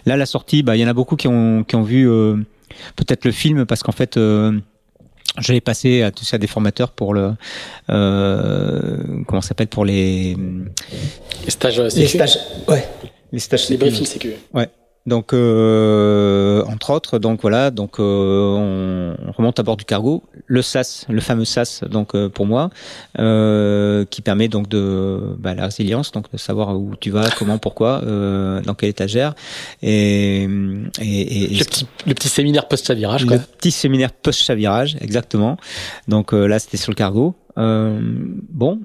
Là la sortie, bah il y en a beaucoup qui ont qui ont vu peut-être le film parce qu'en fait je l'ai passé à, à des formateurs pour le euh, comment ça s'appelle pour les les stages les stages ouais les stages les briefings sécu ouais donc, euh, entre autres, donc voilà, donc euh, on, remonte à bord du cargo, le SAS, le fameux SAS, donc euh, pour moi, euh, qui permet donc de bah, la résilience, donc de savoir où tu vas, comment, pourquoi, euh, dans quelle étagère, et, et, et le, petit, le petit séminaire post-chavirage, quoi. Le petit séminaire post-chavirage, exactement. Donc là, c'était sur le cargo. bon,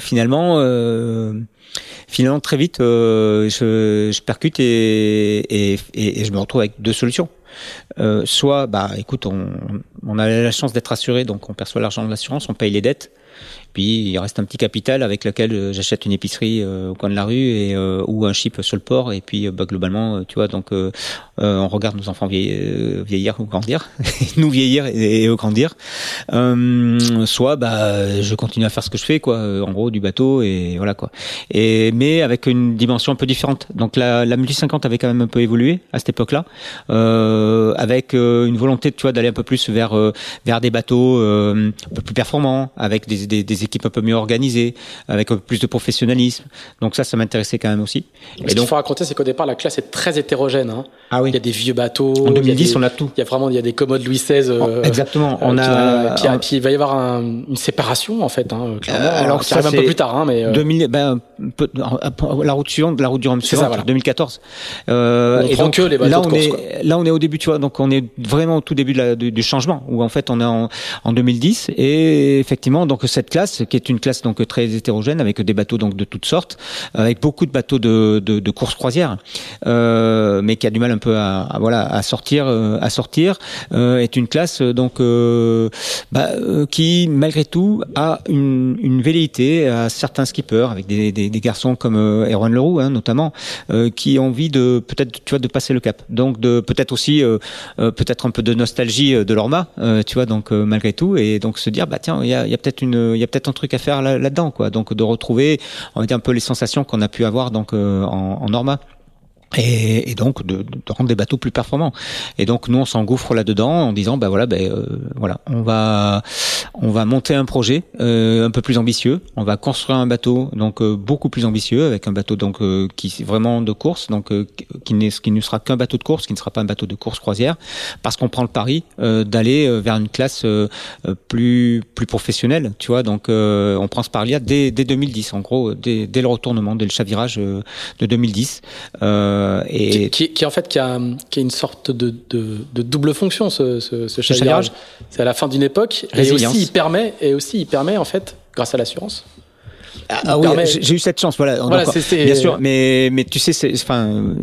finalement finalement très vite euh, je, percute et, je me retrouve avec deux solutions. Euh, soit bah écoute on a la chance d'être assuré donc on perçoit l'argent de l'assurance on paye les dettes puis il reste un petit capital avec lequel euh, j'achète une épicerie euh, au coin de la rue et euh, ou un chip sur le port. Et puis bah, globalement, tu vois, donc on regarde nos enfants vieillir ou grandir, nous vieillir et, eux grandir. soit bah je continue à faire ce que je fais, quoi. En gros, du bateau et voilà quoi. Et mais avec une dimension un peu différente. Donc la, la multi 50 avait quand même un peu évolué à cette époque-là, avec une volonté, tu vois, d'aller un peu plus vers vers des bateaux un peu plus performants, avec des, des, des équipes un peu mieux organisées, avec un peu plus de professionnalisme. Donc ça, ça m'intéressait quand même aussi. Et ce qu'il faut raconter, c'est qu'au départ, la classe est très hétérogène. Hein. Ah oui. Il y a des vieux bateaux. En 2010, on a tout. Il y a vraiment, il y a des commodes Louis XVI. Euh, exactement. On a. Puis, puis, il va y avoir un, une séparation en fait. Hein, clairement. Euh, alors ça arrive un peu plus tard, hein, mais. 2000, ben, peu, la route suivante, la route du Rhum suivante, ça, voilà. 2014. Euh, on et donc, que les bateaux là, on de course, est, quoi. là, on est au début, tu vois. Donc, on est vraiment au tout début de la, du, du, changement, où en fait, on est en, en 2010 et effectivement, donc cette classe, qui est une classe donc très hétérogène, avec des bateaux donc de toutes sortes, avec beaucoup de bateaux de, de, de course croisière, euh, mais qui a du mal un peu à, à voilà à sortir, euh, à sortir, euh, est une classe donc bah, qui malgré tout a une, une velléité à certains skippers, avec des, des, garçons comme Erwan Leroux hein, notamment, qui ont envie de peut-être tu vois de passer le cap, donc de peut-être aussi peut-être un peu de nostalgie de l'Orma, tu vois donc malgré tout, et donc se dire bah tiens il y a, y a peut-être une il y a peut-être un truc à faire là là-dedans, quoi. Donc de retrouver, on va dire un peu les sensations qu'on a pu avoir donc euh, en, en Norma et, et, donc de, de, rendre des bateaux plus performants. Et donc nous on s'engouffre là-dedans en disant bah voilà ben euh, voilà on va on va monter un projet euh, un peu plus ambitieux. On va construire un bateau donc euh, beaucoup plus ambitieux avec un bateau donc euh, qui vraiment de course donc euh, qui, n'est, qui ne sera qu'un bateau de course, qui ne sera pas un bateau de course croisière parce qu'on prend le pari d'aller vers une classe plus plus professionnelle. Tu vois donc on prend ce pari-là dès, dès 2010 en gros dès, dès le retournement dès le chavirage de 2010. Euh, et qui, qui, en fait qui a, qui a une sorte de, de, de double fonction ce, ce, ce chavirage. C'est à la fin d'une époque et aussi il permet et aussi il permet en fait grâce à l'assurance. Ah, ah oui, j'ai eu cette chance, voilà. voilà c est, c est... Bien sûr, mais mais tu sais, c'est enfin.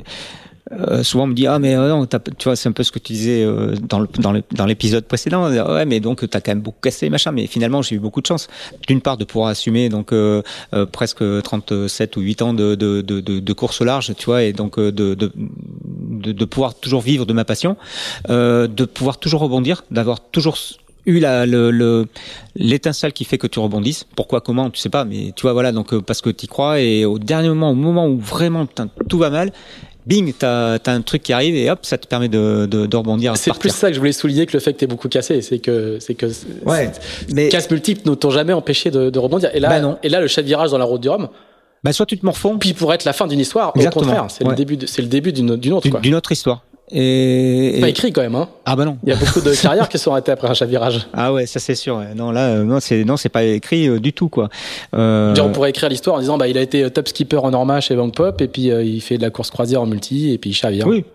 Euh, souvent on me dit ah mais euh, non tu vois c'est un peu ce que tu disais euh, dans le, dans l'épisode précédent. Ouais mais donc t'as quand même beaucoup cassé machin. Mais finalement j'ai eu beaucoup de chance. D'une part de pouvoir assumer donc euh, presque 37 ou 8 ans de, de, de, de, course au large tu vois et donc de, de, de, pouvoir toujours vivre de ma passion de pouvoir toujours rebondir d'avoir toujours eu la, le, l'étincelle qui fait que tu rebondisses. Pourquoi, comment, tu sais pas, mais tu vois, voilà, donc parce que tu crois. Et au dernier moment, au moment où vraiment tout va mal, bing, t'as as un truc qui arrive et hop, ça te permet de, de, de rebondir. C'est plus ça que je voulais souligner que le fait que t'es beaucoup cassé, c'est que c'est que ouais, mais casse multiples ne t'ont jamais empêché de, de, rebondir. Et là, bah non. et là, le chavirage dans la route du Rhum. Bah soit tu te morfonds. Puis pour être la fin d'une histoire, Exactement. au contraire, c'est ouais. le début, c'est le début d'une autre. D'une autre histoire. Et, pas écrit quand même, hein. Ah bah non. Il y a beaucoup de carrières qui sont arrêtées après un chavirage. Ah ouais, ça c'est sûr. Ouais. Non là, euh, non c'est non c'est pas écrit euh, du tout quoi. Euh... Genre, on pourrait écrire l'histoire en disant bah il a été top skipper en Norma chez Bank Pop et puis euh, il fait de la course croisière en multi et puis il chavire. Oui.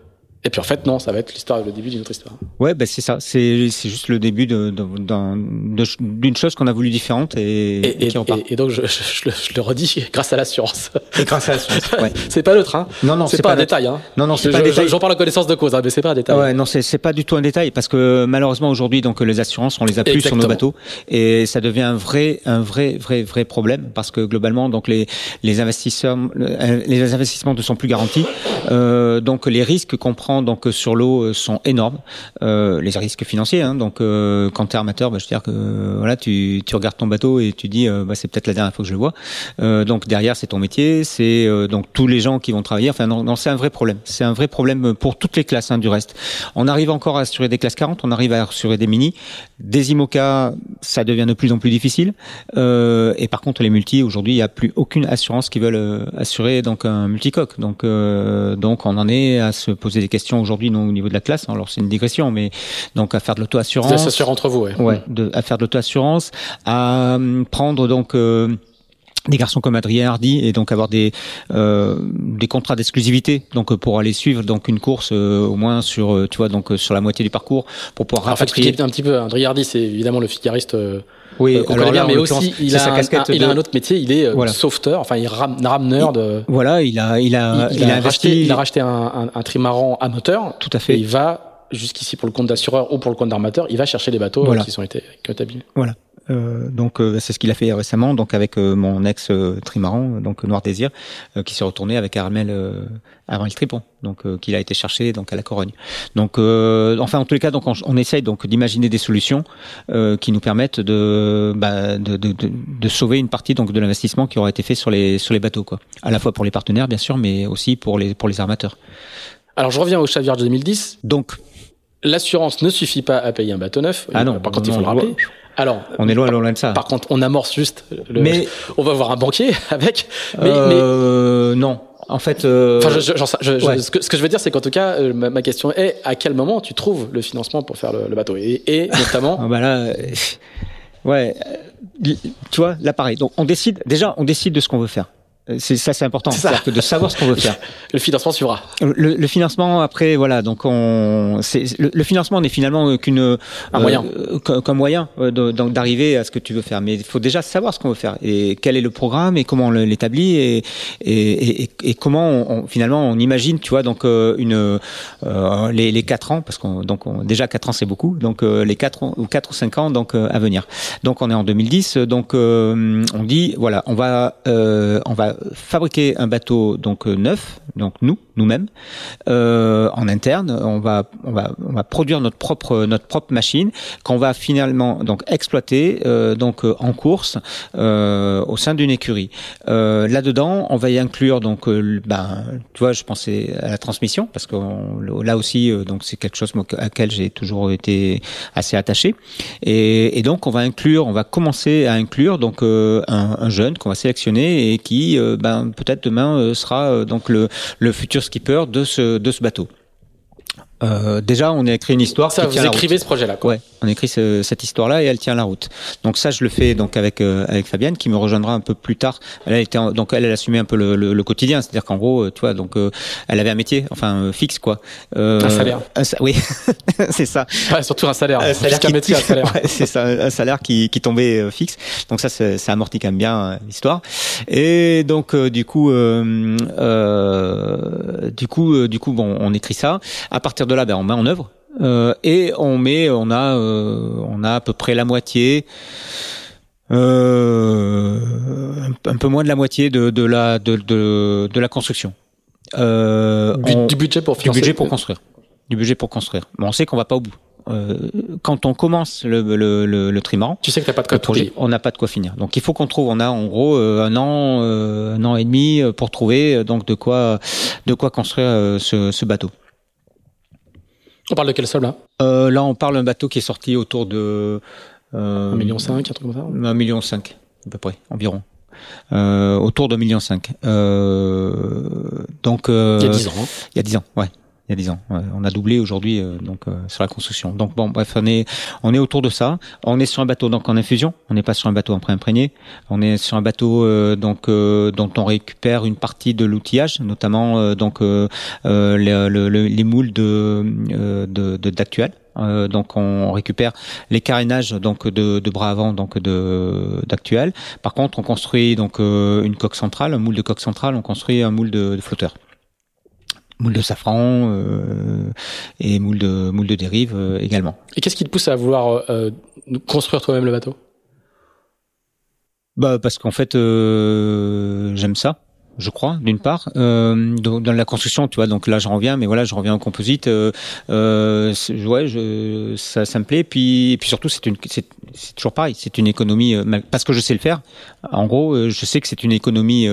Et puis en fait, non, ça va être l'histoire, le début d'une autre histoire. Ouais, ben c'est ça. C'est c'est juste le début de d'un- de- d'une chose qu'on a voulu différente et, Et, et qui repart. et- et donc, je, je- je le- je le redis, grâce à l'assurance. Et grâce à la science. Ouais. c'est pas neutre, hein. Non, non, c'est pas, un détail, hein. Non, non, c'est Je- pas un détail. J'en parle en connaissance de cause, hein, mais c'est pas un détail. Ouais, non, c'est c'est pas du tout un détail parce que malheureusement aujourd'hui donc les assurances on les a plus sur nos bateaux et ça devient un vrai un vrai vrai vrai problème parce que globalement donc les les investisseurs euh, les investissements ne sont plus garantis euh, donc les risques qu'on prend donc sur l'eau euh, sont énormes euh, les risques financiers hein, donc euh, quand t'es armateur bah, je veux dire que euh, voilà tu regardes ton bateau et tu dis euh, bah, c'est peut-être la dernière fois que je le vois euh, donc derrière c'est ton métier c'est euh, donc tous les gens qui vont travailler enfin c'est un vrai problème c'est un vrai problème pour toutes les classes hein, du reste on arrive encore à assurer des classes 40, on arrive à assurer des mini. Des IMOCA, ça devient de plus en plus difficile. Euh, et par contre, les multis, aujourd'hui, il n'y a plus aucune assurance qui veulent euh, assurer donc un multicoque. Donc, euh, donc, on en est à se poser des questions aujourd'hui, non au niveau de la classe. Alors, c'est une digression, mais donc à faire de l'auto-assurance. s'assurer entre vous, ouais. Ouais, de, à faire de l'auto-assurance, à hum, prendre donc euh, des garçons comme Adrien Hardy et donc avoir des euh, des contrats d'exclusivité donc euh, pour aller suivre donc une course euh, au moins sur euh, tu vois donc euh, sur la moitié du parcours pour pouvoir rapatrier. expliquer un petit peu. André Hardy, c'est évidemment le figariste euh, Oui, alors bien, en mais aussi il a, sa un, il a un autre métier. Il est Voilà. sauveteur, enfin il ram, rameneur de. Voilà, il a il a il, il, a, a racheté, investi il a racheté un, un, un trimaran à moteur. tout à Et fait. il va jusqu'ici pour le compte d'assureur ou pour le compte d'armateur, il va chercher les bateaux Voilà. qui sont été été abîmés. Euh, donc euh, c'est ce qu'il a fait récemment donc avec euh, mon ex euh, trimaran donc Noir Désir euh, qui s'est retourné avec Armel euh, Armel Tripon donc euh, qu'il a été chercher donc à la Corogne. Donc euh, enfin en tous les cas donc on, on essaye donc d'imaginer des solutions euh, qui nous permettent de, bah, de, de, de de sauver une partie donc de l'investissement qui aura été fait sur les sur les bateaux quoi. À la fois pour les partenaires bien sûr mais aussi pour les pour les armateurs. Alors je reviens au Chaviard de 2010. Donc L'assurance ne suffit pas à payer un bateau neuf. Ah non, par contre, il faut le rappeler. Alors, on est loin loin de ça. par contre, on amorce juste. Le, mais on va voir un banquier avec. Mais, mais euh, non. En fait, euh, Enfin, je, je- je- ouais. ce, que, ce que je veux dire, c'est qu'en tout cas, euh, ma, ma question est à quel moment tu trouves le financement pour faire le, le bateau? Et, et notamment, Ah bah là, euh, ouais, euh, tu vois, là pareil. Donc on décide, déjà, on décide de ce qu'on veut faire. Euh, C'est ça, c'est important, C'est ça. que de savoir ce qu'on veut faire. le financement suivra. Le, le financement, après, voilà, donc on, le, le financement n'est finalement qu'une Un euh, moyen. qu'un qu'un moyen euh, d'arriver à ce que tu veux faire. Mais il faut déjà savoir ce qu'on veut faire et quel est le programme et comment on l'établit et, et, et, et comment on, on- finalement on imagine, tu vois, donc euh, une euh, les, les quatre ans parce qu'on donc on- déjà quatre ans c'est beaucoup, donc euh, les quatre ou quatre ou cinq ans donc euh, à venir. Donc on est en 2010, donc euh, on dit voilà, on va euh, on va fabriquer un bateau donc euh, neuf, donc nous nous-mêmes euh, en interne, on va on va on va produire notre propre notre propre machine qu'on va finalement donc exploiter euh, donc euh, en course euh, au sein d'une écurie. Euh, Là-dedans, on va y inclure donc euh, ben tu vois, je pensais à la transmission parce que là aussi donc c'est quelque chose à laquelle j'ai toujours été assez attaché et, et donc on va inclure, on va commencer à inclure donc un, un jeune qu'on va sélectionner et qui ben peut-être demain sera donc le le futur skipper de ce de ce bateau. Euh, déjà, on a écrit une histoire Ça, qui vous tient la route. écrivez ce projet-là. quoi. Ouais, on écrit ce- cette histoire-là et elle tient la route. Donc ça, je le fais donc avec euh, avec Fabienne qui me rejoindra un peu plus tard. Elle a été en- donc elle, elle assumait un peu le, le, le quotidien, c'est-à-dire qu'en gros, euh, tu vois, donc euh, elle avait un métier, enfin euh, fixe quoi. Un salaire. un oui, c'est ça. Ouais, surtout un salaire. Un salaire qui- métier, un salaire. Ouais, c'est ça, un salaire qui, qui tombait fixe. Donc ça, ça amortit quand même bien l'histoire. Et donc euh, du coup, euh, euh, du coup, euh, du coup, bon, on écrit ça. À partir de là, ben, on met en œuvre. Euh, et on met, on a, euh, on a à peu près la moitié, euh, un, un peu moins de la moitié de, de la de, de, de la construction. Du, on- du budget pour du financer. budget pour construire. Du budget pour construire. On sait qu'on va pas au bout. Euh, quand on commence le, le, le, le trimaran, Tu sais que t'as pas de code projet, on n'a pas de quoi finir. Donc il faut qu'on trouve. On a en gros euh, un an, euh, un an et demi pour trouver donc de quoi de quoi construire ce, ce bateau. On parle de quel sol là Euh, là, on parle d'un bateau qui est sorti autour de euh, 1,5 million, un truc comme ça un million cinq à peu près environ. Euh, autour de million cinq. Euh, donc euh, Il y a 10 ans. hein. il y a 10 ans, ouais. Il y a 10 ans. on a doublé aujourd'hui donc sur la construction. Donc bon, bref, on est on est autour de ça. On est sur un bateau donc en infusion. On n'est pas sur un bateau en pré-imprégné. On est sur un bateau donc dont on récupère une partie de l'outillage, notamment donc les, les, moules de d'actuel. Euh, donc on récupère les carénages donc de, de bras avant donc de d'actuel. Par contre, on construit donc euh, une coque centrale, un moule de coque centrale, on construit un moule de, de flotteur moule de safran euh, et moule de moule de dérive également. Et qu'est-ce qui te pousse à vouloir construire toi-même le bateau? Bah parce qu'en fait j'aime ça je crois, d'une part. Euh, dans, la construction, tu vois, donc là, je reviens, mais voilà, je reviens au composite. Euh, euh, ouais, je, ça, ça me plaît. Puis, et puis surtout, c'est une, c'est, toujours pareil, c'est une économie euh, parce que je sais le faire. En gros, euh, je sais que c'est une économie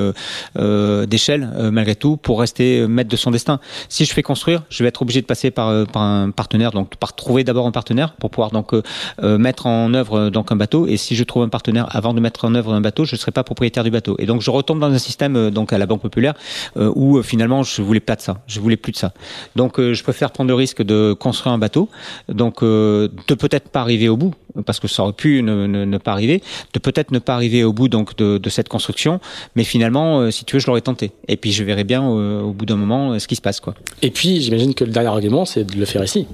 d'échelle malgré tout pour rester maître de son destin. Si je fais construire, je vais être obligé de passer par, par un partenaire, donc par trouver d'abord un partenaire pour pouvoir donc mettre en œuvre donc un bateau. Et si je trouve un partenaire avant de mettre en œuvre un bateau, je ne serai pas propriétaire du bateau. Et donc je retombe dans un système donc à la Banque Populaire, euh, où euh, finalement je voulais pas de ça, je voulais plus de ça. Donc euh, je préfère prendre le risque de construire un bateau, donc de peut-être pas arriver au bout, parce que ça aurait pu ne, pas arriver, de peut-être ne pas arriver au bout donc de, cette construction, mais finalement, si tu veux, je l'aurais tenté. Et puis je verrai bien au bout d'un moment ce qui se passe, quoi. Et puis j'imagine que le dernier argument, c'est de le faire ici.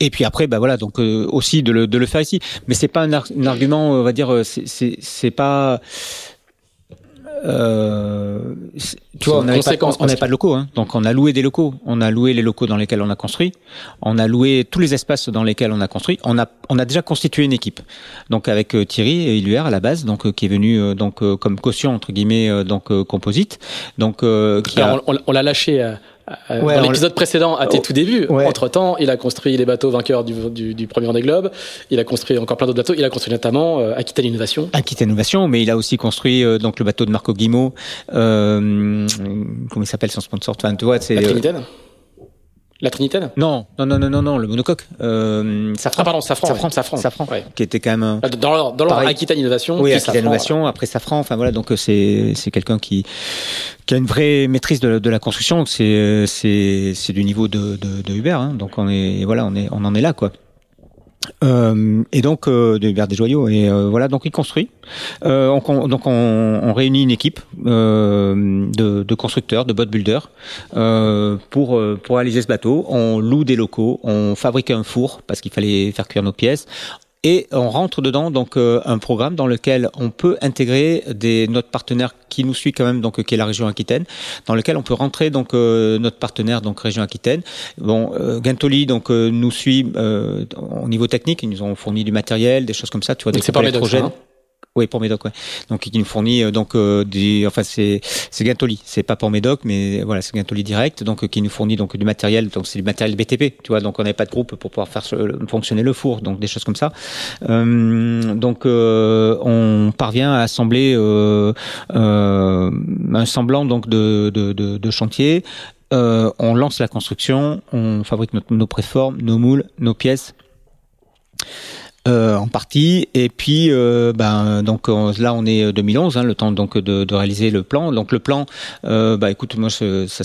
Et puis après, bah voilà, donc aussi de le, de le faire ici. Mais c'est pas un, un, argument, on va dire, c'est pas euh, tu vois, on n'avait pas, on pas de locaux, hein. donc on a loué des locaux. On a loué les locaux dans lesquels on a construit. On a loué tous les espaces dans lesquels on a construit. On a, on a déjà constitué une équipe. Donc avec euh, Thierry et Iluer à la base, donc euh, qui est venu donc comme caution entre guillemets donc composite. Donc qui Alors, on, on l'a lâché euh, dans l'épisode précédent, à tes tout débuts, entre temps, il a construit les bateaux vainqueurs du, du, du premier Vendée Globe. Il a construit encore plein d'autres bateaux. Il a construit notamment euh, Aquitaine Innovation. Aquitaine Innovation, mais il a aussi construit euh, donc le bateau de Marco Guimau. Euh, comment il s'appelle son sponsor vois, c'est La Trinitaine la Trinitaine Non, non, non, non, non, non, le monocoque. Euh, Safran. Ah, pardon, Safran. Safran, Safran, Safran ouais. qui était quand même. Dans leur, dans leur Aquitaine Innovation. Oui, Aquitaine Innovation, après Safran. Enfin voilà, donc c'est c'est quelqu'un qui qui a une vraie maîtrise de, de la construction. C'est c'est c'est du niveau de de, de Uber. Hein, donc on est voilà, on est on en est là quoi. Euh, et donc euh, vers des joyaux. Et euh, voilà donc il construit. Euh, on, donc on, réunit une équipe de, constructeurs de boat builders euh, pour pour réaliser ce bateau. On loue des locaux on fabrique un four parce qu'il fallait faire cuire nos pièces et on rentre dedans donc euh, un programme dans lequel on peut intégrer des notre partenaire qui nous suit quand même donc qui est la région Aquitaine dans lequel on peut rentrer donc euh, notre partenaire donc région Aquitaine. Bon euh, Gantoli donc nous suit au niveau technique. Ils nous ont fourni du matériel des choses comme ça tu vois des c'est pas oui, pour Médoc, ouais. Donc il nous fournit euh, donc euh, des, enfin c'est c'est Gantoli, c'est pas pour Médoc, mais voilà c'est Gantoli direct, donc euh, qui nous fournit donc du matériel, donc c'est du matériel BTP, tu vois, donc on n'avait pas de groupe pour pouvoir faire fonctionner le four, donc des choses comme ça. donc on parvient à assembler un semblant donc de de, de, de chantier. on lance la construction, on fabrique nos préformes, nos moules, nos pièces. Euh, en partie. Et puis euh, ben donc là on est 2011 hein, le temps donc de, de, réaliser le plan. Donc le plan euh, bah écoute moi je, ça,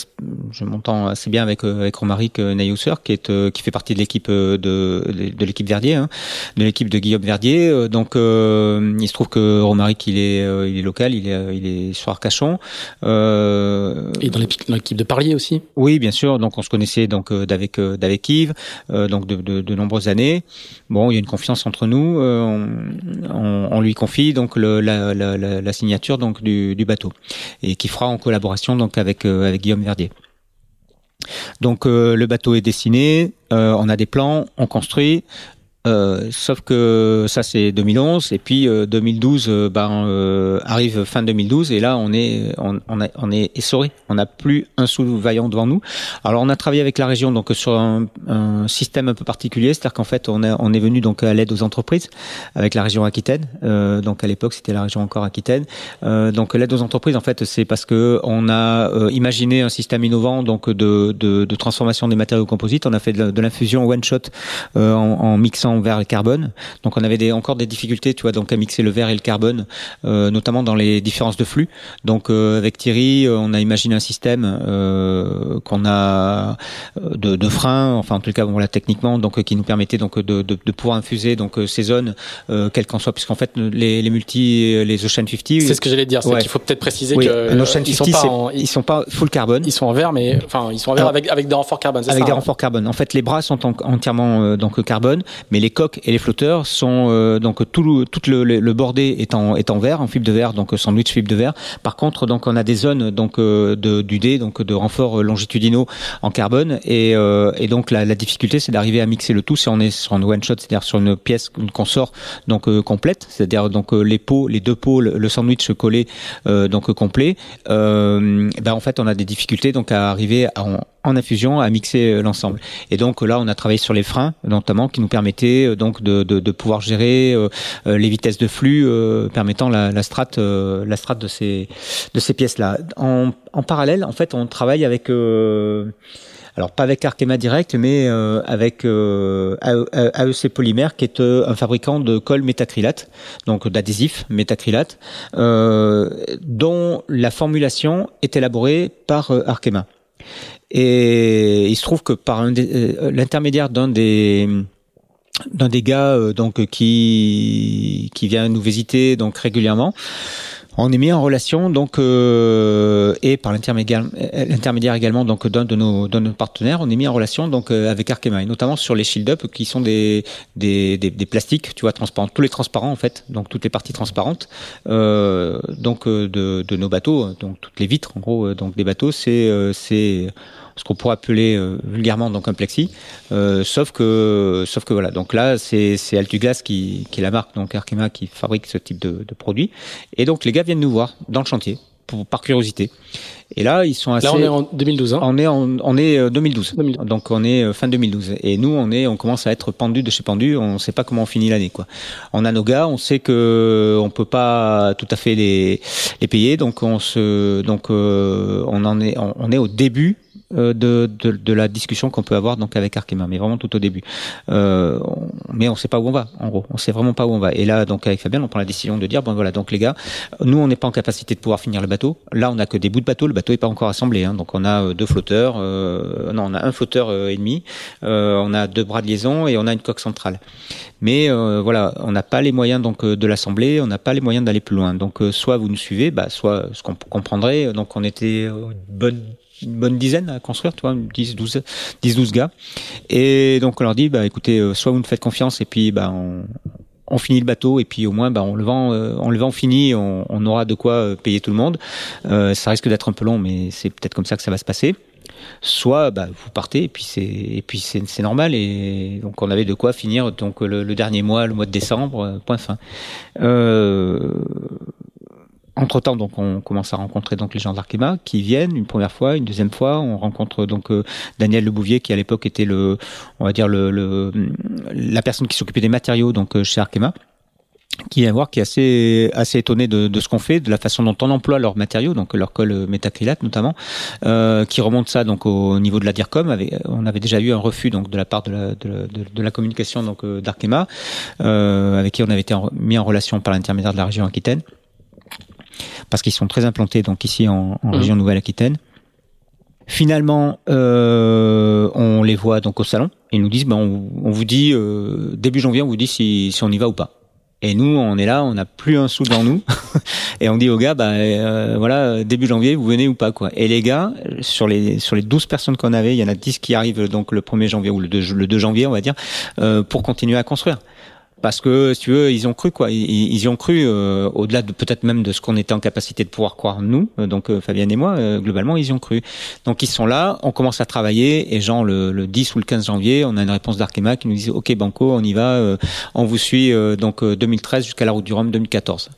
je m'entends assez bien avec avec Romaric Nayousser qui est qui fait partie de l'équipe de de l'équipe Verdier hein, de l'équipe de Guillaume Verdier. Donc il se trouve que Romaric il est il est local il est il est sur Arcachon. Et dans l'équipe de Parlier aussi. Oui bien sûr. Donc on se connaissait donc d'avec d'avec Yves donc de, de, de nombreuses années. Bon il y a une confiance entre nous, euh, on, lui confie donc la, signature donc du, du, bateau et qui fera en collaboration donc avec euh, avec Guillaume Verdier. Donc euh, le bateau est dessiné, on a des plans, on construit, euh, sauf que ça c'est 2011 et puis 2012 euh, euh, ben arrive fin 2012 et là on est on, on, est essoré. On n'a plus un sous vaillant devant nous. Alors on a travaillé avec la région donc sur un, système un peu particulier c'est-à-dire qu'en fait on est on est venu donc à l'aide aux entreprises avec la région Aquitaine. Donc à l'époque c'était la région encore Aquitaine. Donc l'aide aux entreprises en fait c'est parce que on a imaginé un système innovant donc de, transformation des matériaux composites. On a fait de, l'infusion one shot en mixant au verre et le carbone. Donc on avait des, encore des difficultés, tu vois, donc à mixer le verre et le carbone, euh, notamment dans les différences de flux. Donc euh, avec Thierry, on a imaginé un système qu'on a de, de frein, enfin en tout cas voilà techniquement, donc qui nous permettait donc de, de, de pouvoir infuser donc ces zones, quelles qu'en soient, puisqu'en fait les, les multi, les Ocean 50. C'est ce que j'allais dire, c'est qu'il faut peut-être préciser que Ocean 50, ils sont pas ils sont pas full carbone. Ils sont en verre, mais enfin ils sont en verre avec avec des renforts carbone. Avec des hein renforts carbone. En fait, les bras sont entièrement donc carbone, mais les coques et les flotteurs sont euh, donc tout, tout le, le, bordé est en, est en verre, en fibre de verre, donc sandwich fibre de verre. Par contre, donc on a des zones donc euh, de, du dé, donc de renforts longitudinaux en carbone, et, euh, et donc la, la difficulté c'est d'arriver à mixer le tout. Si on est sur un one shot, c'est-à-dire sur une pièce qu'on sort donc complète, c'est-à-dire donc les pots, les deux pots, le, sandwich collé donc complet. ben en fait, on a des difficultés donc à arriver à, en infusion à mixer euh, l'ensemble. Et donc là, on a travaillé sur les freins, notamment, qui nous permettaient euh, donc de, pouvoir gérer euh, les vitesses de flux, permettant la, strate, la strate de ces de ces pièces-là. En, en, parallèle, en fait, on travaille avec alors pas avec Arkema direct, mais avec AEC Polymère, qui est un fabricant de colle métacrylate, donc d'adhésif métacrylate, dont la formulation est élaborée par Arkema. Et il se trouve que par euh, l'intermédiaire d'un des d'un des gars euh, donc qui qui vient nous visiter donc régulièrement on est mis en relation donc euh, et par l'intermédiaire également donc d'un de nos de nos partenaires, on est mis en relation donc euh, avec Arkema et notamment sur les shield up qui sont des des, des, des plastiques, tu vois, transparents, tous les transparents en fait, donc toutes les parties transparentes donc de, de nos bateaux, donc toutes les vitres en gros donc des bateaux, c'est c'est ce qu'on pourrait appeler euh, vulgairement donc un plexi, euh, sauf que sauf que voilà. Donc là, c'est c'est Altuglas qui qui est la marque donc Arkema qui fabrique ce type de, de produit. Et donc les gars viennent nous voir dans le chantier pour, par curiosité. Et là, ils sont assez. Là, on est en 2012. Hein on est en, on est 2012. Euh, donc on est fin 2012. Et nous, on est, on commence à être pendu de chez pendu. On ne sait pas comment on finit l'année, quoi. On a nos gars, on sait que on peut pas tout à fait les les payer. Donc on se, donc on en est, on est au début euh, de, de, de, la discussion qu'on peut avoir donc avec Arkema, mais vraiment tout au début. Euh, mais on sait pas où on va, en gros. On sait vraiment pas où on va. Et là, donc avec Fabien, on prend la décision de dire bon voilà, donc les gars, nous on n'est pas en capacité de pouvoir finir le bateau. Là, on a que des bouts de bateau. Le bateau est pas encore assemblé. Hein. donc on a euh, deux flotteurs. Euh, non, on a un flotteur et demi. on a deux bras de liaison et on a une coque centrale. Mais voilà, on n'a pas les moyens donc de l'assembler. On n'a pas les moyens d'aller plus loin. Donc soit vous nous suivez, bah soit ce qu'on comprendrait. Donc on était bonne une bonne dizaine à construire, tu vois, 10, 12, 10, 12 gars. Et donc on leur dit, bah écoutez, euh, soit vous nous faites confiance et puis bah on, on finit le bateau et puis au moins bah, on le vend euh, on le vend fini on, on aura de quoi euh, payer tout le monde. Euh, ça risque d'être un peu long mais c'est peut-être comme ça que ça va se passer. Soit bah, vous partez et puis c'est et puis c'est normal et donc on avait de quoi finir donc le, le, dernier mois le mois de décembre point fin. Euh, entre temps, donc, on commence à rencontrer donc les gens d'Arkema qui viennent une première fois, une deuxième fois. On rencontre donc euh, Daniel Lebouvier qui à l'époque était le, on va dire le, la personne qui s'occupait des matériaux donc euh, chez Arkema qui vient voir, qui est assez assez étonné de, de ce qu'on fait, de la façon dont on emploie leurs matériaux, donc leur colle métacrylate notamment, euh, qui remonte ça donc au niveau de la DIRCOM. On avait déjà eu un refus donc de la part de la, de, la communication donc euh, d'Arkema, euh, avec qui on avait été mis en relation par l'intermédiaire de la région Aquitaine parce qu'ils sont très implantés donc ici en, en mmh. région Nouvelle-Aquitaine. Finalement, euh, on les voit donc au salon. Ils nous disent, ben, on, on vous dit euh, début janvier, on vous dit si, si on y va ou pas. Et nous, on est là, on n'a plus un sou dans nous, et on dit aux gars, bah euh, voilà, début janvier, vous venez ou pas quoi. Et les gars, sur les sur les 12 personnes qu'on avait, il y en a 10 qui arrivent donc le 1er janvier ou le 2, le 2 janvier, on va dire, euh, pour continuer à construire parce que si tu veux ils ont cru quoi. Ils, y ont cru euh, au-delà de peut-être même de ce qu'on était en capacité de pouvoir croire nous. Euh, donc euh, Fabienne et moi euh, globalement ils y ont cru. Donc ils sont là on commence à travailler et genre le, le 10 ou le 15 janvier on a une réponse d'Arkema qui nous dit ok banco on y va on vous suit donc 2013 jusqu'à la route du Rhum 2014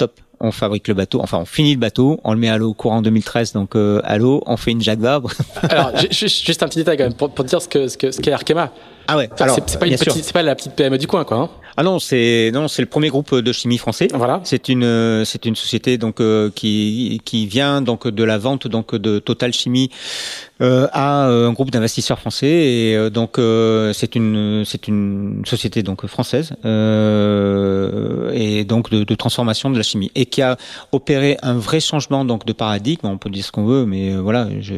top. On fabrique le bateau, enfin on finit le bateau, on le met à l'eau courant 2013, donc euh, à l'eau, on fait une Jacques Vabre. Alors juste un petit détail quand même pour, pour dire ce que ce que ce qu'est Arkema. Ah ouais. Alors c'est pas petite, pas la petite PME du coin quoi. Hein ah non, c'est non, c'est le premier groupe de chimie français. Voilà. C'est une c'est une société donc euh, qui qui vient donc de la vente donc de Total Chimie euh, à euh, un groupe d'investisseurs français et euh, donc c'est une c'est une société donc française et donc de, de, transformation de la chimie et qui a opéré un vrai changement donc de paradigme. On peut dire ce qu'on veut mais voilà je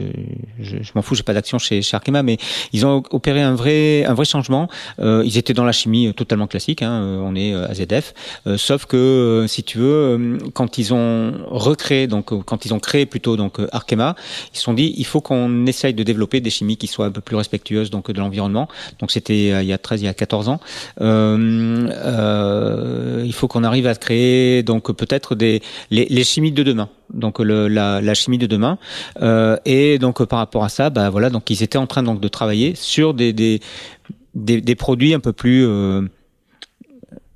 je, je m'en fous j'ai pas d'action chez, chez Arkema mais ils ont opéré un vrai un vrai changement. Ils étaient dans la chimie totalement classique hein, on est AZF sauf que si tu veux quand ils ont recréé donc quand ils ont créé plutôt donc Arkema ils se sont dit il faut qu'on essaye de développer des chimies qui soient un peu plus respectueuses donc de l'environnement. Donc c'était euh, il y a 13, il y a 14 ans. Euh, euh, il faut qu'on arrive à créer donc peut-être des les, les, chimies de demain. Donc la, la, chimie de demain. Euh, et donc par rapport à ça, bah voilà, donc ils étaient en train donc de travailler sur des des, des, produits un peu plus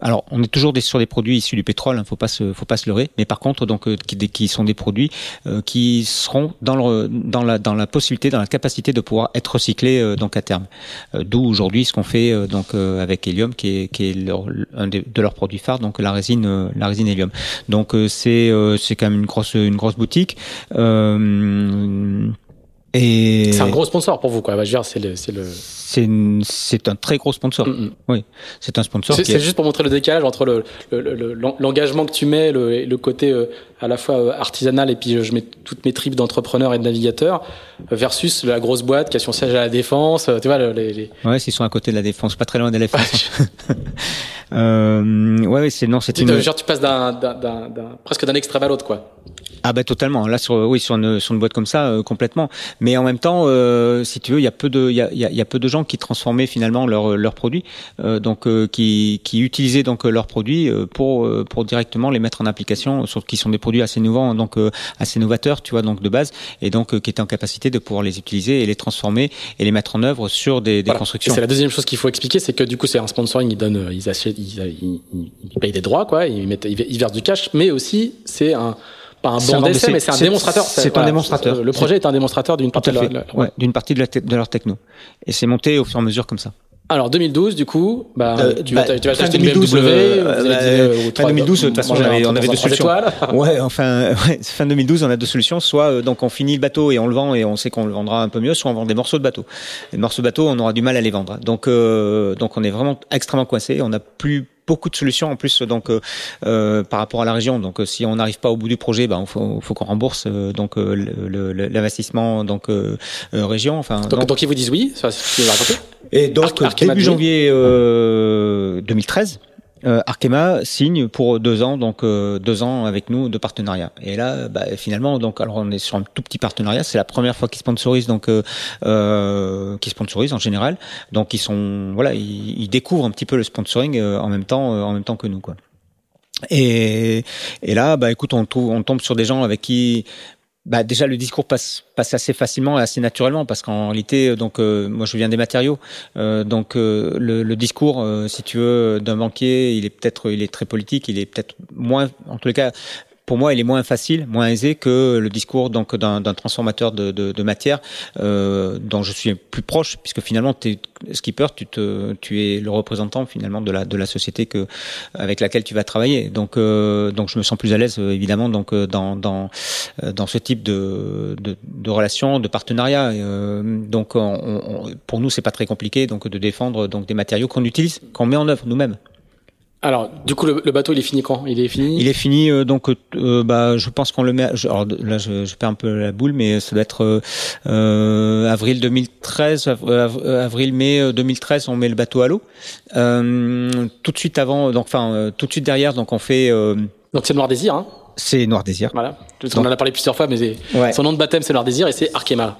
alors, on est toujours sur des produits issus du pétrole, hein, faut pas se, faut pas se leurrer. Mais par contre, donc, euh, qui, qui, sont des produits euh, qui seront dans, le, dans la, dans la possibilité, dans la capacité de pouvoir être recyclés euh, donc à terme. D'où aujourd'hui ce qu'on fait donc avec Helium, qui est, qui est leur, un de, leurs produits phares, donc la résine, la résine Helium. Donc c'est, c'est quand même une grosse, une grosse boutique. C'est un gros sponsor pour vous, quoi. Je dire, c'est le, c'est un très gros sponsor. Mm. Oui, c'est un sponsor. C'est, juste pour montrer le décalage entre le, l'engagement que tu mets, le, le côté euh, à la fois euh, artisanal et puis je mets toutes mes tripes d'entrepreneurs et de navigateurs versus la grosse boîte qui a son siège à la défense. Tu vois, les, les... Ouais, s'ils sont à côté de la défense, pas très loin de la défense. euh, ouais, c'est non, c'est une. Genre, tu passes d'un, presque d'un extrême à l'autre, quoi. Ah ben totalement. Là sur oui sur une, sur une boîte comme ça euh, complètement. Mais en même temps, euh, si tu veux, il y a peu de il y a, y a, peu de gens qui transformaient finalement leurs leurs produits, euh, donc qui qui utilisaient donc leurs produits pour pour directement les mettre en application, sur qui sont des produits assez nouveaux, donc assez novateurs, tu vois, donc de base, et donc qui étaient en capacité de pouvoir les utiliser et les transformer et les mettre en œuvre sur des, des constructions. C'est la deuxième chose qu'il faut expliquer, c'est que du coup c'est un sponsoring, ils donnent, ils achètent, ils, ils, payent des droits quoi, ils mettent, ils versent du cash, mais aussi c'est un pas un bon d'essai, mais c'est un démonstrateur. C'est un démonstrateur. Le projet est un démonstrateur d'une partie, de, ouais, d'une partie de, de leur techno. Et c'est monté au fur et à mesure comme ça. Alors 2012 du coup, bah, euh, tu, vas, bah, tu vas acheter une BMW. Euh, fin 2012 de toute façon on avait, on avait deux solutions. ouais, enfin ouais, fin 2012 on a deux solutions. Soit euh, donc on finit le bateau et on le vend et on sait qu'on le vendra un peu mieux, soit on vend des morceaux de bateau. Les morceaux de bateau on aura du mal à les vendre. Donc euh, donc on est vraiment extrêmement coincé. On n'a plus beaucoup de solutions en plus donc euh, euh, par rapport à la région. Donc euh, si on n'arrive pas au bout du projet, ben, il faut, faut qu'on rembourse donc l'investissement donc région. Enfin donc, donc, ils vous disent oui, ça, Et donc début janvier 2013. Euh, Arkema signe pour deux ans, donc euh, deux ans avec nous de partenariat. Et là, bah, finalement, donc alors on est sur un tout petit partenariat. C'est la première fois qu'ils sponsorisent, donc euh, euh qu'ils sponsorisent en général. Donc ils sont, voilà, ils, découvrent un petit peu le sponsoring en même temps, en même temps que nous, quoi. Et, et là, bah écoute, on, trouve, on tombe sur des gens avec qui bah déjà le discours passe passe assez facilement et assez naturellement parce qu'en réalité donc euh, moi je viens des matériaux. Euh, donc euh, le, le, discours si tu veux d'un banquier il est peut-être il est très politique il est peut-être moins en tous les cas pour moi, il est moins facile, moins aisé que le discours donc d'un transformateur de, de, de matière euh, dont je suis plus proche, puisque finalement, es, skipper, tu, te, tu es le représentant finalement de la, de la société que, avec laquelle tu vas travailler. Donc, euh, donc je me sens plus à l'aise évidemment donc dans, dans, dans ce type de, de, de relation, de partenariat. Euh, donc, on, on, pour nous, c'est pas très compliqué donc de défendre donc des matériaux qu'on utilise, qu'on met en œuvre nous-mêmes. Alors, du coup, le, bateau, il est fini quand? Il est fini? Il est fini, euh, donc, euh, bah, je pense qu'on le met. alors là, je, je, perds un peu la boule, mais ça doit être euh, avril 2013, avril-mai 2013, on met le bateau à l'eau. tout de suite avant, donc, enfin, tout de suite derrière, donc, on fait. donc, c'est Noir Désir, hein? C'est Noir Désir. Voilà. on en a parlé plusieurs fois, mais son nom de baptême, c'est Noir Désir, et c'est Arkema.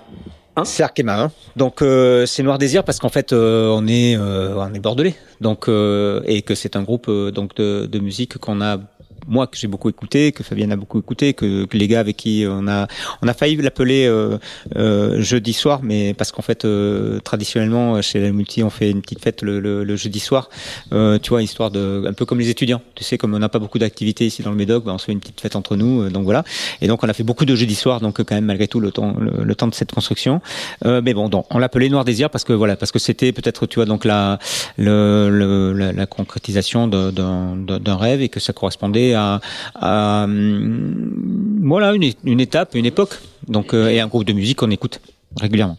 Hein c'est Arkema. Donc euh, c'est Noir Désir parce qu'en fait euh, on est euh, on est bordelais. Donc et que c'est un groupe donc de musique qu'on a moi que j'ai beaucoup écouté, que Fabienne a beaucoup écouté, que, que, les gars avec qui on a on a failli l'appeler euh, euh, jeudi soir, mais parce qu'en fait euh, traditionnellement chez la multi on fait une petite fête le, le, le jeudi soir, euh, tu vois histoire de un peu comme les étudiants, tu sais comme on n'a pas beaucoup d'activités ici dans le Médoc, ben, on se fait une petite fête entre nous, euh, donc voilà. Et donc on a fait beaucoup de jeudi soir, donc quand même malgré tout le temps le, temps de cette construction. Euh, mais bon, donc on l'appelait Noir Désir parce que voilà parce que c'était peut-être tu vois donc la la, la concrétisation d'un rêve et que ça correspondait à, hum, voilà une, une, étape, une époque. Donc euh, et un groupe de musique qu'on écoute. régulièrement.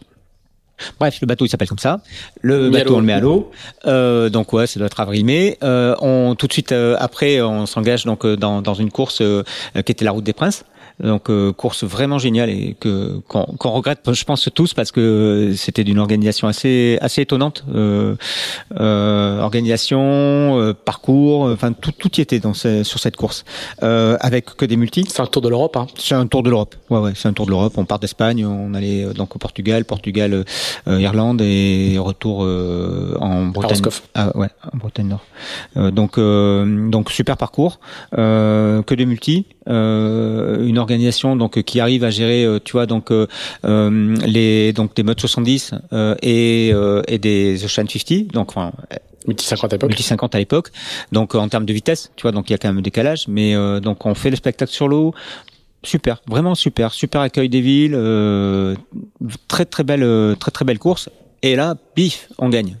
Bref, le bateau il s'appelle comme ça. Le bateau on le met à l'eau. Euh, donc ouais, ça doit être avril-mai. Euh, on tout de suite euh, après, on s'engage donc dans, dans une course qui était la Route des Princes. Donc euh, course vraiment géniale et que qu'on regrette, je pense tous parce que c'était d'une organisation assez assez étonnante, euh, euh, organisation, euh, parcours, enfin tout tout y était dans sur cette course euh, avec que des multis. C'est un tour de l'Europe. Hein. C'est un tour de l'Europe. Ouais ouais, c'est un tour de l'Europe. On part d'Espagne, on allait donc au Portugal, Portugal, Irlande et retour en Bretagne. Ah, ouais, en Bretagne Nord. donc donc super parcours, que des multis, une organisation donc qui arrive à gérer, euh, tu vois, donc euh, euh, les donc des modes 70 et et des Ocean 50, donc enfin Multi 50 à l'époque. Multi 50 à l'époque. Donc en termes de vitesse, tu vois, donc il y a quand même un décalage, mais donc on fait le spectacle sur l'eau. Super, vraiment super, super accueil des villes, très très belle, très très belle course. Et là, bif, on gagne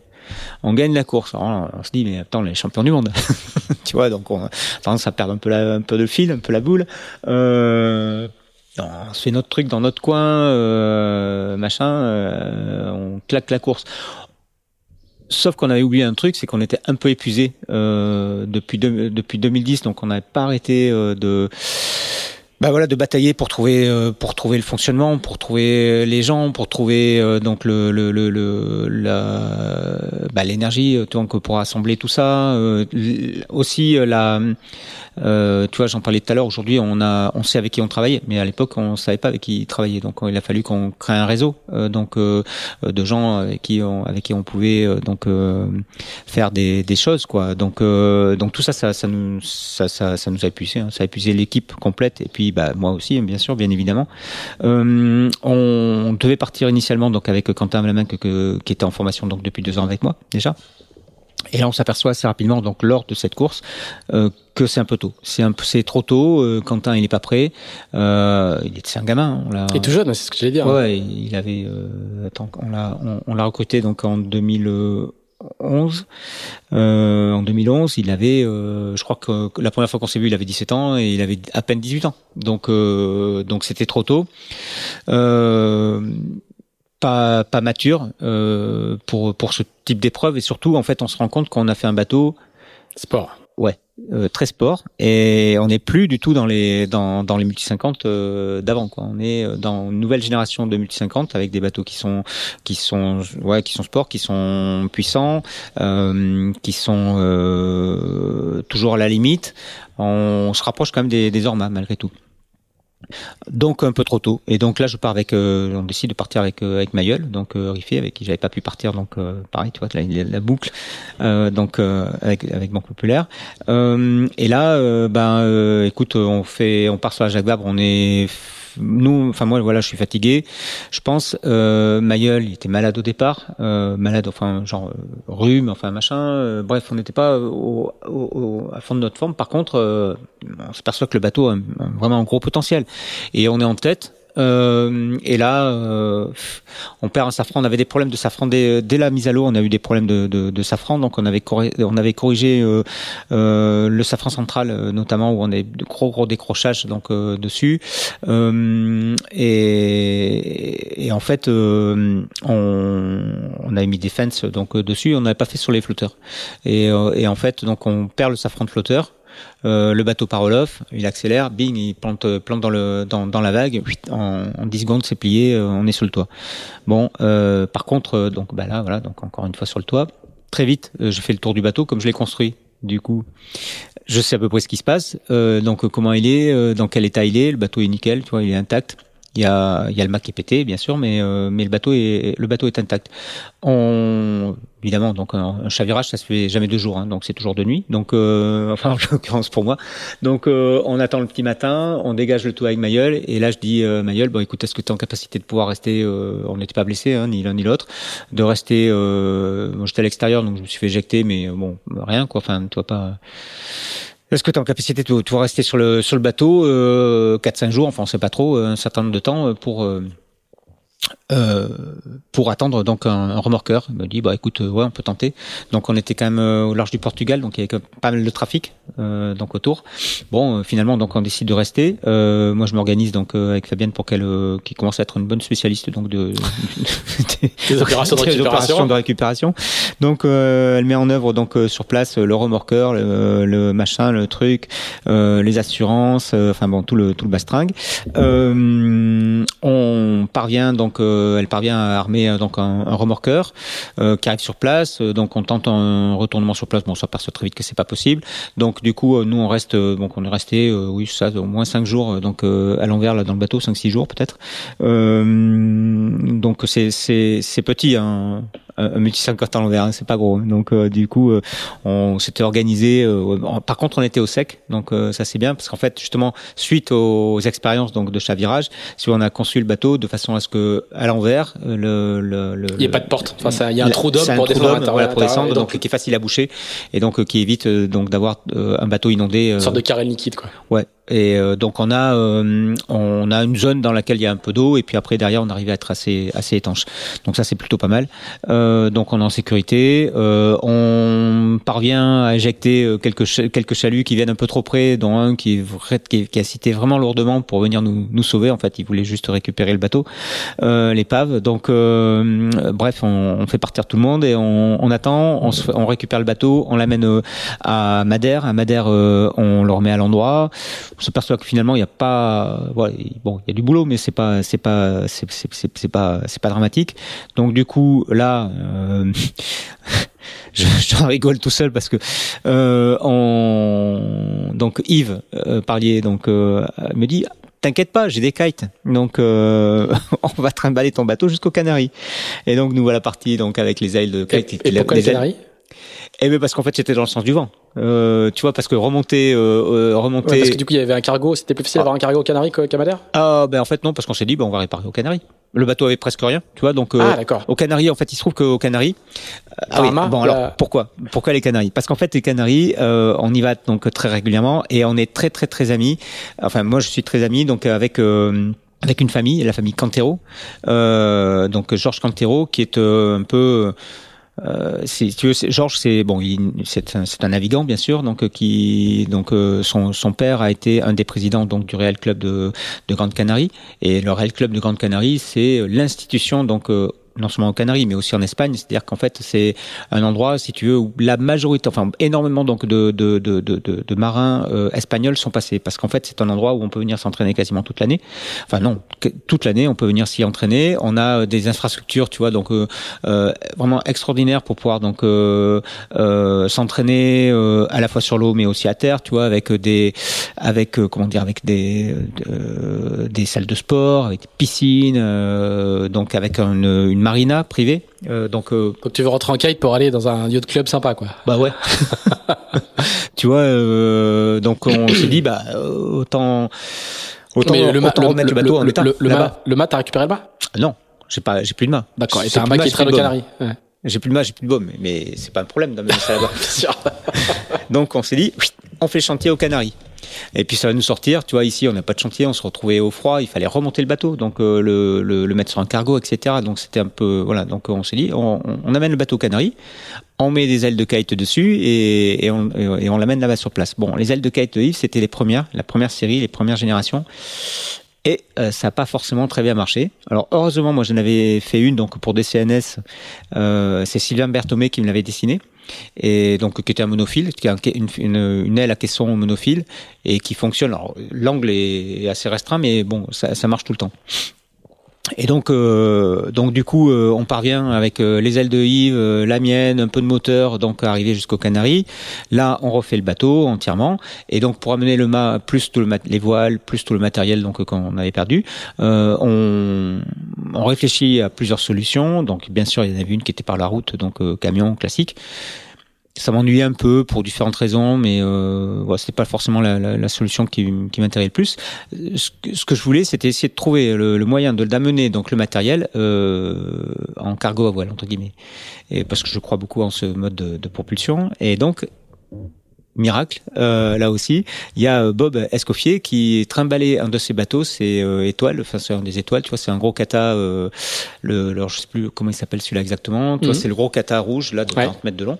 on gagne la course. on se dit, mais attends, les champions du monde. tu vois, donc on a tendance à perdre un peu, de fil, un peu la boule. Euh, on fait notre truc dans notre coin, euh, machin, euh, on claque la course. Sauf qu'on avait oublié un truc, c'est qu'on était un peu épuisé euh, depuis depuis 2010, donc on n'avait pas arrêté de bah voilà de batailler pour trouver pour trouver le fonctionnement pour trouver les gens pour trouver donc le le le, le la bah, l'énergie donc pour assembler tout ça aussi la euh, tu vois, j'en parlais tout à l'heure. Aujourd'hui, on a, on sait avec qui on travaille, mais à l'époque, on savait pas avec qui travailler. Donc, il a fallu qu'on crée un réseau, euh, donc euh, de gens avec qui on, avec qui on pouvait euh, donc faire des, des choses, quoi. Donc, donc tout ça, ça, ça nous, ça, ça, ça nous a épuisé. Hein. Ça a épuisé l'équipe complète, et puis, bah, moi aussi, bien sûr, bien évidemment. on devait partir initialement donc avec Quentin Vlamin, que, qui était en formation donc depuis deux ans avec moi déjà. Et là, on s'aperçoit assez rapidement, donc lors de cette course, euh, que c'est un peu tôt. C'est un c'est trop tôt. Euh, Quentin, il n'est pas prêt. Euh, il est, c'est un gamin. On l'a. Il est tout jeune, c'est ce que j'allais dire. Ouais, il avait. Euh, attends, on l'a, on, l'a recruté donc en 2011. Euh, en 2011, il avait, euh, je crois que la première fois qu'on s'est vu, il avait 17 ans et il avait à peine 18 ans. Donc, euh, donc c'était trop tôt. Euh, pas pas mature euh, pour pour ce type d'épreuve. Et surtout en fait on se rend compte qu'on a fait un bateau sport. Ouais euh, très sport. Et on n'est plus du tout dans les dans dans les multi 50 euh, d'avant quoi. On est dans une nouvelle génération de multi 50 avec des bateaux qui sont qui sont ouais qui sont sport qui sont puissants euh, qui sont euh, toujours à la limite. On se rapproche quand même des des Orma malgré tout donc un peu trop tôt. Et donc là, je pars avec, euh, on décide de partir avec euh, avec Mayol, donc euh, Riffé, avec qui j'avais pas pu partir, donc euh, pareil, tu vois, la, la boucle, euh, donc avec avec Banque Populaire. et là, ben, écoute, on fait, on part sur la Jacques on est nous, enfin moi, voilà, je suis fatigué. Je pense, euh, il était malade au départ, euh, malade, enfin genre euh, rhume, enfin machin. Euh, bref, on n'était pas au, au, à fond de notre forme. Par contre, euh, on s'aperçoit que le bateau a vraiment un gros potentiel et on est en tête. Euh, et là, euh, on perd un safran. On avait des problèmes de safran dès, la mise à l'eau. On a eu des problèmes de, safran, donc on avait corrigé, euh, le safran central, notamment où on a de gros gros décrochages donc dessus. Et, en fait, on, avait mis des fences donc dessus. On n'avait pas fait sur les flotteurs. Et, et en fait, donc on perd le safran de flotteur. Euh, le bateau part off, il accélère, bing, il plante, plante dans, le, dans, dans la vague, en, en 10 secondes c'est plié, euh, on est sur le toit. Bon, euh, par contre, euh, donc bah là, voilà, donc encore une fois sur le toit, très vite, je fais le tour du bateau comme je l'ai construit. Du coup, je sais à peu près ce qui se passe, donc comment il est, dans quel état il est, le bateau est nickel, tu vois, il est intact. Il y a, y a le mât qui est pété, bien sûr, mais, euh, mais le bateau est, le bateau est intact. On, évidemment, donc un, chavirage, ça se fait jamais deux jours, hein, donc c'est toujours de nuit. Donc, euh, enfin, en l'occurrence pour moi. Donc, euh, on attend le petit matin, on dégage le tout avec Mayol, et là, je dis euh, Mayol, bon, écoute, est-ce que tu es en capacité de pouvoir rester euh, On n'était pas blessé, hein, ni l'un ni l'autre, de rester. moi, j'étais à l'extérieur, donc je me suis fait éjecter, mais bon, rien, quoi. Enfin, tu vois pas. Est-ce que tu es en capacité de, rester sur le, sur le bateau euh, 4-5 jours, enfin on sait pas trop, un certain nombre de temps euh, pour, euh, euh, pour attendre donc un, remorqueur. Il me dit bah écoute euh, ouais on peut tenter. Donc on était quand même euh, au large du Portugal donc il y avait pas mal de trafic euh, donc autour. Bon finalement donc on décide de rester. moi je m'organise donc avec Fabienne pour qu'elle qui commence à être une bonne spécialiste donc de des, opérations de récupération. Donc elle met en œuvre donc sur place le remorqueur, le, le machin, le truc, les assurances, enfin bon tout le tout le bastringue. on parvient donc euh, elle parvient à armer euh, donc un, remorqueur euh, qui arrive sur place. donc on tente un retournement sur place. Bon, ça passe très vite que c'est pas possible. Donc du coup, nous on reste, donc on est resté, oui, ça, au moins cinq jours. Donc à l'envers dans le bateau, cinq six jours peut-être. donc c'est petit. Hein un multi 50 à l'envers, hein, c'est pas gros. Donc du coup, on s'était organisé. par contre, on était au sec, donc ça c'est bien parce qu'en fait, justement, suite aux expériences donc de chavirage, si on a conçu le bateau de façon à ce que à l'envers. Euh, le, le, le, il n'y a pas de porte. Enfin, il y a un trou d'homme pour, descendre, voilà, pour descendre, donc, qui est facile à boucher et donc qui évite euh, donc d'avoir euh, un bateau inondé. Une sorte de carré liquide, quoi. Ouais. Et euh, donc on a euh, on a une zone dans laquelle il y a un peu d'eau et puis après derrière on arrive à être assez assez étanche. Donc ça c'est plutôt pas mal. Euh, donc on est en sécurité. on parvient à éjecter quelques quelques chaluts qui viennent un peu trop près, dont un qui qui, qui a cité vraiment lourdement pour venir nous nous sauver. En fait il voulait juste récupérer le bateau, l'épave. Donc bref on, fait partir tout le monde et on, attend. On récupère le bateau, on l'amène à Madère. À Madère on le remet à l'endroit on s'aperçoit que finalement il n'y a pas voilà, bon il y a du boulot mais c'est pas c'est pas c'est c'est pas c'est pas dramatique donc du coup là euh, j'en rigole tout seul parce que euh, on donc Yves euh, Parlier donc euh, me dit T'inquiète pas, j'ai des kites, donc euh, on va trimballer ton bateau jusqu'aux Canaries. Et donc nous voilà partis donc avec les ailes de kites. Et, et pourquoi les Canaries? Eh bien parce qu'en fait c'était dans le sens du vent. Euh, tu vois parce que remonter, euh, euh remonter. Ouais, parce que du coup il y avait un cargo, c'était plus facile d'avoir un cargo aux Canaries qu'à Madère. Ah ben en fait non parce qu'on s'est dit ben on va réparer aux Canaries. Le bateau avait presque rien, tu vois donc. Euh, ah d'accord. Aux Canaries en fait il se trouve qu'aux Canaries. Euh, ah oui, bon alors pourquoi pourquoi les Canaries? Parce qu'en fait les Canaries on y va donc très régulièrement et on est très très très amis. Enfin moi je suis très ami donc avec avec une famille, la famille Cantero, euh, donc Georges Cantero, qui est euh, un peu euh, si tu veux, Georges, c'est bon, c'est un, un, navigant bien sûr, donc euh, qui donc euh, son, père a été un des présidents donc du Real Club de, de Grande Canarie et le Real Club de Grande Canarie, c'est l'institution donc non seulement aux Canaries, mais aussi en Espagne. C'est-à-dire qu'en fait, c'est un endroit, si tu veux, où la majorité, enfin énormément donc de, de, de, de, marins euh, espagnols sont passés, parce qu'en fait, c'est un endroit où on peut venir s'entraîner quasiment toute l'année. Enfin non, toute l'année, on peut venir s'y entraîner. On a euh, des infrastructures, tu vois, donc euh, vraiment extraordinaires pour pouvoir donc s'entraîner à la fois sur l'eau, mais aussi à terre, tu vois, avec des, avec comment dire, avec des des salles de sport, avec des piscines, donc avec une, une marina privée. Euh, donc, euh, donc tu veux rentrer en kite pour aller dans un yacht club sympa, quoi. Bah ouais. tu vois, euh, donc on s'est dit bah autant autant, le, le, remettre le, bateau en état. Le, le, mât, le mât, t'as récupéré le mât Non, j'ai pas, j'ai plus de mât. D'accord. Et t'as un mât qui traîne au Canaries. Ouais. J'ai plus de mât, j'ai plus de baume, mais c'est pas un problème d'amener ça là-bas. donc on s'est dit, on fait chantier aux Canaries. Et puis ça va nous sortir, tu vois, ici on n'a pas de chantier, on se retrouvait au froid, il fallait remonter le bateau, donc euh, le, mettre sur un cargo, etc. Donc c'était un peu, voilà, donc on s'est dit, on, amène le bateau Canaries, on met des ailes de kite dessus et, on, l'amène là-bas sur place. Bon, les ailes de kite de Yves, c'était les premières, la première série, les premières générations. Et euh, ça n'a pas forcément très bien marché. Alors heureusement, moi j'en avais fait une donc pour des. Euh, c'est Sylvain Berthomé qui me l'avait dessiné et donc qui était un monophile, qui a une, aile à caisson monophile et qui fonctionne. L'angle est assez restreint, mais bon, ça marche tout le temps. Et donc, euh, donc du coup, euh, on parvient avec euh, les ailes de Yves, la mienne, un peu de moteur, donc à arriver jusqu'aux Canaries. Là, on refait le bateau entièrement, et donc pour amener le mât plus tout le les voiles, plus tout le matériel donc qu'on avait perdu, on, on réfléchit à plusieurs solutions. Donc bien sûr, il y en avait une qui était par la route, donc camion classique ça m'ennuyait un peu pour différentes raisons, mais euh, voilà, c'était pas forcément la, solution qui, qui m'intéressait le plus. Ce que, je voulais, c'était essayer de trouver le, moyen de d'amener donc le matériel euh, en cargo à voile entre guillemets, et parce que je crois beaucoup en ce mode de, de propulsion. Et donc miracle là aussi. Il y a Bob Escoffier qui trimballait un de ses bateaux, c'est Étoile, enfin c'est un des étoiles, tu vois, c'est un gros kata, le, alors je sais plus comment il s'appelle celui-là exactement, tu vois, mhm. c'est le gros kata rouge là de 30 mètres de long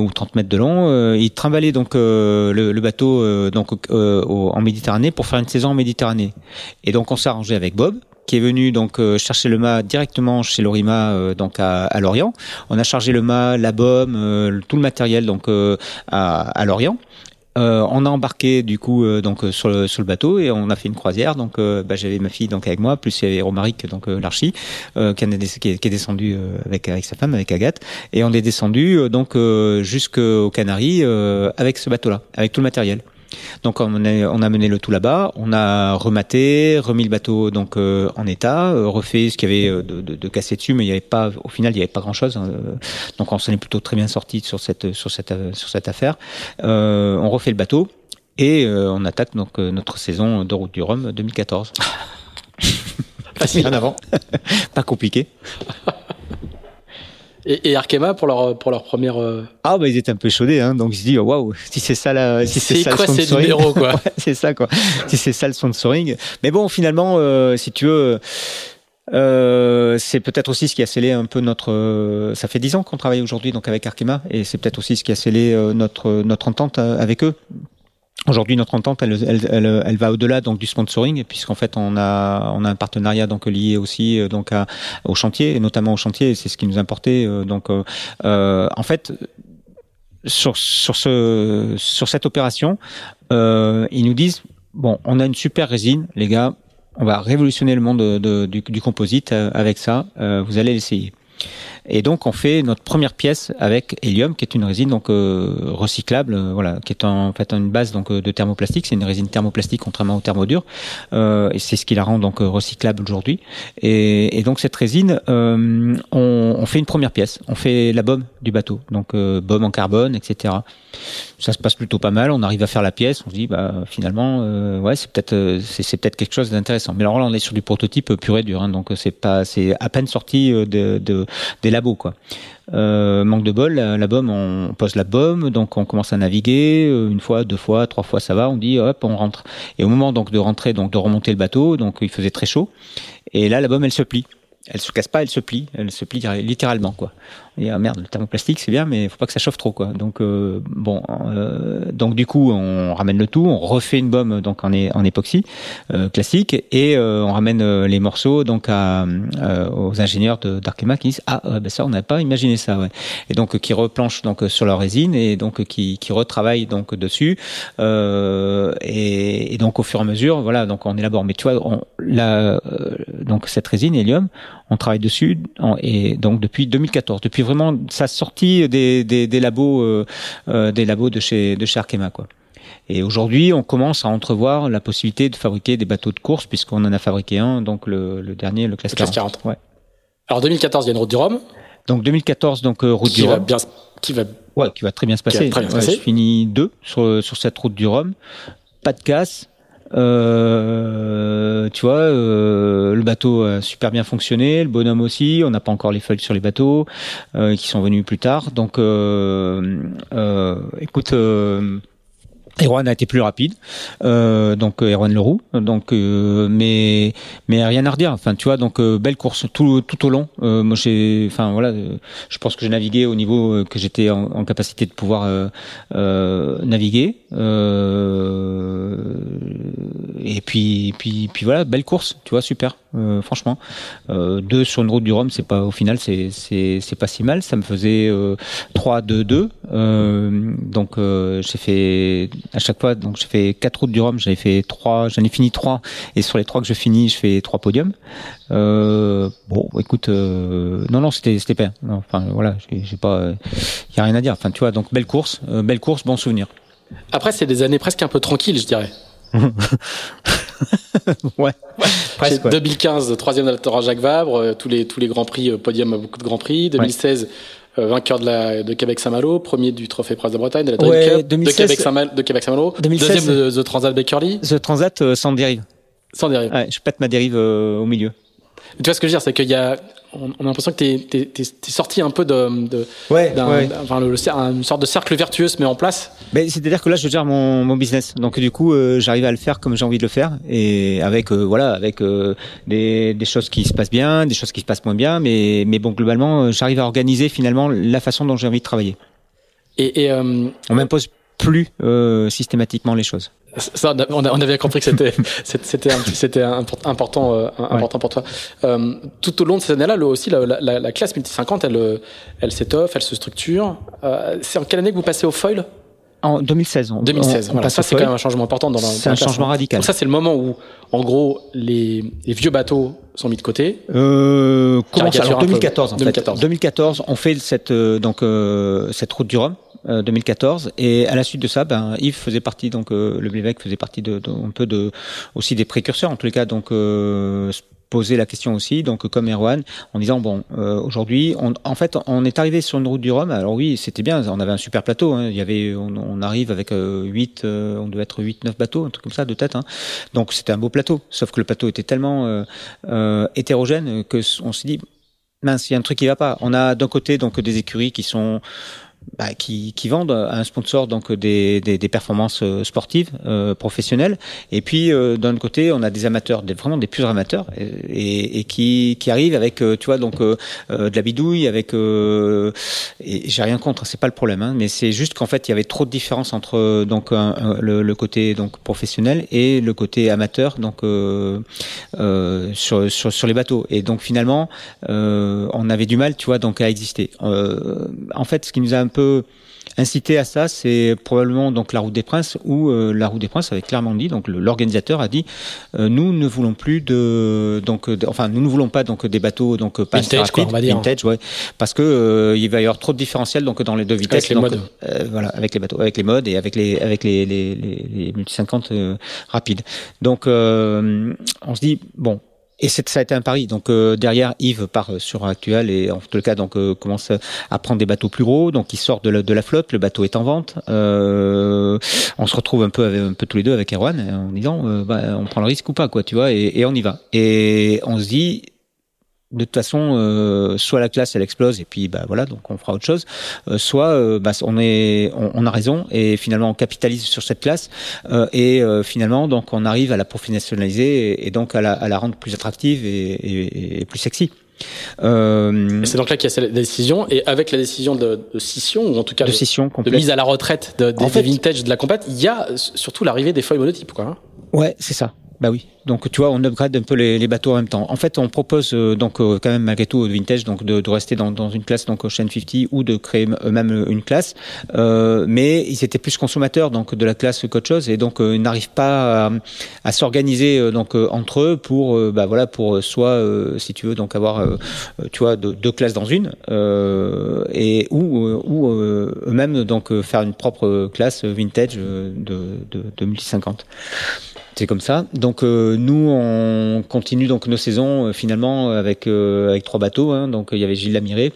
ou 30 mètres de long. il trimballait donc le, bateau donc en Méditerranée pour faire une saison en Méditerranée. Et donc on s'est arrangé avec Bob qui est venu donc euh, chercher le mât directement chez Lorima euh, donc à, à, Lorient. On a chargé le mât, la baume, euh, tout le matériel donc à, à, Lorient. on a embarqué du coup donc sur le, sur le bateau et on a fait une croisière. Donc bah, j'avais ma fille donc avec moi, plus il y avait Romaric donc l'archi qui, qui, est, descendu avec avec sa femme avec Agathe et on est descendu donc jusqu'aux Canaries avec ce bateau-là, avec tout le matériel. Donc on a, on a mené le tout là-bas, on a rematé, remis le bateau donc euh, en état, euh, refait ce qu'il y avait euh, de, de, de, cassé dessus, mais il y avait pas, au final il n'y avait pas grand-chose. Hein, donc on s'en est plutôt très bien sorti sur cette sur cette sur cette affaire. on refait le bateau et on attaque donc notre saison de route du Rhum 2014. Facile en avant, pas compliqué. Et, et, Arkema pour leur pour leur première. Euh, ah bah ils étaient un peu chaudés, hein, donc ils se disent waouh si c'est ça la si c'est ça quoi le sponsoring, numéro quoi. c'est ça quoi. si c'est ça le sponsoring. Mais bon finalement euh, si tu veux. Euh, c'est peut-être aussi ce qui a scellé un peu notre. Euh, ça fait dix ans qu'on travaille aujourd'hui donc avec Arkema et c'est peut-être aussi ce qui a scellé notre notre entente avec eux Aujourd'hui, notre entente, elle, elle, elle, elle va au-delà donc du sponsoring, puisqu'en fait, on a on a un partenariat donc lié aussi euh, donc à, au chantier, et notamment au chantier. C'est ce qui nous importait. Euh, donc, euh, en fait, sur sur ce sur cette opération, euh, ils nous disent bon, on a une super résine, les gars, on va révolutionner le monde de, du, du, composite avec ça. vous allez l'essayer. Et donc on fait notre première pièce avec hélium, qui est une résine donc euh, recyclable, euh, voilà, qui est en, fait une base donc euh, de thermoplastique. C'est une résine thermoplastique contrairement au thermodure, euh, et c'est ce qui la rend donc recyclable aujourd'hui. Et, et, donc cette résine, on, on, fait une première pièce. On fait la baume du bateau, donc baume en carbone, etc. Ça se passe plutôt pas mal. On arrive à faire la pièce. On se dit bah finalement ouais c'est peut-être c'est peut-être quelque chose d'intéressant. Mais alors là on est sur du prototype pur et dur, hein, donc c'est pas c'est à peine sorti de, de des labos quoi. Euh, manque de bol, la, la on pose la bombe, donc on commence à naviguer euh, une fois, deux fois, trois fois, ça va. On dit hop, on rentre. Et au moment donc de rentrer, donc de remonter le bateau, donc il faisait très chaud. Et là, la bombe, elle se plie. Elle se casse pas, elle se plie. Elle se plie littéralement quoi. Et ah merde, le thermoplastique c'est bien, mais faut pas que ça chauffe trop quoi. Donc euh, bon, euh, donc du coup on ramène le tout, on refait une bombe donc en, en époxy euh, classique et euh, on ramène les morceaux donc à, aux ingénieurs d'Arkema qui disent ah ben ça on n'a pas imaginé ça ouais. Et donc qui replanchent donc sur leur résine et donc qui, qui retravaillent donc dessus et, et, donc au fur et à mesure voilà donc on élabore. Mais tu vois on, la, donc cette résine hélium on travaille dessus et donc depuis 2014 depuis vraiment sa sortie des, des, des labos, euh, euh, des labos de chez, de chez Arkema, quoi. Et aujourd'hui, on commence à entrevoir la possibilité de fabriquer des bateaux de course, puisqu'on en a fabriqué un, donc le, le dernier, le classe 40. Ouais. Alors 2014, il y a une route du Rhum. Donc 2014, donc euh, route qui du va Rhum. Bien, qui va ouais, qui va très bien se passer. Très bien se passer. je finis deux sur, sur cette route du Rhum. Pas de casse, euh, tu vois, euh, le bateau a super bien fonctionné, le bonhomme aussi. On n'a pas encore les feuilles sur les bateaux euh, qui sont venus plus tard. Donc, écoute. Erwan a été plus rapide, euh, donc Erwan Leroux, donc mais mais rien à redire. Enfin, tu vois, donc belle course tout tout au long. moi, j'ai, enfin voilà, je pense que j'ai navigué au niveau que j'étais en, en, capacité de pouvoir naviguer. et puis, puis, puis voilà, belle course, tu vois, super, euh, franchement. Euh, deux sur une route du Rhum, c'est pas, au final, c'est, c'est, pas si mal. Ça me faisait euh, 3, 2, 2. Euh, donc, euh, j'ai fait, à chaque fois, donc j'ai fait quatre routes du Rhum, j'avais fait trois, j'en ai fini trois. Et sur les trois que je finis, je fais trois podiums. Euh, bon, écoute, non, non, c'était, c'était pas, enfin, voilà, j'ai pas, il y a rien à dire. Enfin, tu vois, donc belle course, belle course, bon souvenir. Après, c'est des années presque un peu tranquilles, je dirais. ouais, presque. 2015, troisième de Jacques Vabre, euh, tous les tous les grands prix, euh, podium à beaucoup de grands prix. 2016, euh, vainqueur de la de Québec Saint-Malo, premier du Trophée Prince de Bretagne, de la Dream Cup, 2016, de Québec Saint-Malo, de Québec Saint-Malo, deuxième de The Transat Bakerly. The Transat sans dérive. Sans dérive. Ouais, je pète ma dérive au milieu. Tu vois ce que je veux dire, c'est qu'il y a on, a l'impression que tu es, sorti un peu de, de ouais, Enfin, le, une sorte de cercle vertueux se met en place. Ben, c'est-à-dire que là, je gère mon, mon business, donc du coup, euh, j'arrive à le faire comme j'ai envie de le faire, et avec euh, voilà, avec euh, des, des, choses qui se passent bien, des choses qui se passent moins bien, mais mais bon, globalement, j'arrive à organiser finalement la façon dont j'ai envie de travailler. Et, et on m'impose plus systématiquement les choses. Ça, on, a, bien compris que c'était c'était c'était important euh, important pour toi. Euh, tout au long de ces années-là, aussi la, la, la, classe multi 50, elle elle s'étoffe, elle se structure. Euh, c'est en quelle année que vous passez au foil? En 2016. On, 2016. voilà, ça c'est quand même un changement important dans. C'est un changement radical. Donc ça c'est le moment où, en gros, les, les vieux bateaux sont mis de côté. Euh, comment ça? 2014 en 2014. 2014, on fait cette euh, donc euh, cette route du Rhum 2014 euh, et à la suite de ça ben Yves faisait partie donc euh, le Blévec faisait partie de, un peu de aussi des précurseurs en tous les cas donc euh, poser la question aussi, donc comme Erwan, en disant bon, aujourd'hui, en fait, on est arrivé sur une route du Rhum. Alors oui, c'était bien, on avait un super plateau. Hein, il y avait, on, arrive avec 8, on devait être 8, 9 bateaux, un truc comme ça de tête. Hein. Donc c'était un beau plateau. Sauf que le plateau était tellement hétérogène que on s'est dit mince, il y a un truc qui va pas. On a d'un côté donc des écuries qui sont bah, qui, qui, vendent à un sponsor donc des, des, des performances euh, sportives euh, professionnelles. Et puis euh, d'un côté on a des amateurs des, vraiment des purs amateurs et, et qui, qui arrivent avec euh, tu vois donc de la bidouille avec et j'ai rien contre c'est pas le problème hein, mais c'est juste qu'en fait il y avait trop de différence entre donc le, le, côté donc professionnel et le côté amateur donc sur, sur, sur les bateaux. Et donc finalement on avait du mal tu vois donc à exister. En fait ce qui nous a un peu incité à ça, c'est probablement donc la route des princes où euh, la route des princes avait clairement dit donc l'organisateur a dit euh, nous ne voulons plus de donc enfin nous ne voulons pas donc des bateaux donc pas vintage, quoi, on va dire. vintage ouais, parce que euh, il va y avoir trop de différentiels donc dans les deux vitesses avec les modes. voilà avec les bateaux avec les modes et avec les avec les les, les, les multi 50 rapides donc on se dit bon et ça a été un pari. Donc euh, derrière, Yves part euh, sur Actuel et en tout cas donc euh, commence à prendre des bateaux plus gros. Donc il sort de la, de la flotte, le bateau est en vente. on se retrouve un peu un peu tous les deux avec Erwan en disant bah, on prend le risque ou pas quoi, tu vois, et, et on y va. Et on se dit de toute façon, euh, soit la classe elle explose et puis bah voilà donc on fera autre chose, euh, soit euh, bah, on est on, a raison et finalement on capitalise sur cette classe et finalement donc on arrive à la professionnaliser et, donc à la, à la, rendre plus attractive et, et, plus sexy. Euh, c'est donc là qu'il y a cette décision et avec la décision de, de scission ou en tout cas de, scission de mise à la retraite de, des, vintage de la compète, il y a surtout l'arrivée des feuilles monotypes quoi. Hein. Ouais, c'est ça. Bah oui. Donc tu vois, on upgrade un peu les, les bateaux en même temps. En fait, on propose euh, donc euh, quand même malgré tout au vintage donc de, de rester dans, dans, une classe donc Ocean 50 ou de créer eux-mêmes une classe. Euh, mais ils étaient plus consommateurs donc de la classe qu'autre chose et donc euh, ils n'arrivent pas à, à s'organiser donc entre eux pour bah voilà pour soit si tu veux donc avoir tu vois deux, deux, classes dans une et ou ou eux-mêmes donc faire une propre classe vintage de de, de 1050. C'est comme ça. Donc euh, nous, on continue donc nos saisons euh, finalement avec euh, avec trois bateaux. Hein. Donc il y avait Gilles Lamiré,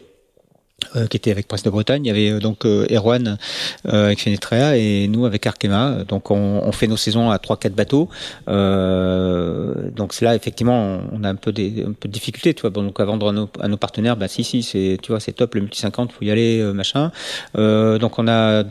qui était avec Presse de Bretagne. Il y avait donc Erwan avec Fenetrea et nous avec Arkema. Donc on, fait nos saisons à trois quatre bateaux. donc là effectivement on a un peu des un peu de difficultés, tu vois. Donc à vendre à nos, à nos partenaires, bah si si c'est tu vois c'est top le multi 50, faut y aller machin. donc on a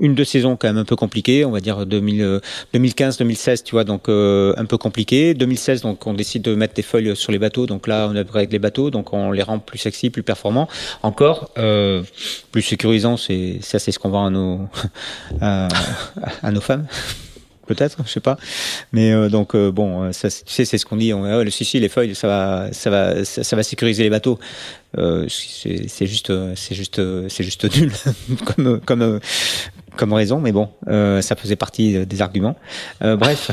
une deux saisons quand même un peu compliquées, on va dire 2015, 2016, tu vois, donc euh, un peu compliqué. 2016, donc on décide de mettre des feuilles sur les bateaux, donc là on upgrade les bateaux, donc on les rend plus sexy, plus performants, encore euh, plus sécurisants. C'est ça, c'est ce qu'on vend à nos à nos femmes peut-être, je sais pas. Mais euh, donc euh, bon, ça, tu sais, c'est ce qu'on dit. On, oh, le si, les feuilles, ça va, ça va, ça, va sécuriser les bateaux. Euh, c'est juste, c'est juste, c'est juste nul comme, comme, comme raison, mais bon, euh, ça faisait partie euh, des arguments. Euh, bref.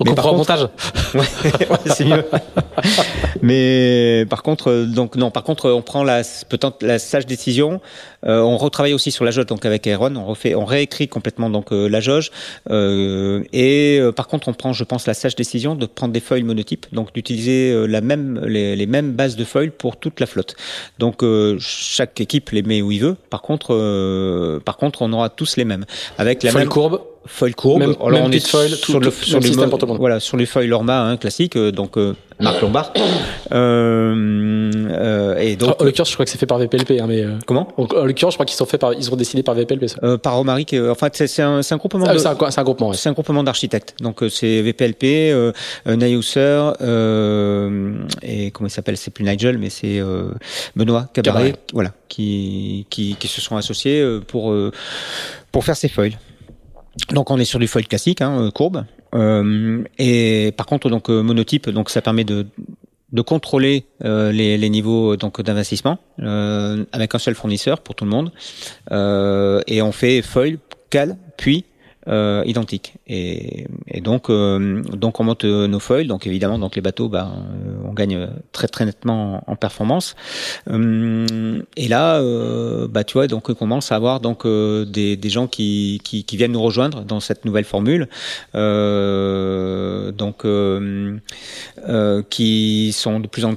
On mais par montage. ouais, c'est mieux. mais par contre, euh, donc non, par contre, on prend la peut-être la sage décision. Euh, on retravaille aussi sur la jauge, donc avec Aaron, on refait, on réécrit complètement donc euh, la jauge. Euh, et par contre, on prend, je pense, la sage décision de prendre des feuilles monotypes, donc d'utiliser la même les, les, mêmes bases de feuilles pour toute la flotte. Donc chaque équipe les met où il veut. Par contre, par contre, on aura tous les mêmes avec la Foil même courbe foil courbe. Même, Alors, même on est foil, sur tout, le tout- sur le voilà sur les feuilles Lorma hein, classiques, euh, donc euh, Marc Lombard. Euh, euh, et donc en l'occurrence, je crois que c'est fait par VPLP, hein, mais euh, comment? en, en l'occurrence, je crois qu'ils sont faits par, ils sont décidés par VPLP. Ça. euh, Par Romaric. euh, en fait, c'est c'est un, c'est un groupement. Ah, de- c'est un, c'est un groupement. Ouais. C'est un groupement d'architectes. Donc euh, c'est VPLP, euh, euh, euh, et comment il s'appelle C'est plus Nigel, mais c'est euh, Benoît Cabaret, Cabaret. voilà, qui, qui qui se sont associés euh, pour euh, pour faire ces foils. Donc on est sur du foil classique, hein, euh, courbe. Euh, et par contre donc euh, monotype, donc ça permet de de contrôler euh, les, les niveaux donc d'investissement euh, avec un seul fournisseur pour tout le monde. Euh, et on fait foil, cal, puis euh, identique. Et, donc, euh, donc on monte euh, nos foils. Donc évidemment, donc les bateaux, bah, euh, on gagne très très nettement en, performance. Hum, et là, euh, bah tu vois, donc on commence à avoir donc euh, des, des gens qui, qui, viennent nous rejoindre dans cette nouvelle formule. Euh, donc euh, euh, qui sont de plus en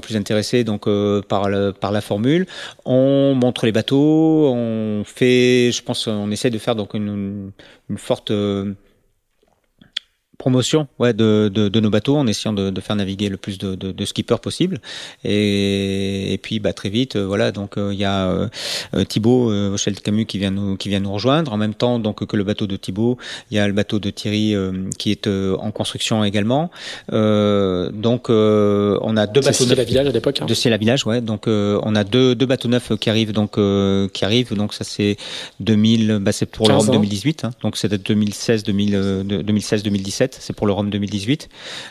plus intéressés donc euh, par par la formule. On montre les bateaux, on fait, je pense, on essaie de faire donc une, une forte euh, promotion ouais, de, de, de nos bateaux en essayant de, de faire naviguer le plus de, de, de skippers possible. Et, et puis bah, très vite, euh, voilà, donc euh, il y a euh, euh, Thibaut euh, Rochelle Camus qui vient nous qui vient nous rejoindre en même temps donc que le bateau de Thibaut, il y a le bateau de Thierry euh, qui est euh, en construction également. Euh, donc euh, on a deux C'est bateaux Ciel à neufs Village à l'époque. hein. de Ciel à Village, ouais. Donc euh, on a deux, deux bateaux neufs qui arrivent, donc euh, qui arrivent. Donc ça c'est 2000, bah, c'est pour le 15 Rome ans. 2018. Hein. Donc c'est de 2016, 2000, euh, de- 2016, 2017. C'est pour le Rome 2018.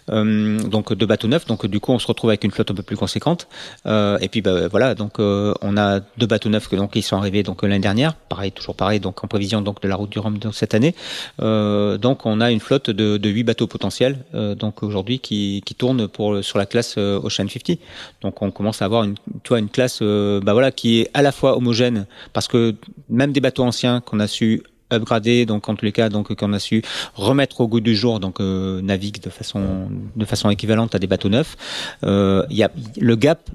Euh, donc deux bateaux neufs. Donc du coup on se retrouve avec une flotte un peu plus conséquente. Euh, et puis bah, voilà. Donc euh, on a deux bateaux neufs donc ils sont arrivés donc l'année dernière. Pareil, toujours pareil. Donc en prévision donc de la route du Rhum donc, cette année. Donc on a une flotte de, de 8 bateaux potentiels. donc aujourd'hui qui, qui tournent pour sur la classe Ocean 50. Donc on commence à avoir une, une classe bah qui est à la fois homogène, parce que même des bateaux anciens qu'on a su upgrader, donc en tous les cas, donc qu'on a su remettre au goût du jour, donc euh, naviguent de façon de façon équivalente à des bateaux neufs. Euh, Il y a le gap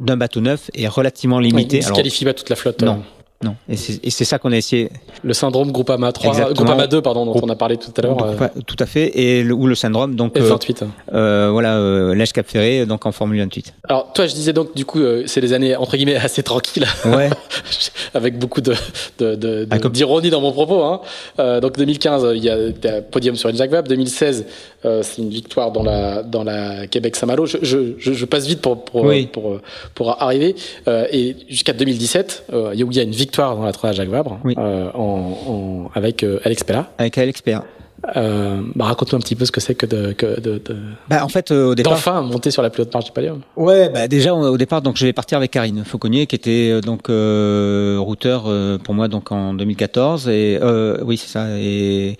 d'un bateau neuf est relativement limité. il ne disqualifie pas toute la flotte. Non. Euh, non, et c'est ça qu'on a essayé. Le syndrome Groupama 3, Exactement. Groupama 2, pardon, dont Groupe- on a parlé tout à l'heure. euh, Tout à fait, et le, ou le syndrome, donc euh, F28. euh, voilà, euh, l'âge Cap Ferré, donc en Formule 28. Alors, toi, je disais donc, du coup, euh, c'est des années, entre guillemets, assez tranquilles, Ouais. avec beaucoup de, de, de- de- Ah, d'ironie dans mon propos. Hein. Euh, donc, 2015, il y a un podium sur une Jacques Vabre. 2016, euh, c'est une victoire dans la, dans la Québec-Saint-Malo. Je, je, je, je passe vite pour, pour, Oui. pour, pour, arriver. Euh, et jusqu'à 2017, euh, il y a une victoire dans la 3 Jacques Vabre, Oui. euh, en, en, avec euh, Alex Pella. Avec Alex. Euh, bah, raconte-nous un petit peu ce que c'est que de, que de, de, Bah, en fait, euh, au départ, d'enfin monter sur la plus haute marche du podium. Ouais, bah déjà au départ, donc je vais partir avec Karine Fauconnier, qui était donc euh, routeur pour moi donc en 2014 et oui c'est ça et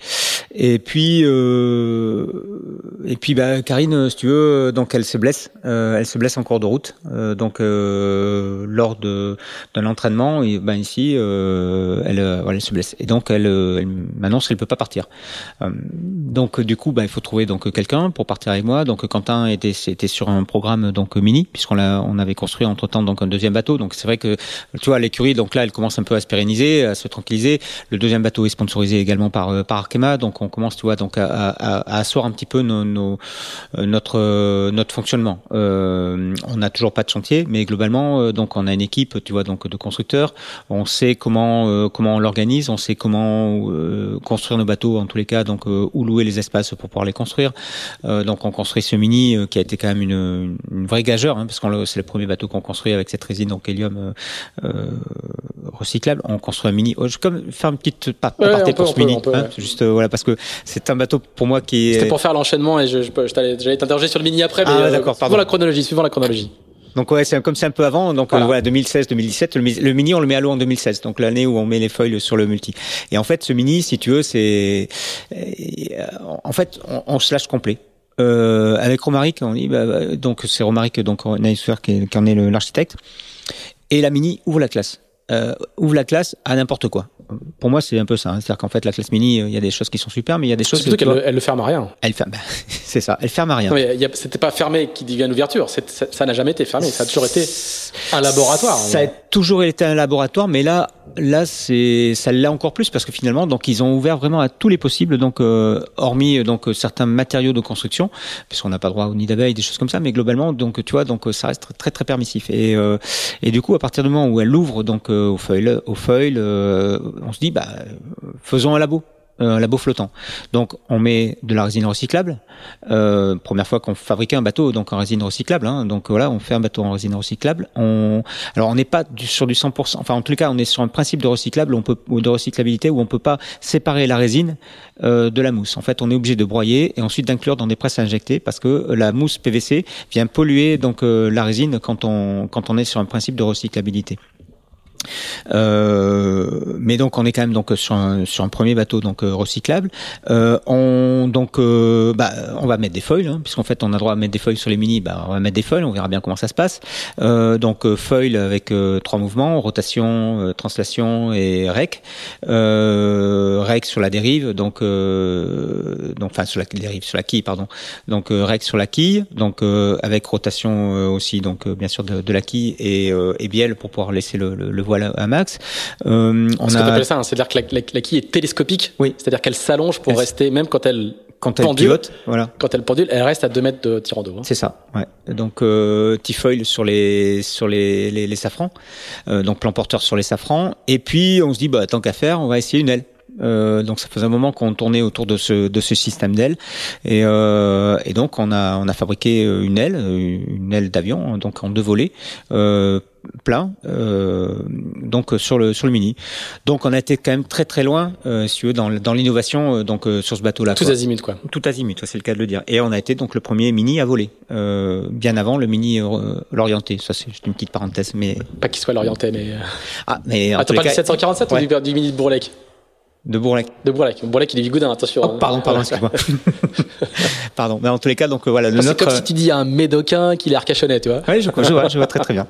et puis euh, et puis bah Karine, si tu veux, donc elle se blesse, euh, elle se blesse en cours de route, euh, donc lors de d'un entraînement, et ben ici elle voilà, elle se blesse et donc elle, elle m'annonce qu'elle peut pas partir. Donc du coup, bah, il faut trouver donc quelqu'un pour partir avec moi. Donc Quentin était, était sur un programme donc mini puisqu'on l'a, on avait construit entre temps donc un deuxième bateau. Donc c'est vrai que tu vois l'écurie donc là elle commence un peu à se pérenniser, à se tranquilliser. Le deuxième bateau est sponsorisé également par par Arkema. Donc on commence tu vois donc à, à, à asseoir un petit peu nos, nos euh, notre euh, notre fonctionnement. Euh, on n'a toujours pas de chantier, mais globalement donc on a une équipe tu vois donc de constructeurs. On sait comment euh, comment on l'organise, on sait comment euh, construire nos bateaux en tous les cas donc où louer les espaces pour pouvoir les construire. Donc on construit ce mini qui a été quand même une, une vraie gageure hein, parce que c'est le premier bateau qu'on construit avec cette résine donc hélium recyclable. On construit un mini. Oh, je vais comme faire une petite pa- Ouais, peut, pour ce mini, peut, hein, ouais. juste voilà parce que c'est un bateau pour moi qui C'était est pour faire l'enchaînement et je, je, j'allais t'interroger sur le mini après, mais Ah, euh, suivant pardon. la chronologie, suivant la chronologie. Donc ouais, c'est comme c'est un peu avant. Donc Voilà. euh, voilà, 2016, 2017. Le, mi- le mini, on le met à l'eau en 2016. Donc l'année où on met les foils sur le multi. Et en fait, ce mini, si tu veux, c'est euh, en fait, on, on se lâche complet. Euh, avec Romaric, on dit bah, bah, donc c'est Romaric donc Naïsfer qui, qui en est l'architecte. Et la mini ouvre la classe. Euh, ouvre la classe à n'importe quoi. Pour moi, c'est un peu ça. hein. C'est-à-dire qu'en fait, la classe mini, il y a des choses qui sont super, mais il y a des choses. Tu qu'elle elle le ferme à rien. elle ferme. bah, c'est ça. Elle ferme à rien. C'était pas fermé qui devient une ouverture. Ça n'a jamais été fermé. Ça a toujours été un laboratoire. Ça a toujours été un laboratoire, mais là, là, c'est, ça l'est encore plus parce que finalement, donc, ils ont ouvert vraiment à tous les possibles, donc, euh, hormis euh, donc euh, certains matériaux de construction, puisqu'on n'a pas droit au nid d'abeille, des choses comme ça, mais globalement, donc, tu vois, donc, euh, ça reste très, très permissif. Et, euh, et du coup, à partir du moment où elle ouvre donc euh, au foil, au foil, euh, on se dit, bah, euh, faisons un labo. euh, Un labo flottant. Donc, on met de la résine recyclable. Euh, première fois qu'on fabriquait un bateau donc en résine recyclable. Hein, donc voilà, on fait un bateau en résine recyclable. On, alors on n'est pas du- sur du 100%. Enfin, en tout cas, on est sur un principe de recyclable, on peut ou de recyclabilité où on peut pas séparer la résine euh, de la mousse. En fait, on est obligé de broyer et ensuite d'inclure dans des presses à injecter parce que la mousse PVC vient polluer donc euh, la résine quand on quand on est sur un principe de recyclabilité. Euh, mais donc on est quand même donc sur un, sur un premier bateau donc euh, recyclable. Euh, on donc euh, bah, on va mettre des foils hein, puisqu'en fait on a droit à mettre des foils sur les mini. Bah, on va mettre des foils. On verra bien comment ça se passe. Donc foil avec trois mouvements rotation, translation et rec. Rec sur la dérive donc donc enfin sur la dérive sur la quille pardon. Donc rec sur la quille donc avec rotation aussi donc bien sûr de, la quille et, et bielle pour pouvoir laisser le, le, le voile à max. Euh, on C'est ce a ça, hein, c'est-à-dire que la, la- la quille est télescopique. Oui. C'est-à-dire qu'elle s'allonge pour Elle- rester, même quand elle, quand elle pendule. pivote, voilà. quand elle pendule, elle reste à 2 mètres de tirant d'eau. hein. C'est ça, ouais. Donc euh, T-foil sur les sur les, les, les safrans, euh, donc plan porteur sur les safrans, et puis on se dit bah tant qu'à faire, on va essayer une aile. Euh, donc ça faisait un moment qu'on tournait autour de ce de ce système d'aile et, euh, et donc on a on a fabriqué euh, une aile euh, une aile d'avion donc en deux volets euh, plein euh, donc euh, sur le sur le mini donc on a été quand même très très loin euh, si tu veux dans dans l'innovation euh, donc euh, sur ce bateau là Tous azimuts, quoi. tout azimut, c'est le cas de le dire. Et on a été donc le premier mini à voler, euh, bien avant le mini euh, l'orienté. Ça c'est juste une petite parenthèse, mais Pas qu'il soit l'orienté, mais. ah mais en Attends, tous pas cas, 747 Ouais. ou du, du mini de Bourlec de Bourlec. De Bourlec. Bourlec, il est Vigoudin, attention. Oh, pardon, pardon, excuse-moi. pardon. Mais en tous les cas, donc euh, voilà, le C'est notre. comme si tu dis un médocain qu'il est arcachonnais, tu vois. Oui, je, je vois, je vois très très bien.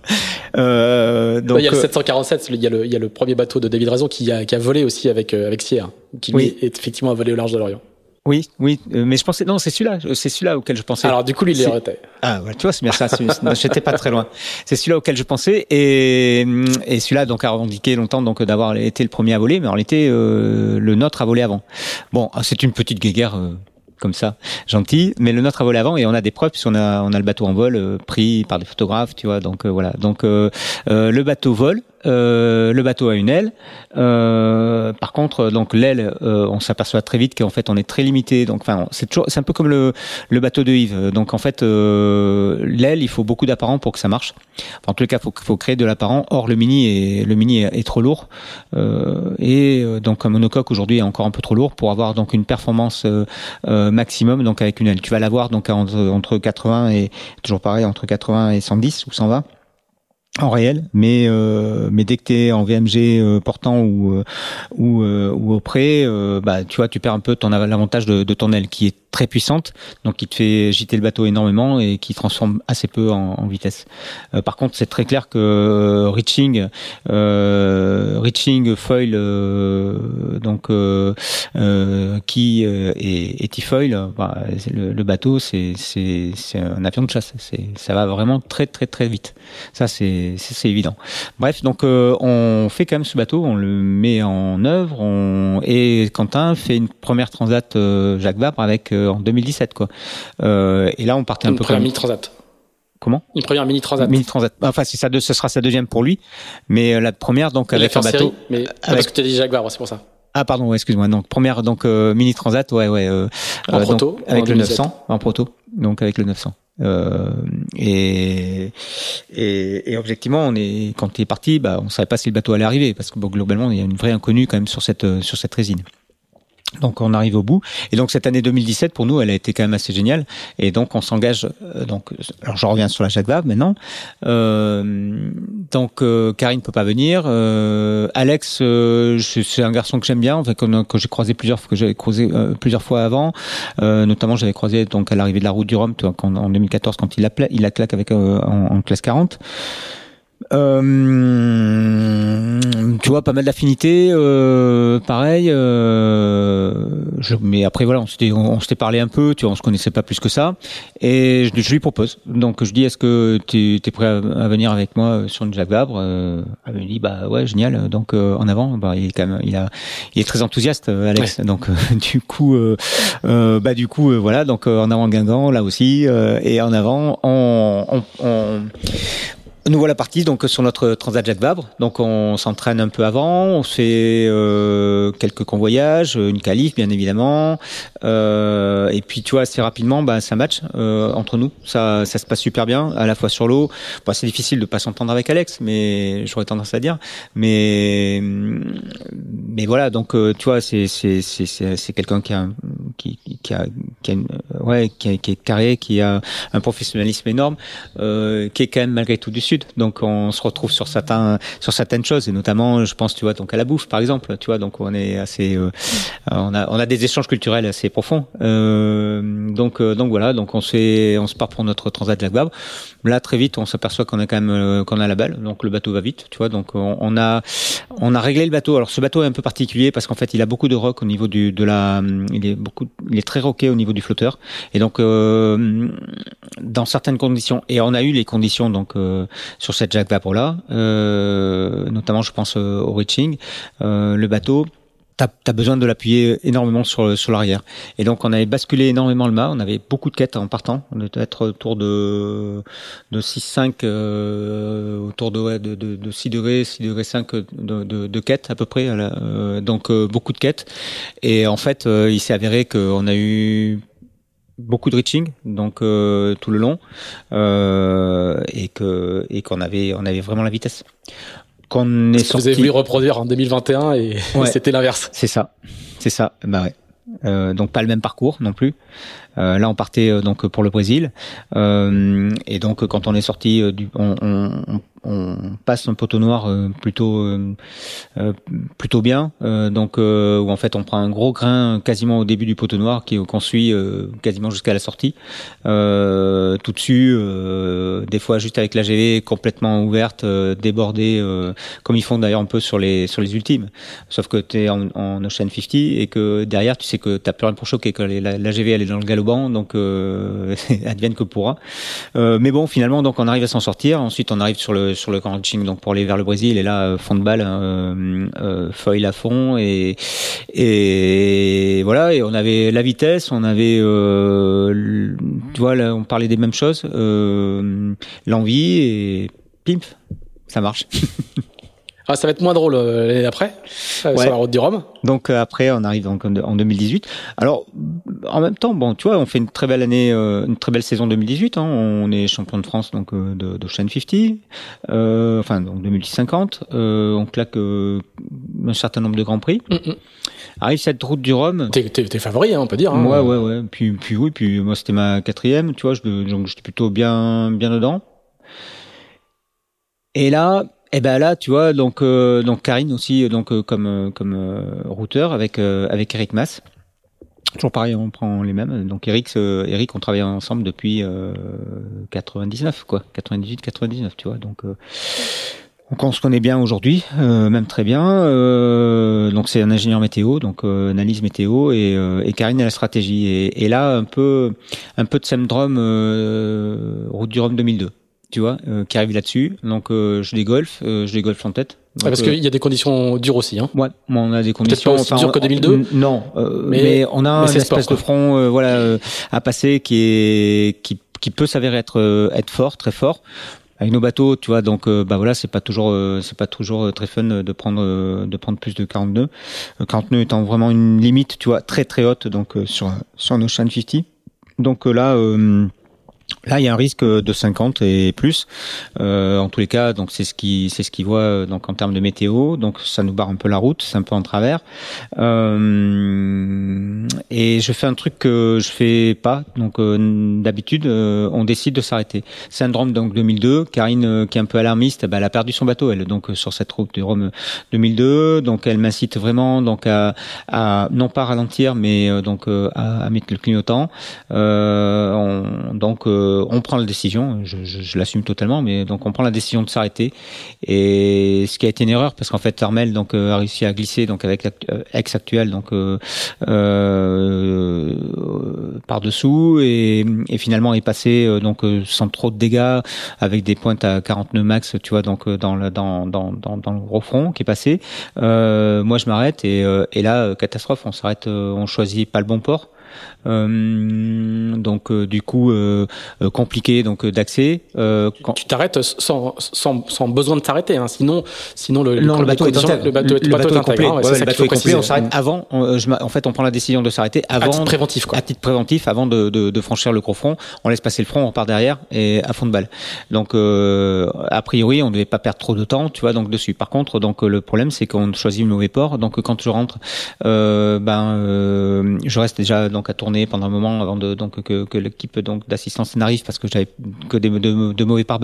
euh, donc, il y a le euh, 747, il y a le, il y a le premier bateau de David Raison qui a, qui a volé aussi avec, euh, avec Sierre, qui lui Oui. est effectivement volé au large de l'Orient. Oui, oui, euh, mais je pensais non, c'est celui-là, c'est celui-là auquel je pensais. Alors du coup, lui, il est arrêté. Ah, voilà, tu vois, c'est bien ça. J'étais pas très loin. C'est celui-là auquel je pensais, et, et celui-là donc a revendiqué longtemps donc d'avoir été le premier à voler, mais en réalité euh, le nôtre a volé avant. Bon, c'est une petite guéguerre. euh, comme ça, gentil, mais le nôtre a volé avant et on a des preuves puisqu'on a on a le bateau en vol euh, pris par des photographes, tu vois. Donc euh, voilà. Donc euh, euh, le bateau vole, euh, le bateau a une aile. Euh, par contre, donc l'aile, euh, on s'aperçoit très vite qu'en fait on est très limité. Donc enfin, c'est toujours, c'est un peu comme le le bateau de Yves. Donc en fait, euh, l'aile, il faut beaucoup d'apparent pour que ça marche. Enfin, en tout cas, faut faut créer de l'apparent. Or le mini est le mini est, trop lourd Euh, et donc un monocoque aujourd'hui est encore un peu trop lourd pour avoir donc une performance maximum donc avec une aile. Tu vas l'avoir donc entre, entre 80 et toujours pareil entre 80 et 110 ou 120 en réel, mais euh, mais dès que t'es en VMG euh, portant ou euh, ou euh, au pré, euh, bah tu vois, tu perds un peu ton av- l'avantage de ton aile qui est très puissante, donc qui te fait gîter le bateau énormément et qui transforme assez peu en, vitesse. Euh, par contre, c'est très clair que reaching, euh, reaching foil, euh, donc euh, euh, qui et, et T-foil, le, bateau, c'est un avion de chasse. Ça va vraiment très très très vite. Ça, c'est évident. Bref, donc on fait quand même ce bateau, on le met en œuvre, et Quentin fait une première transat Jacques Vabre avec en 2017 quoi. Euh, et là, on partait un Une peu première comme mini transat. comment? Une première mini transat. Mini transat. Enfin, c'est ça, ce sera sa deuxième pour lui, mais euh, la première donc Il avec un bateau. série, mais ah, avec- parce que tu as dit Jacques Vabre, c'est pour ça. Ah pardon, excuse-moi. Donc première donc euh, mini transat, ouais ouais. En proto, donc, avec en le 2017. 900 en proto, donc avec le 900. Euh, et, et et objectivement, on est quand il est parti, bah on savait pas si le bateau allait arriver parce que bon, globalement il y a une vraie inconnue quand même sur cette sur cette résine. Donc on arrive au bout. Et donc cette année 2017 pour nous elle a été quand même assez géniale. Et donc on s'engage euh, donc alors je reviens sur la Jacques Vabre maintenant. Euh, donc euh, Karine peut pas venir. Euh, Alex euh, c'est un garçon que j'aime bien enfin, que, que j'ai croisé plusieurs que j'avais croisé euh, plusieurs fois avant. Notamment j'avais croisé donc à l'arrivée de la route du Rhum en 2014 quand il pla- il la claque avec en, en classe 40 euh, tu vois, pas mal d'affinités, euh, pareil. Euh, je, mais après voilà, on s'était on, s'était parlé un peu, tu vois, on se connaissait pas plus que ça. Et je, je lui propose. Donc je dis, est-ce que tu es prêt à, venir avec moi sur une Jacques Vabre euh, Elle me dit, bah ouais, génial. Donc euh, en avant, bah il est quand même, il a, il est très enthousiaste, Alex. Donc du coup, bah du coup, voilà. Donc en avant Guingamp, là aussi, et en avant, on, on, on nous voilà partis donc sur notre Transat Jacques Vabre. Donc on s'entraîne un peu avant, on fait euh, quelques convoyages, une qualif bien évidemment, euh, et puis tu vois assez rapidement, bah, c'est match euh, entre nous. Ça, ça se passe super bien, à la fois sur l'eau. Bon, c'est difficile de pas s'entendre avec Alex, mais j'aurais tendance à dire. Mais mais voilà, donc euh, tu vois, c'est c'est c'est c'est quelqu'un qui a qui qui a qui a une, ouais qui, qui est carré, qui a un professionnalisme énorme, euh, qui est quand même malgré tout du sud donc on se retrouve sur certains sur certaines choses et notamment je pense tu vois donc à la bouffe par exemple, tu vois donc on est assez euh, on a on a des échanges culturels assez Euh, donc euh, donc voilà, donc on on se part pour notre transat Jacques Vabre. Là très vite on s'aperçoit qu'on a quand même qu'on a la balle, donc le bateau va vite, tu vois donc on, a on a réglé le bateau. Alors ce bateau est un peu particulier parce qu'en fait il a beaucoup de rock au niveau du de la il est beaucoup il est très rocké au niveau du flotteur et donc dans certaines conditions et on a eu les conditions donc sur cette Jacques Vapola, euh, notamment je pense euh, au reaching, euh, le bateau tu as, besoin de l'appuyer énormément sur, sur l'arrière. Et donc on avait basculé énormément le mât, on avait beaucoup de quêtes en partant, on devait être autour de, de 6-5, euh, autour de, de, de, de, 6 degrés, 6 degrés 5 de, de, de quêtes à peu près, euh, donc euh, beaucoup de quêtes. Et en fait, il s'est avéré qu'on a eu beaucoup de reaching donc euh, tout le long euh, et que et qu'on avait on avait vraiment la vitesse qu'on est sorti... vous avez voulu reproduire en 2021 et c'était l'inverse. C'est ça. C'est ça. Bah ouais. Euh, donc pas le même parcours non plus là, on partait euh, donc pour le Brésil, euh, et donc quand on est sorti, du, on, on, on, passe un poteau noir plutôt plutôt bien, donc où en fait on prend un gros grain quasiment au début du poteau noir qui qu'on suit quasiment jusqu'à la sortie, tout dessus, des fois juste avec la GV complètement ouverte, débordée, comme ils font d'ailleurs un peu sur les sur les ultimes, sauf que tu es en, en Ocean 50 et que derrière tu sais que t'as plus rien pour choquer, que la, la GV elle est dans le galop donc euh, advienne que pourra. Euh, mais bon, finalement, donc on arrive à s'en sortir. Ensuite, on arrive sur le sur le Grand donc pour aller vers le Brésil. Et là, euh, fond de balle, foil à fond et et voilà. Et on avait la vitesse, on avait, tu vois, là, on parlait des mêmes choses, l'envie et pimp, ça marche. Ah, ça va être moins drôle euh, l'année d'après, euh, sur la route du Rhum. Donc euh, après, on arrive donc en 2018. Alors, en même temps, bon, tu vois, on fait une très belle année, une très belle saison 2018. Hein. On est champion de France donc de, de 50, enfin donc 2050. on claque un certain nombre de grands prix. Mm, mm. Arrive cette route du Rhum. T'es, t'es, favori, hein, on peut dire. Hein. Ouais, ouais, ouais. Puis, puis oui, puis moi c'était ma quatrième. Tu vois, je, donc j'étais plutôt bien, bien dedans. Et là, et eh ben là, tu vois, donc euh, donc Karine aussi, donc euh, comme euh, comme routeur avec avec Eric Mass. Toujours pareil, on prend les mêmes. Donc Eric, Eric, on travaille ensemble depuis 99, quoi, 98, 99, tu vois. Donc on se connaît bien aujourd'hui, même très bien. donc c'est un ingénieur météo, donc analyse météo et, et Karine a la stratégie. Et, et, là un peu un peu de syndrome route du Rhum 2002 tu vois, euh, qui arrive là-dessus. Donc euh, je dégolfe, euh, je dégolfe en tête. Ah, parce qu'il y a des conditions dures aussi. Hein. Ouais, on a des conditions. Pas aussi dures que 2002. non, mais, on a un espèce de front, voilà, à passer qui est qui, qui peut s'avérer être être fort, très fort. Avec nos bateaux, tu vois, donc bah voilà, c'est pas toujours c'est pas toujours très fun de prendre de prendre plus de 40 nœuds. 40 nœuds étant vraiment une limite, tu vois, très très haute donc sur sur nos Ocean 50. Donc là Là, il y a un risque de 50 et plus. Euh, en tous les cas, donc c'est ce qui c'est ce qu'il voit euh, donc en termes de météo. Donc ça nous barre un peu la route, c'est un peu en travers. Euh, et je fais un truc que je fais pas. Donc euh, d'habitude, euh, on décide de s'arrêter. Syndrome donc 2002. Karine, qui est un peu alarmiste, bah, elle a perdu son bateau elle. Donc sur cette route de Rome 2002. Donc elle m'incite vraiment donc à, à, non pas ralentir, mais donc à, à, mettre le clignotant. On, donc on prend la décision, je, l'assume totalement, mais donc on prend la décision de s'arrêter. Et ce qui a été une erreur, parce qu'en fait Armel donc a réussi à glisser donc avec l'ex actuel donc par dessous et, et, finalement est passé donc sans trop de dégâts avec des pointes à 49 max, tu vois donc dans le dans dans dans, dans le gros front qui est passé. moi je m'arrête et, et là catastrophe, on s'arrête, on choisit pas le bon port. Euh, donc euh, du coup euh, compliqué donc d'accès. Quand... Tu t'arrêtes sans, sans, sans, besoin de t'arrêter, hein. sinon sinon le, non, le, bateau, est le, bateau, le bateau, est complet. Ouais, le bateau est complet. On s'arrête avant. On, je, en fait, on prend la décision de s'arrêter avant. À titre préventif, quoi. À titre préventif, avant de, de, de, franchir le gros front, on laisse passer le front, on repart derrière et à fond de balle. Donc a priori, on ne devait pas perdre trop de temps, tu vois, donc dessus. Par contre, donc le problème, c'est qu'on choisit le mauvais port. Donc quand je rentre, ben je reste déjà donc à tourner pendant un moment avant de donc que, que l'équipe donc d'assistance n'arrive parce que j'avais que des de, de mauvais pare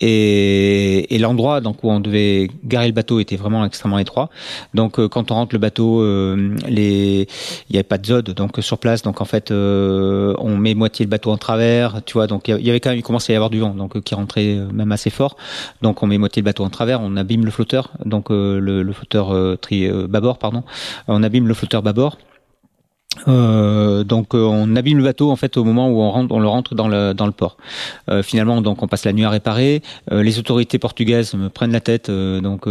et, et l'endroit donc où on devait garer le bateau était vraiment extrêmement étroit. Donc euh, quand on rentre le bateau, euh, les il n'y avait pas de zode donc sur place. Donc en fait euh, on met moitié le bateau en travers, tu vois. Donc il y avait quand même il commençait à y avoir du vent donc qui rentrait même assez fort. Donc on met moitié le bateau en travers, on abîme le flotteur donc le, le flotteur tri bâbord pardon, on abîme le flotteur bâbord. Euh, donc euh, on abîme le bateau en fait au moment où on rentre, on le rentre dans le dans le port. Euh, finalement donc on passe la nuit à réparer. Euh, les autorités portugaises me prennent la tête donc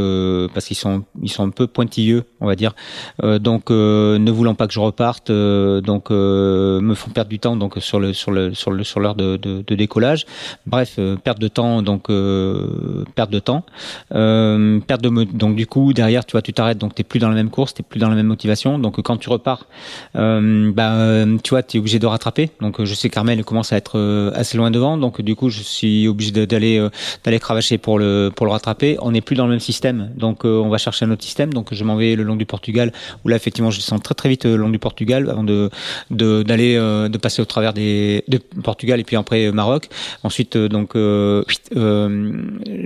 parce qu'ils sont ils sont un peu pointilleux on va dire. donc ne voulant pas que je reparte donc me font perdre du temps donc sur le sur le sur le sur l'heure de, de, de, décollage. Bref perte de temps donc perte de temps perte de donc du coup derrière tu vois tu t'arrêtes donc t'es plus dans la même course t'es plus dans la même motivation donc quand tu repars euh, bah, tu vois, tu es obligé de rattraper. Donc, euh, je sais qu'Armel commence à être euh, assez loin devant. Donc, du coup, je suis obligé d'aller d'aller cravacher pour le pour le rattraper. On n'est plus dans le même système. Donc, on va chercher un autre système. Donc, je m'en vais le long du Portugal. Où là, effectivement, je descends très très vite le long du Portugal avant de d'aller de, passer au travers des de Portugal et puis après Maroc. Ensuite, donc, je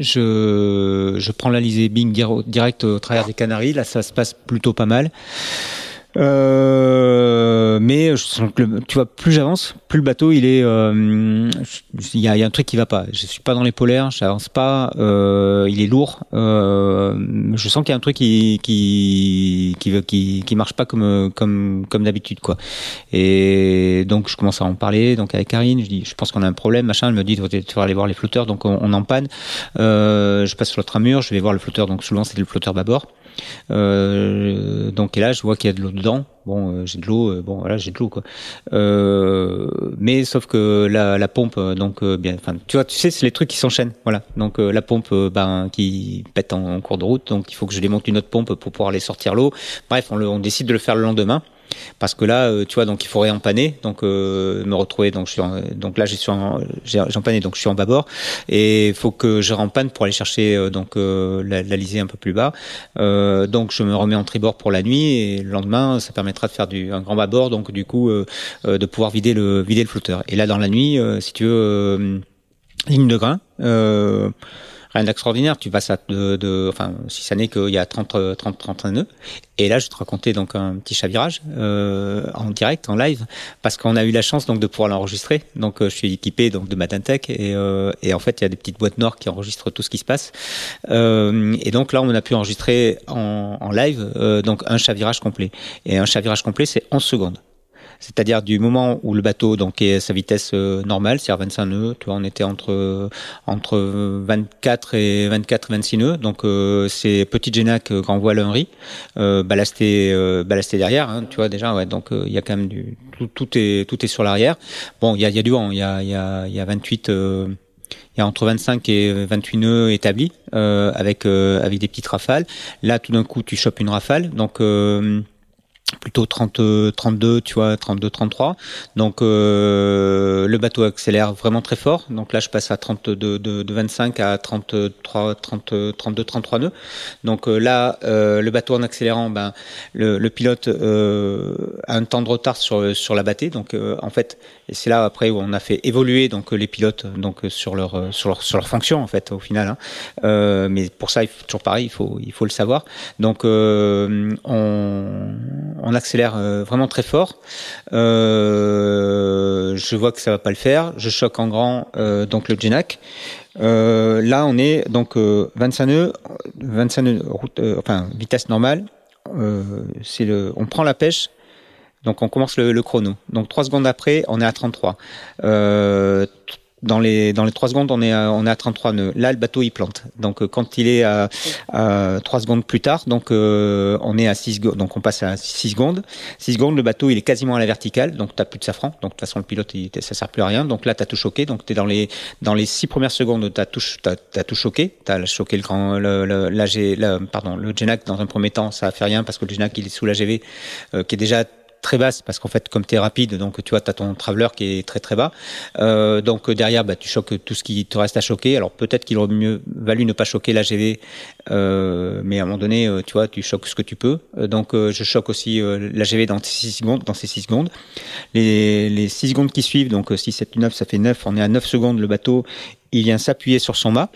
je prends l'Alizé Bing direct au travers des Canaries. Là, ça se passe plutôt pas mal. Euh, mais je sens que tu vois, plus j'avance, plus le bateau il est, euh, il y, a, y, a, un truc qui va pas. Je suis pas dans les polaires, j'avance pas, euh, il est lourd. Euh, je sens qu'il y a un truc qui qui qui qui, marche pas comme comme comme d'habitude quoi. Et donc je commence à en parler donc avec Karine. Je dis, je pense qu'on a un problème, machin. Elle me dit, tu vas aller voir les flotteurs. Donc on, on en panne. Je passe sur l'autre mur, je vais voir le flotteur. Donc souvent c'était le flotteur bâbord. Donc et là, je vois qu'il y a de l'eau Bon, euh, j'ai de l'eau. Euh, bon, voilà, j'ai de l'eau quoi. Euh, mais sauf que la, la pompe, donc bien, enfin, tu vois, tu sais, c'est les trucs qui s'enchaînent. Voilà. Donc la pompe, ben, qui pète en, cours de route. Donc il faut que je démonte une autre pompe pour pouvoir aller sortir l'eau. Bref, on, le, on décide de le faire le lendemain parce que là euh, tu vois donc il faut réempanner. Donc euh, me retrouver donc je suis donc là j'ai j'ai empanné donc je suis en bâbord. Et il faut que je rempanne pour aller chercher euh, donc la, la, lisée un peu plus bas. Donc je me remets en tribord pour la nuit et le lendemain ça permettra de faire du un grand bâbord. Donc du coup de pouvoir vider le vider le flotteur et là dans la nuit si tu veux ligne de grain rien d'extraordinaire. Tu passes à de, de, enfin, si ça n'est qu'il y a 30, 30, 31 nœuds. Et là, je te raconter donc un petit chavirage euh, en direct, en live, parce qu'on a eu la chance donc de pouvoir l'enregistrer. Donc, euh, je suis équipé donc de Matintech et, euh, et en fait, il y a des petites boîtes Nord qui enregistrent tout ce qui se passe. Euh, et donc là, on a pu enregistrer en, en live euh, donc un chavirage complet. Et un chavirage complet, c'est 11 secondes c'est-à-dire du moment où le bateau donc est à sa vitesse euh, normale, c'est-à-dire 25 nœuds, tu vois, on était entre entre 24 et 24 26 nœuds, donc euh, c'est petit Génac euh, grand voile riz, euh, ballasté euh, ballasté derrière, hein, tu vois déjà, ouais, donc il y a quand même du tout, tout est tout est sur l'arrière. Bon, il y a, y a du vent, il y a il y a il y a 28 il y a entre 25 et 28 nœuds établis avec avec des petites rafales. Là, tout d'un coup, tu chopes une rafale, donc plutôt 30 32 tu vois 32 33 donc euh, le bateau accélère vraiment très fort. Donc là je passe à 32 de, de 25 à 33 30 32 33 nœuds. Donc euh, là euh, le bateau en accélérant ben le, le pilote euh, a un temps de retard sur sur la battée donc euh, en fait c'est là après où on a fait évoluer donc les pilotes donc sur leur sur leur sur leur fonction en fait au final hein. euh, mais pour ça il faut toujours pareil il faut il faut le savoir. Donc on on accélère vraiment très fort. je vois que ça va pas le faire. Je choque en grand donc le Genac. là, on est donc 25 nœuds, 25 nœuds, route, enfin vitesse normale. c'est le, on prend la pêche donc on commence le, chrono. Donc trois secondes après, on est à 33. Euh, dans les dans les trois secondes, on est à, on est à 33 nœuds. Là, le bateau il plante. Donc euh, quand il est à, à 3 secondes plus tard, donc euh, on est à 6 donc on passe à 6 secondes. 6 secondes, le bateau il est quasiment à la verticale, donc t'as plus de safran. Donc de toute façon le pilote il, ça sert plus à rien. Donc là t'as tout choqué. Donc t'es dans les dans les 6 premières secondes, t'as, as tout choqué. T'as choqué le grand le, le, la, pardon le Genac dans un premier temps, ça fait rien parce que le Genac il est sous la GV euh, qui est déjà très basse parce qu'en fait comme tu es rapide donc tu vois tu as ton traveler qui est très très bas. Euh, donc derrière bah, tu choques tout ce qui te reste à choquer. Alors peut-être qu'il aurait mieux valu ne pas choquer l'AGV euh, mais à un moment donné euh, tu vois tu choques ce que tu peux. Euh, donc euh, je choque aussi l'AGV dans ces 6 secondes dans ces 6 secondes. Les, les 6 secondes qui suivent donc 6 7 9 ça fait 9 on est à 9 secondes le bateau. Il vient s'appuyer sur son mât.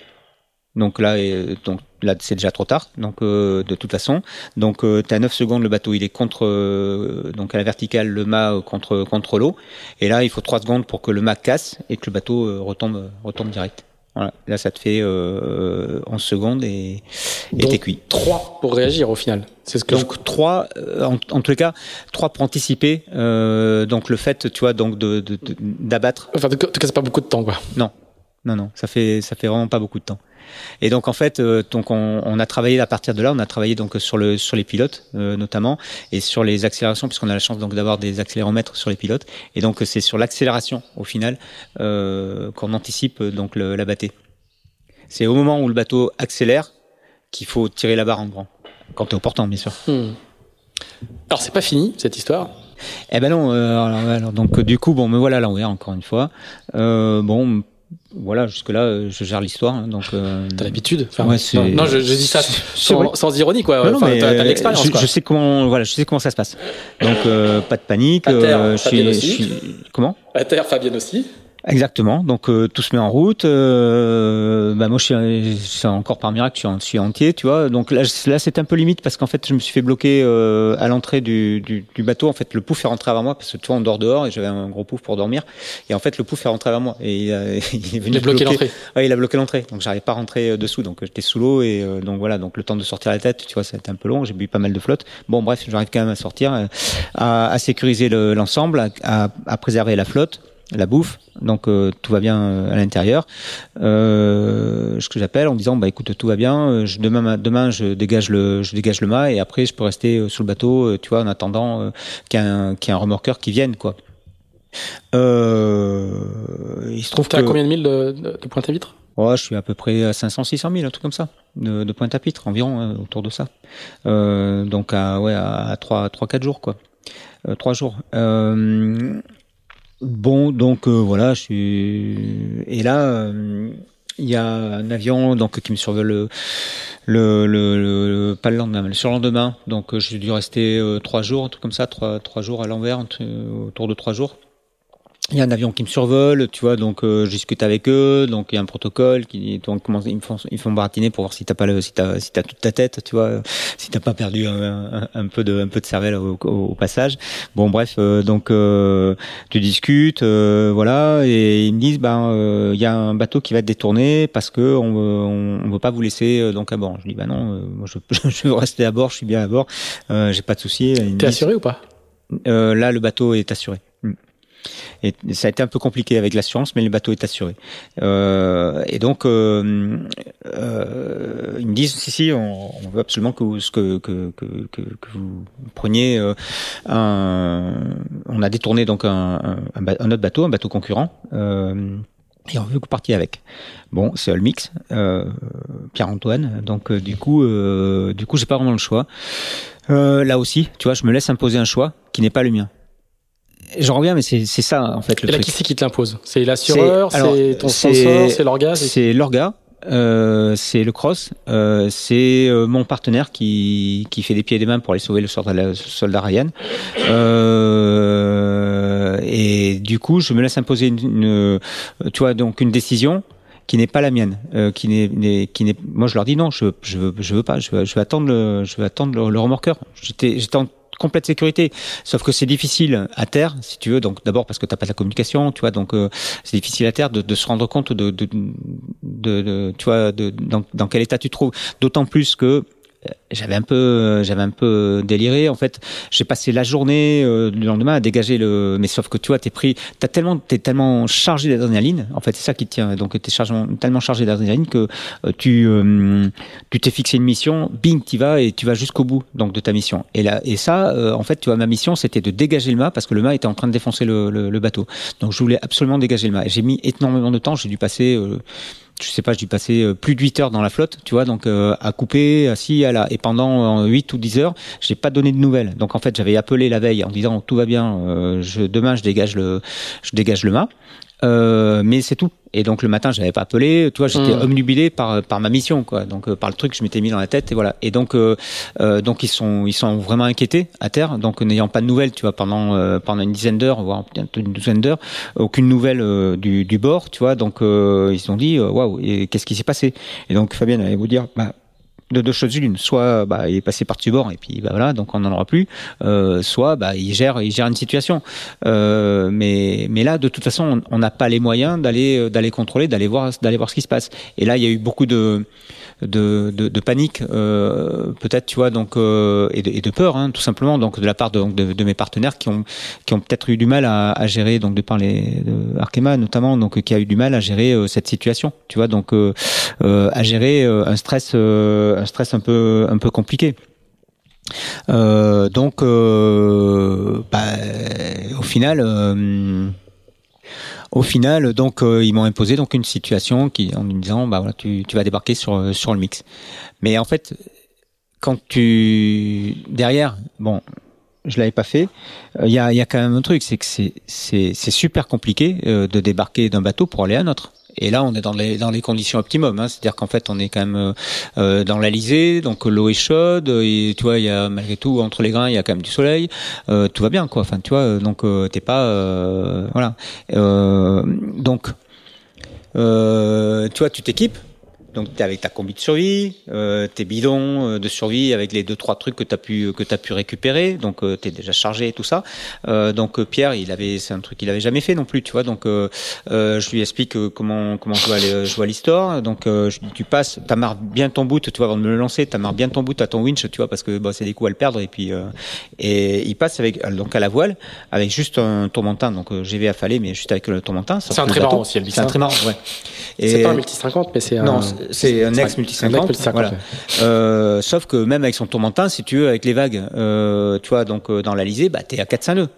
Donc là, donc là, c'est déjà trop tard. Donc euh, de toute façon, donc euh, tu as 9 secondes, le bateau il est contre euh, donc à la verticale, le mât contre contre l'eau. Et là, il faut 3 secondes pour que le mât casse et que le bateau retombe retombe direct. Voilà. Là, ça te fait 11 secondes et t'es cuit. 3 pour réagir au final. C'est ce que donc 3 en, en, tous les cas 3 pour anticiper. donc le fait, tu vois, donc de d'abattre. enfin, en tout cas, c'est pas beaucoup de temps, quoi. Non, non, non, ça fait ça fait vraiment pas beaucoup de temps. Et donc en fait, euh, donc on, on, a travaillé à partir de là, on a travaillé donc sur le sur les pilotes euh, notamment et sur les accélérations puisqu'on a la chance donc d'avoir des accéléromètres sur les pilotes. Et donc c'est sur l'accélération au final euh, qu'on anticipe donc le, la battée. C'est au moment où le bateau accélère qu'il faut tirer la barre en grand. Quand tu es au portant, bien sûr. Hmm. Alors c'est pas fini cette histoire? Eh ben non. Alors, alors, donc du coup, bon, me voilà là, on encore une fois. bon, voilà, jusque-là, euh, je gère l'histoire. Hein, donc, euh... T'as l'habitude enfin, non, je, je, dis ça sans, sans, ironie, quoi. enfin, t'as, euh, l'expérience. Je, je, sais comment, voilà, je sais comment ça se passe. Donc, euh, pas de panique. À terre, je, suis, je suis, comment? À terre, Fabienne aussi. Exactement. Donc euh, tout se met en route. Euh, bah moi, je suis, encore par miracle, je suis, entier, tu vois. Donc là, là c'est un peu limite parce qu'en fait, je me suis fait bloquer euh, à l'entrée du, du, du, bateau. En fait, le pouf est rentré avant moi parce que tu vois, on dort dehors et j'avais un gros pouf pour dormir. Et en fait, le pouf est rentré avant moi et il, il est venu il a bloqué l'entrée. Ouais, il a bloqué l'entrée. Donc j'arrivais pas à rentrer dessous. Donc j'étais sous l'eau et donc voilà. Donc le temps de sortir la tête, tu vois, ça a été un peu long. J'ai bu pas mal de flotte. Bon, bref, j'arrive quand même à sortir, à, à sécuriser l'ensemble, à, à préserver la flotte la bouffe, donc euh, tout va bien euh, à l'intérieur. Euh, ce que j'appelle en disant bah écoute tout va bien, euh, je, demain demain je dégage le je dégage le mât et après je peux rester sous le bateau, tu vois, en attendant qu'il y ait un qu'il y ait un remorqueur qui vienne quoi. Euh, il se trouve que. à combien de milles de, de, de pointe à vitre? Je suis à peu près à 500 600 000 un truc comme ça de, de pointe à pitre environ hein, autour de ça. donc à ouais à 3 3 4 jours quoi. Euh, 3 jours. Euh, Bon, donc euh, voilà, je suis et là euh, il y a un avion donc qui me survole le le, le, pas le lendemain, le surlendemain. Donc euh, j'ai dû rester trois jours, un truc comme ça, trois trois jours à l'envers, autour de trois jours il y a un avion qui me survole, tu vois, donc euh, je discute avec eux, donc il y a un protocole qui donc ils me font ils font baratiner pour voir si t'as pas le, si t'as si t'as toute ta tête, tu vois, si t'as pas perdu un, un, peu de un peu de cervelle au, au, passage. Bon bref, euh, donc euh, tu discutes, voilà, et ils me disent ben il y a un bateau qui va être détourné parce que on on, on veut pas vous laisser donc à bord. Je dis ben non, moi je, je veux rester à bord, je suis bien à bord, j'ai pas de souci. T'es assuré ou pas? Là le bateau est assuré. Et ça a été un peu compliqué avec l'assurance, mais le bateau est assuré. Euh, et donc, euh, euh, ils me disent si si, on, veut absolument que vous, preniez euh, un. On a détourné donc un, autre bateau, un bateau concurrent. Euh, et on veut que vous partiez avec. Bon, c'est Olmix, euh, Pierre-Antoine. Donc du coup, du coup, j'ai pas vraiment le choix. Là aussi, tu vois, je me laisse imposer un choix qui n'est pas le mien. J'en reviens, mais c'est ça en fait le Et là, qui c'est qui te l'impose? C'est l'assureur, c'est ton sponsor, c'est l'orga C'est l'orga. Euh, c'est le cross, euh, c'est euh, mon partenaire qui, qui fait des pieds et des mains pour aller sauver le soldat Ryan. Euh, et du coup, je me laisse imposer une, une, tu vois, donc une décision qui n'est pas la mienne, euh, qui n'est, qui n'est. Moi, je leur dis non, je, je veux, je veux pas, je veux, je veux attendre le, je veux attendre le, le remorqueur. J'étais, j'étais en complète sécurité. Sauf que c'est difficile à terre, si tu veux. Donc d'abord parce que t'as pas de la communication, tu vois. Donc euh, c'est difficile à terre de, se rendre compte de, de, de, tu vois, de, dans, dans quel état tu trouves. D'autant plus que j'avais un peu j'avais un peu déliré. En fait j'ai passé la journée euh, le lendemain à dégager le mais sauf que tu vois t'es pris t'as tellement t'es tellement chargé d'adrénaline en fait c'est ça qui tient. Donc t'es tellement chargé d'adrénaline que euh, tu euh, tu t'es fixé une mission bing t'y vas et tu vas jusqu'au bout donc de ta mission. Et là et ça en fait tu vois ma mission c'était de dégager le mât parce que le mât était en train de défoncer le, le, le bateau. Donc je voulais absolument dégager le mât. J'ai mis énormément de temps j'ai dû passer je sais pas, j'ai passé euh, plus de 8 heures dans la flotte, tu vois, donc euh, à couper, assis, à la, et pendant 8 euh, ou 10 heures, j'ai pas donné de nouvelles. Donc en fait, j'avais appelé la veille en disant tout va bien, je, demain je dégage le, je dégage le mât. Euh, mais c'est tout. Et donc le matin, j'avais pas appelé. Tu vois, j'étais mmh. omnubilé par par ma mission, quoi. Donc euh, par le truc que je m'étais mis dans la tête et voilà. Et donc euh, euh donc ils sont ils sont vraiment inquiétés à terre. Donc n'ayant pas de nouvelles, tu vois, pendant euh, pendant une dizaine d'heures, voire une douzaine d'heures, aucune nouvelle du du bord, tu vois. Donc ils se sont dit waouh. Et qu'est-ce qui s'est passé? Et donc Fabien allait vous dire bah de deux choses l'une. Soit bah, il est passé par-dessus bord et puis bah, voilà, donc on n'en aura plus. Euh, soit bah, il gère, il gère une situation. Euh, mais, mais là, de toute façon, on n'a pas les moyens d'aller d'aller contrôler, d'aller voir, d'aller voir ce qui se passe. Et là, il y a eu beaucoup de de, panique, euh, peut-être, tu vois, donc euh, et, de, peur, hein, tout simplement, donc de la part de, de, mes partenaires qui ont qui ont peut-être eu du mal à, à, gérer, donc de parler Arkema notamment, donc qui a eu du mal à gérer euh, cette situation, tu vois, donc à gérer un stress un stress un peu un peu compliqué. donc, bah, au final au final, donc euh, ils m'ont imposé donc une situation en me disant bah tu, vas débarquer sur euh, sur le mix. Mais en fait, quand tu derrière, bon, je l'avais pas fait. Il y, a, y a quand même un truc, c'est que c'est super compliqué euh, de débarquer d'un bateau pour aller à un autre. Et là, on est dans les, dans les conditions optimum. Hein. C'est-à-dire qu'en fait, on est quand même euh, euh dans l'Alizé, donc l'eau est chaude. Et tu vois, il y a malgré tout entre les grains, il y a quand même du soleil. Euh, tout va bien, quoi. Enfin, tu vois, donc t'es pas, voilà. donc, tu vois, tu t'équipes. Donc tu es avec ta combi de survie, euh, tes bidons euh, de survie avec les deux trois trucs que tu as pu que tu pu récupérer. Donc euh, tu es déjà chargé et tout ça. Euh, donc euh, Pierre, il avait c'est un truc qu'il avait jamais fait non plus, tu vois. Donc je lui explique comment comment je vois je vois l'histoire. Donc je dis tu passes, t'amarres bien ton boot, tu vois avant de me le lancer, t'amarres bien ton boot à ton winch, tu vois parce que bah, c'est des coups à le perdre et puis et il passe avec donc à la voile avec juste un tourmentin donc GV affalé mais juste avec le tourmentin. C'est un trimaran aussi, C'est un trimaran, ouais. C'est pas un multi 50 mais c'est un c'est un ex multi 50. Voilà. Euh, sauf que même avec son tourmentin, si tu veux, avec les vagues, euh, tu vois, donc euh, dans l'Alizé, bah t'es à 400 nœuds.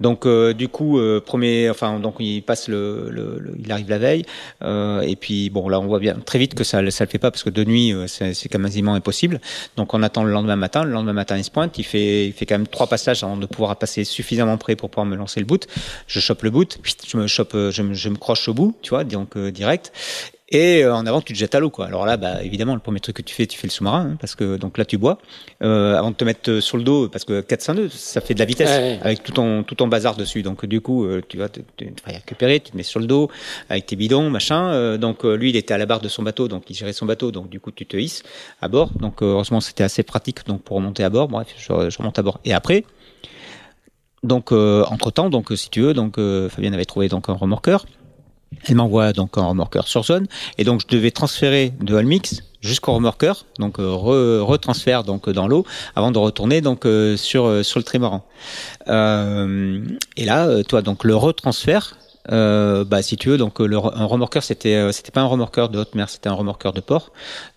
Donc euh, du coup, euh, premier, enfin donc il passe le, le, il arrive la veille, euh, et puis bon là on voit bien très vite que ça ça le fait pas parce que de nuit c'est c'est quasiment impossible. Donc on attend le lendemain matin. Le lendemain matin il se pointe, il fait il fait quand même trois passages avant de pouvoir passer suffisamment près pour pouvoir me lancer le boot. Je chope le boot, je me chope, je me, je me croche au bout, tu vois, donc direct. Et euh, en avant, tu te jettes à l'eau, quoi. Alors là, bah, évidemment, le premier truc que tu fais, tu fais le sous-marin, hein, parce que donc là, tu bois euh, avant de te mettre sur le dos, parce que 402, ça fait de la vitesse avec tout ton tout ton bazar dessus. Donc du coup, euh, tu vas te, te, récupérer, tu te mets sur le dos avec tes bidons, machin. Euh, donc lui, il était à la barre de son bateau, donc il gérait son bateau, donc du coup, tu te hisses à bord. Donc heureusement, c'était assez pratique, donc pour remonter à bord. Bref, je, je remonte à bord. Et après. Donc, entre temps, donc si tu veux, donc Fabien avait trouvé donc un remorqueur. Elle m'envoie donc un remorqueur sur zone et donc je devais transférer de Almix jusqu'au remorqueur, donc euh, retransfère donc dans l'eau avant de retourner donc euh, sur euh, sur le trimaran. Et là, toi donc le retransfert euh, bah, si tu veux, donc le, un remorqueur, c'était euh, c'était pas un remorqueur de haute mer, c'était un remorqueur de port,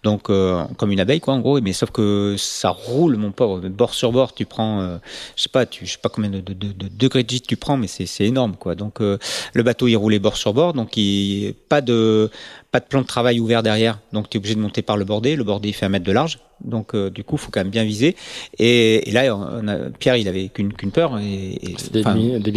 donc euh, comme une abeille quoi en gros. Mais sauf que ça roule, mon pauvre, bord sur bord, tu prends, euh, je sais pas, tu, je sais pas combien de, de, de, de degrés de gîte tu prends, mais c'est c'est énorme quoi. Donc euh, le bateau il roulait bord sur bord, donc il pas de pas de plan de travail ouvert derrière, donc tu es obligé de monter par le bordé. Le bordé il fait un mètre de large, donc euh, du coup, faut quand même bien viser. Et, et là, on a, Pierre, il avait qu'une peur. Et, et C'était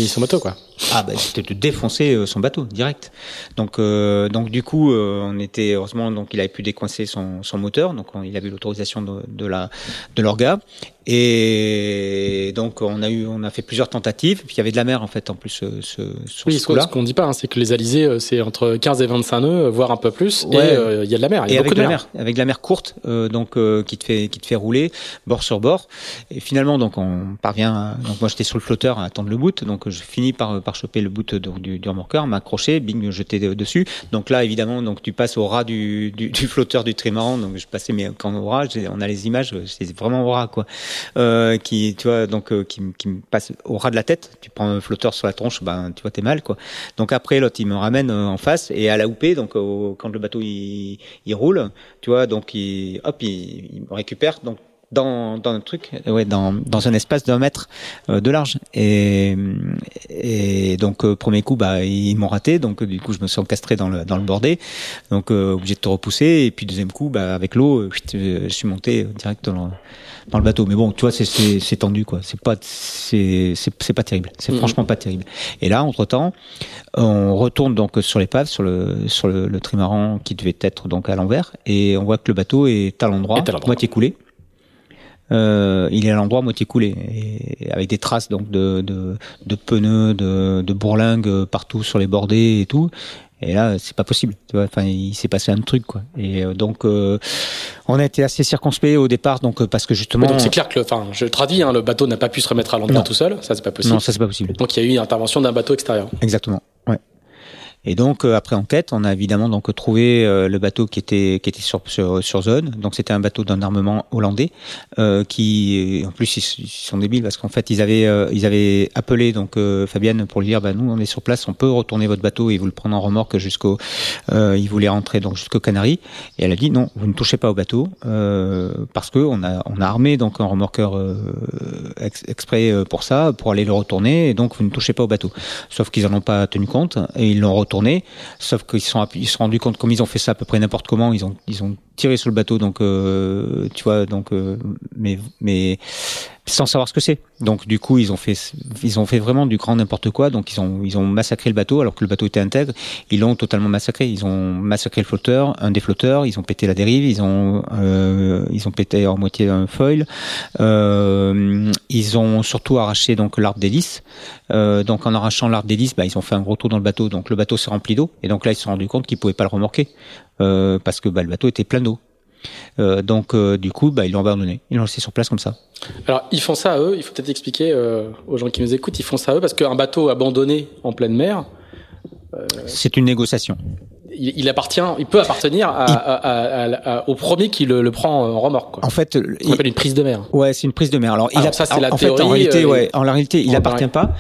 son bateau, quoi. Ah bah c'était de défoncer euh, son bateau direct. Donc euh, donc du coup, on était heureusement donc il avait pu décoincer son, son moteur. Donc on, il avait l'autorisation de, de la de l'orga. Et donc on a eu, on a fait plusieurs tentatives. Puis il y avait de la mer en fait en plus euh, ce, sur Oui, ce ce qu'on dit pas, hein, c'est que les alizés, euh, c'est entre 15 et 25 nœuds, euh, voire un peu plus, et Ouais. euh, il y a de la mer, il y Et a avec beaucoup de de la mer. mer, avec de la mer courte, euh, donc euh, qui te fait qui te fait rouler bord sur bord. Et finalement, donc on parvient. À, donc moi j'étais sur le flotteur à attendre le boot, donc je finis par par choper le boot de- du, du remorqueur, m'accrocher, bing, jeter de- dessus. Donc là évidemment, donc tu passes au ras du, du, du flotteur du trimaran. Donc je passais mais quand au ras, on a les images, c'est vraiment au ras quoi. Euh, qui tu vois donc euh, qui, me- qui me passe au ras de la tête. Tu prends un flotteur sur la tronche, ben tu vois t'es mal quoi. Donc après l'autre il me ramène euh, en face et à la houpée, donc au- quand le bateau il, il roule, tu vois, donc il, hop, il, il me récupère donc dans, dans un truc, ouais, dans, dans un espace d'un mètre euh, de large. Et, et donc euh, premier coup, bah ils m'ont raté, donc euh, du coup je me suis encastré dans le dans le bordé, donc euh, obligé de te repousser. Et puis deuxième coup, bah avec l'eau, euh, euh, je suis monté direct dans le, dans le bateau. Mais bon, tu vois, c'est tendu quoi. C'est pas c'est c'est pas terrible. C'est Mhm. franchement pas terrible. Et là, entre temps, on retourne donc sur l'épave, sur le sur le, le trimaran qui devait être donc à l'envers, et on voit que le bateau est à l'endroit, Est à l'endroit. moitié coulé. Euh, il est à l'endroit moitié coulé, et avec des traces donc de de, de pneus, de, de bourlingues partout sur les bordées et tout. Et là, c'est pas possible. Tu vois, enfin, il s'est passé un truc quoi. Et euh, donc, euh, on a été assez circonspect au départ, donc euh, parce que justement, Ouais, donc c'est clair que, le, enfin, je traduis, hein, le bateau n'a pas pu se remettre à l'endroit tout seul, ça c'est pas possible. non, ça c'est pas possible. Donc il y a eu une intervention d'un bateau extérieur. Exactement. Ouais. Et donc euh, après enquête, on a évidemment donc trouvé euh, le bateau qui était qui était sur sur, sur zone. Donc c'était un bateau d'un armement hollandais euh, qui en plus ils, ils sont débiles parce qu'en fait ils avaient ils avaient appelé donc Fabienne pour lui dire bah nous on est sur place, on peut retourner votre bateau et vous le prendre en remorque jusqu'au euh, il voulait rentrer donc jusqu'aux Canaries et elle a dit non, vous ne touchez pas au bateau parce que on a on a armé donc un remorqueur ex- exprès pour ça pour aller le retourner et donc vous ne touchez pas au bateau. Sauf qu'ils en ont pas tenu compte et ils l'ont Sauf qu'ils se sont ils se sont rendus compte comme ils ont fait ça à peu près n'importe comment, ils ont ils ont tiré sur le bateau donc euh, tu vois donc euh, mais mais sans savoir ce que c'est. Donc du coup ils ont fait ils ont fait vraiment du grand n'importe quoi. Donc ils ont ils ont massacré le bateau alors que le bateau était intègre. Ils l'ont totalement massacré. Ils ont massacré le flotteur, un des flotteurs. Ils ont pété la dérive. Ils ont euh, ils ont pété en moitié un foil. Euh, ils ont surtout arraché donc l'arbre d'hélice. Euh, donc en arrachant l'arbre d'hélice, bah, ils ont fait un gros trou dans le bateau. Donc le bateau s'est rempli d'eau. Et donc là ils se sont rendus compte qu'ils pouvaient pas le remorquer euh, parce que bah, le bateau était plein d'eau. Euh, donc euh, du coup, bah, ils l'ont abandonné. Ils l'ont laissé sur place comme ça. Alors ils font ça à eux, il faut peut-être expliquer aux gens qui nous écoutent, ils font ça à eux parce qu'un bateau abandonné en pleine mer, C'est une négociation. il, il appartient, il peut appartenir à, à- à- à- au premier qui le, le prend en remorque. Quoi. En fait, On il- appelle une prise de mer. Ouais, c'est une prise de mer. Alors, il a, ça, c'est la en fait, en théorie, réalité, ouais, en réalité, il appartient va pas.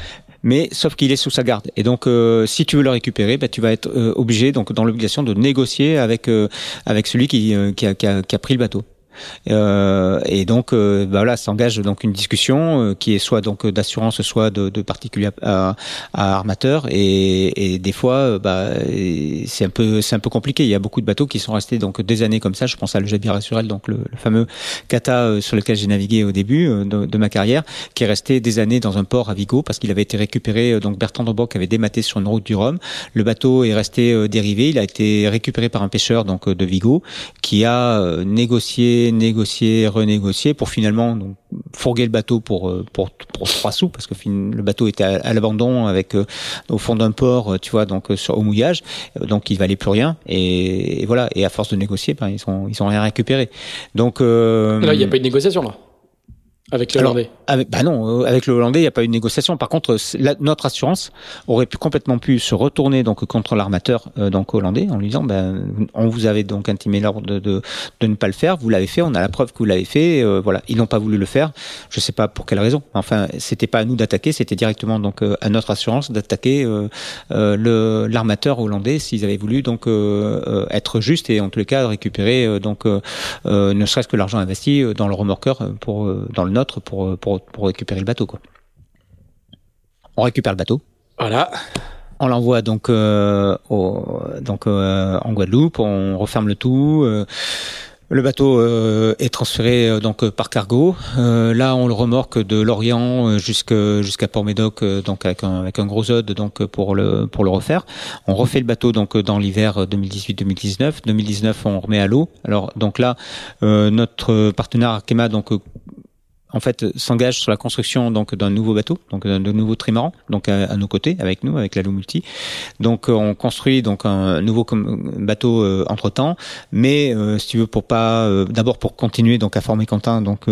Mais sauf qu'il est sous sa garde. Et donc, euh, si tu veux le récupérer, bah, tu vas être euh, obligé, donc dans l'obligation de négocier avec euh, avec celui qui, qui, a, qui a pris le bateau. Euh, et donc, euh, bah voilà, s'engage donc une discussion euh, qui est soit donc d'assurance, soit de, de particulier à, à armateur. Et, des fois, bah, c'est un peu c'est un peu compliqué. Il y a beaucoup de bateaux qui sont restés donc des années comme ça. Je pense à le Jabir Assurel, donc le, le fameux kata sur lequel j'ai navigué au début de, ma carrière, qui est resté des années dans un port à Vigo parce qu'il avait été récupéré. Donc Bertrand Droboc avait dématé sur une route du Rhum. Le bateau est resté dérivé. Il a été récupéré par un pêcheur donc de Vigo qui a euh, négocié, renégocié pour finalement fourguer le bateau pour euh, pour pour trois sous parce que le bateau était à, l'abandon avec euh, au fond d'un port, euh, tu vois, donc au mouillage, donc il valait plus rien et, voilà. Et à force de négocier, ben, ils ont ils ont rien récupéré. Donc il n'y a pas eu de négociation là? Avec Alors, Hollandais. avec, bah non, euh, avec le Hollandais, il n'y a pas eu de négociation. Par contre, la- notre assurance aurait pu complètement pu se retourner donc contre l'armateur euh, donc hollandais en lui disant ben on vous avait donc intimé l'ordre de, de de ne pas le faire, vous l'avez fait, on a la preuve que vous l'avez fait. euh, voilà, ils n'ont pas voulu le faire. Je sais pas pour quelle raison. Enfin, c'était pas à nous d'attaquer, c'était directement donc euh, à notre assurance d'attaquer le l'armateur hollandais s'ils avaient voulu donc être juste et en tous les cas récupérer donc ne serait-ce que l'argent investi dans le remorqueur pour dans le nôtre pour, euh, pour pour récupérer le bateau quoi. On récupère le bateau. Voilà. On l'envoie donc euh, au, donc euh, en Guadeloupe, on referme le tout. euh, le bateau est transféré donc par cargo. Là, on le remorque de Lorient jusqu'à jusqu'à Port-Médoc, donc avec un, avec un gros ode donc pour le pour le refaire. On refait le bateau donc dans l'hiver 2018-2019. 2019, on remet à l'eau. Alors donc là, notre partenaire Arkema donc en fait s'engage sur la construction donc d'un nouveau bateau, donc d'un nouveau trimaran, donc à, nos côtés, avec nous, avec la Multi. Donc on construit donc un nouveau bateau entre temps, mais si tu veux pour pas, d'abord pour continuer donc à former Quentin, donc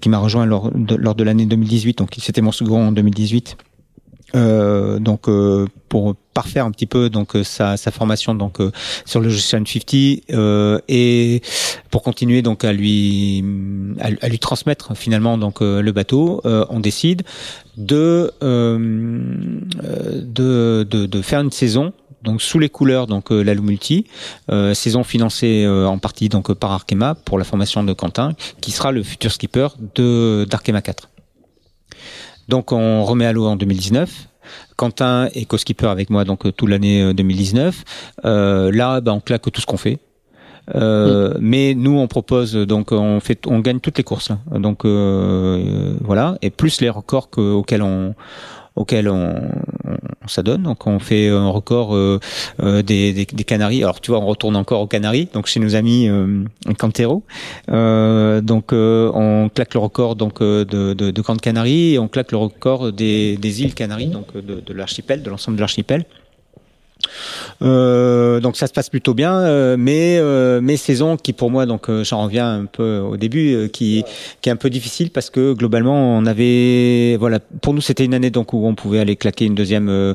qui m'a rejoint lors de, l'année 2018, donc c'était mon second en 2018. Euh, donc euh, pour parfaire un petit peu donc euh, sa, formation donc euh, sur le Ocean 50 et pour continuer donc à lui à, lui transmettre finalement donc le bateau on décide de, de, de faire une saison donc sous les couleurs donc la Multi, saison financée en partie donc par Arkema pour la formation de Quentin, qui sera le futur skipper de d'Arkema 4. Donc on remet à l'eau en 2019. Quentin est co-skipper avec moi donc euh, toute l'année 2019. Euh, euh, là, ben, on claque tout ce qu'on fait. Euh, Mais nous, on propose donc on fait, on gagne toutes les courses. Donc euh, voilà, et plus les records auxquels on auquel on, on s'adonne. Donc on fait un record euh, euh, des, des, Canaries. Alors tu vois, on retourne encore aux Canaries, donc chez nos amis euh, Cantero. Euh, donc on claque le record donc de, de, de Grande Canarie et on claque le record des, des îles Canaries, donc de l'archipel, de l'ensemble de l'archipel. Euh, donc ça se passe plutôt bien, euh, mais euh, mes saisons qui pour moi donc euh, j'en reviens un peu au début euh, qui qui est un peu difficile parce que globalement on avait voilà pour nous c'était une année donc où on pouvait aller claquer une deuxième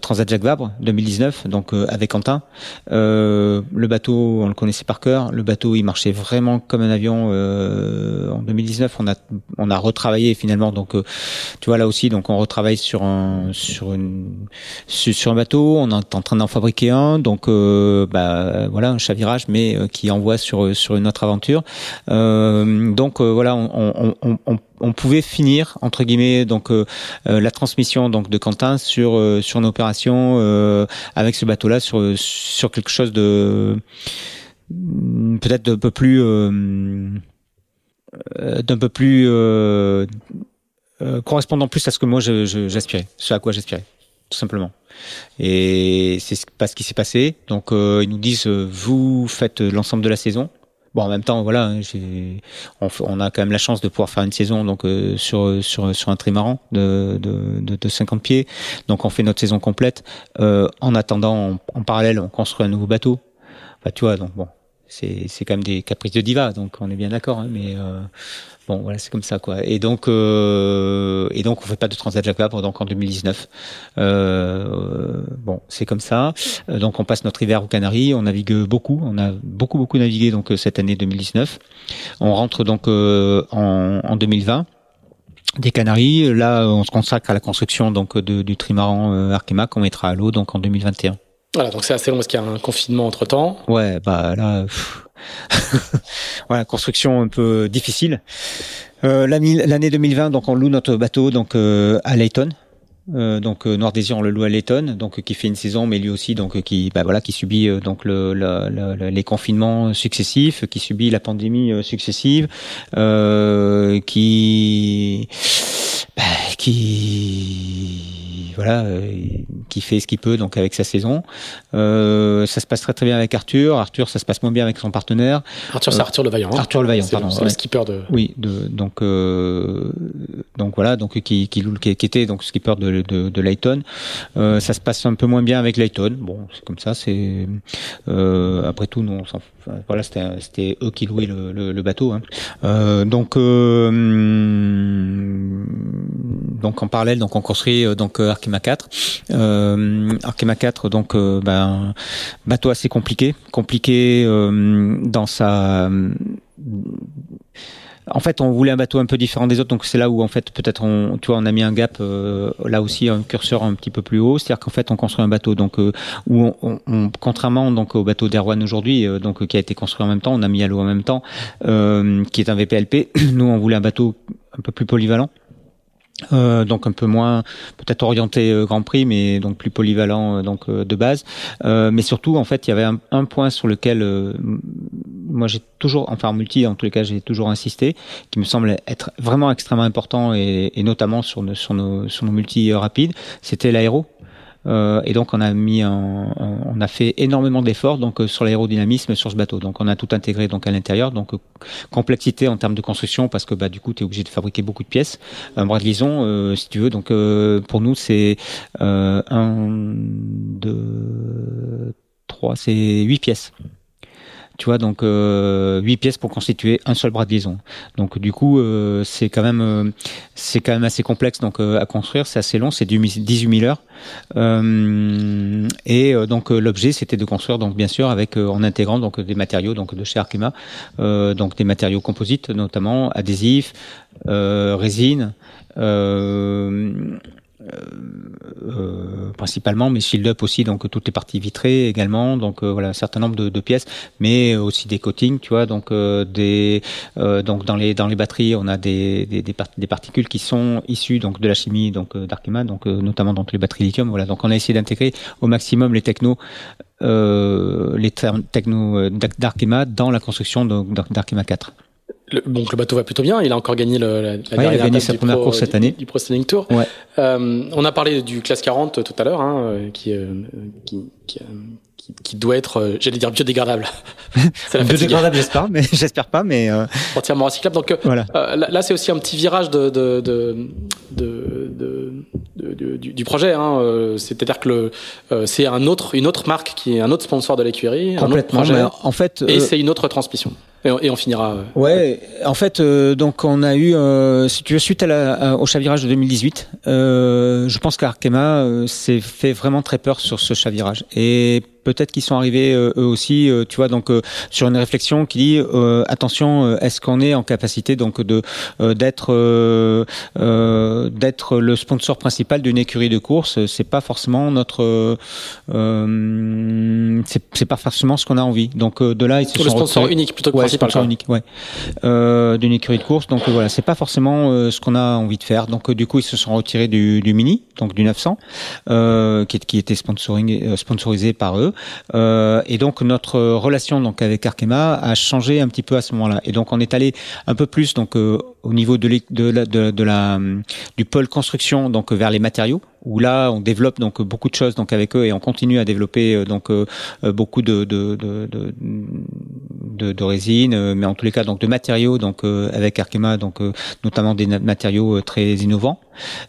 Transat Jacques Vabre 2019 donc avec Quentin. le bateau on le connaissait par cœur, le bateau il marchait vraiment comme un avion en 2019 on a on a retravaillé finalement donc tu vois là aussi donc on retravaille sur un sur une sur, un bateau. On est en train d'en fabriquer un, donc euh, bah, voilà un chavirage, mais euh, qui envoie sur sur une autre aventure. Euh, donc voilà, on, on, on, on, pouvait finir entre guillemets donc la transmission donc de Quentin sur sur une opération avec ce bateau-là sur sur quelque chose de peut-être d'un peu plus d'un peu plus correspondant plus à ce que moi j'aspirais, ce à quoi j'aspirais, simplement. Et c'est pas ce qui s'est passé. Donc euh, ils nous disent euh, vous faites l'ensemble de la saison. Bon, en même temps, voilà, on, on, a quand même la chance de pouvoir faire une saison donc euh, sur sur sur un trimaran de, de, de, 50 pieds. Donc on fait notre saison complète. en attendant, en, parallèle, on construit un nouveau bateau. Enfin, tu vois, donc bon, c'est c'est quand même des caprices de diva, donc on est bien d'accord. Hein, mais Bon, voilà, c'est comme ça, quoi. Et donc, euh, et donc, on fait pas de Transat Jacques donc en 2019. Euh, bon, c'est comme ça. Euh, donc, on passe notre hiver aux Canaries. On navigue beaucoup. On a beaucoup, beaucoup navigué donc euh, cette année 2019. On rentre donc euh, en, en 2020 des Canaries. Là, on se consacre à la construction donc du trimaran euh, Arkema qu'on mettra à l'eau donc en 2021. Voilà, donc c'est assez long parce qu'il y a un confinement entre temps. Ouais, bah là, voilà, construction un peu difficile. Euh, L'année 2020, donc on loue notre bateau donc euh, à Layton. Euh, donc euh, Noir Désir on le loue à Layton, donc qui fait une saison, mais lui aussi donc qui bah, voilà qui subit euh, donc le, le, les confinements successifs, qui subit la pandémie successive, qui bah, qui voilà, euh, qui fait ce qu'il peut donc avec sa saison. Euh, ça se passe très très bien avec Arthur. Arthur, ça se passe moins bien avec son partenaire. Arthur, c'est Arthur le Vaillant. Hein. Arthur le Vaillant, pardon. C'est le skipper de. Oui, de, donc euh, donc voilà, donc qui qui, qui était donc skipper de de, de Layton. Euh, ça se passe un peu moins bien avec Layton. Bon, c'est comme ça. C'est euh, après tout, non. voilà, c'était c'était eux qui louaient le, le, le bateau. Hein. Euh, donc donc en parallèle, donc on construit donc Arkema 4. Euh, Arkema 4, donc euh, ben, bateau assez compliqué, compliqué euh, dans sa en fait, on voulait un bateau un peu différent des autres, donc c'est là où en fait peut-être on, tu vois, on a mis un gap euh, là aussi un curseur un petit peu plus haut, c'est-à-dire qu'en fait on construit un bateau donc où on, on, contrairement donc au bateau d'Erwan aujourd'hui, donc qui a été construit en même temps, on a mis à l'eau en même temps, qui est un VPLP. Nous, on voulait un bateau un peu plus polyvalent. Euh, donc un peu moins peut-être orienté euh, Grand Prix, mais donc plus polyvalent euh, donc de base. mais surtout en fait il y avait un, point sur lequel moi j'ai toujours, enfin en multi en tous les cas j'ai toujours insisté, qui me semble être vraiment extrêmement important et, et notamment sur, sur nos sur nos multi rapides, c'était l'aéro. Euh, et donc on a mis on a fait énormément d'efforts donc sur l'aérodynamisme sur ce bateau. Donc on a tout intégré donc à l'intérieur. Donc complexité en termes de construction parce que bah du coup tu es obligé de fabriquer beaucoup de pièces. Un bras de liaison, si tu veux. Donc pour nous c'est un, deux, trois, c'est huit pièces. Tu vois, donc euh, 8 pièces pour constituer un seul bras de liaison. Donc du coup, euh, c'est quand même euh, c'est quand même assez complexe donc euh, à construire, c'est assez long, c'est 18 000 heures. et donc l'objet, c'était de construire donc bien sûr avec en intégrant donc des matériaux donc de chez Arkema, donc des matériaux composites notamment adhésifs, résine. Euh, euh, principalement, mais shield up aussi, donc toutes les parties vitrées également, donc euh, voilà un certain nombre de, de, pièces, mais aussi des coatings, tu vois, donc des donc dans les dans les batteries, on a des des, des, particules qui sont issues donc de la chimie donc d'Arkema, donc notamment dans les batteries lithium, voilà, donc on a essayé d'intégrer au maximum les technos les technos d'Arkema dans la construction d'Arkema 4. Le, donc le bateau va plutôt bien. Il a encore gagné le, la, ouais, il a gagné sa première course cette année du, Pro Sailing Tour. Ouais. Euh, on a parlé du classe 40 tout à l'heure, hein, euh, qui, euh, qui, qui, qui, doit être, euh, j'allais dire biodégradable. biodégradable, j'espère, mais j'espère pas, mais euh... entièrement recyclable. Donc voilà. là, là c'est aussi un petit virage de de de, de, du, du, projet. Hein. C'est-à-dire que c'est un autre une autre marque qui est un autre sponsor de l'écurie, un autre projet. En fait, et c'est une autre transmission. Et on, finira. Euh, ouais, en fait, euh, donc on a eu, euh, si tu veux, suite à la, au chavirage de 2018, je pense qu'Arkema s'est fait vraiment très peur sur ce chavirage. Et peut-être qu'ils sont arrivés eux aussi, tu vois, donc sur une réflexion qui dit attention, est-ce qu'on est en capacité donc de d'être d'être le sponsor principal d'une écurie de course? C'est pas forcément notre, c'est pas forcément ce qu'on a envie. Donc de là, ils se le sponsor unique plutôt que ouais, sponsor unique, ouais, euh, d'une écurie de course. Donc voilà, c'est pas forcément euh, ce qu'on a envie de faire. Donc du coup, ils se sont retirés du, du Mini, donc du 900, euh, qui, qui, était sponsoring, sponsorisé par eux. et donc notre relation donc avec Arkema a changé un petit peu à ce moment-là. Et donc on est allé un peu plus donc au niveau de, de, la, de, de la du pôle construction donc vers les matériaux où là on développe donc beaucoup de choses donc avec eux et on continue à développer euh, donc euh, euh, beaucoup de de, de, de, résine, mais en tous les cas donc de matériaux donc avec Arkema donc notamment des matériaux très innovants.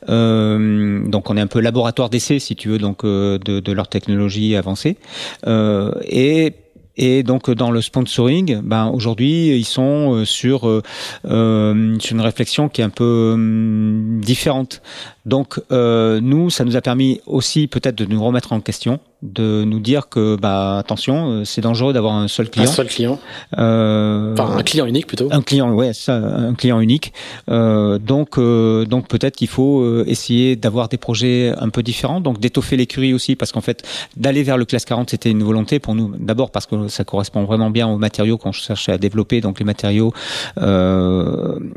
donc on est un peu laboratoire d'essai si tu veux donc de, de leur technologie avancée et et donc dans le sponsoring, ben aujourd'hui ils sont sur sur une réflexion qui est un peu hum, différente. Donc euh, nous, ça nous a permis aussi peut-être de nous remettre en question de nous dire que bah attention, euh, c'est dangereux d'avoir un seul client. Un seul client. Euh, enfin un client unique plutôt. Un client, ouais, ça, un client unique. Euh, donc euh, donc peut-être qu'il faut euh, essayer d'avoir des projets un peu différents, donc d'étoffer l'écurie aussi, parce qu'en fait d'aller vers le classe 40 c'était une volonté pour nous. D'abord parce que ça correspond vraiment bien aux matériaux qu'on cherchait à développer, donc les matériaux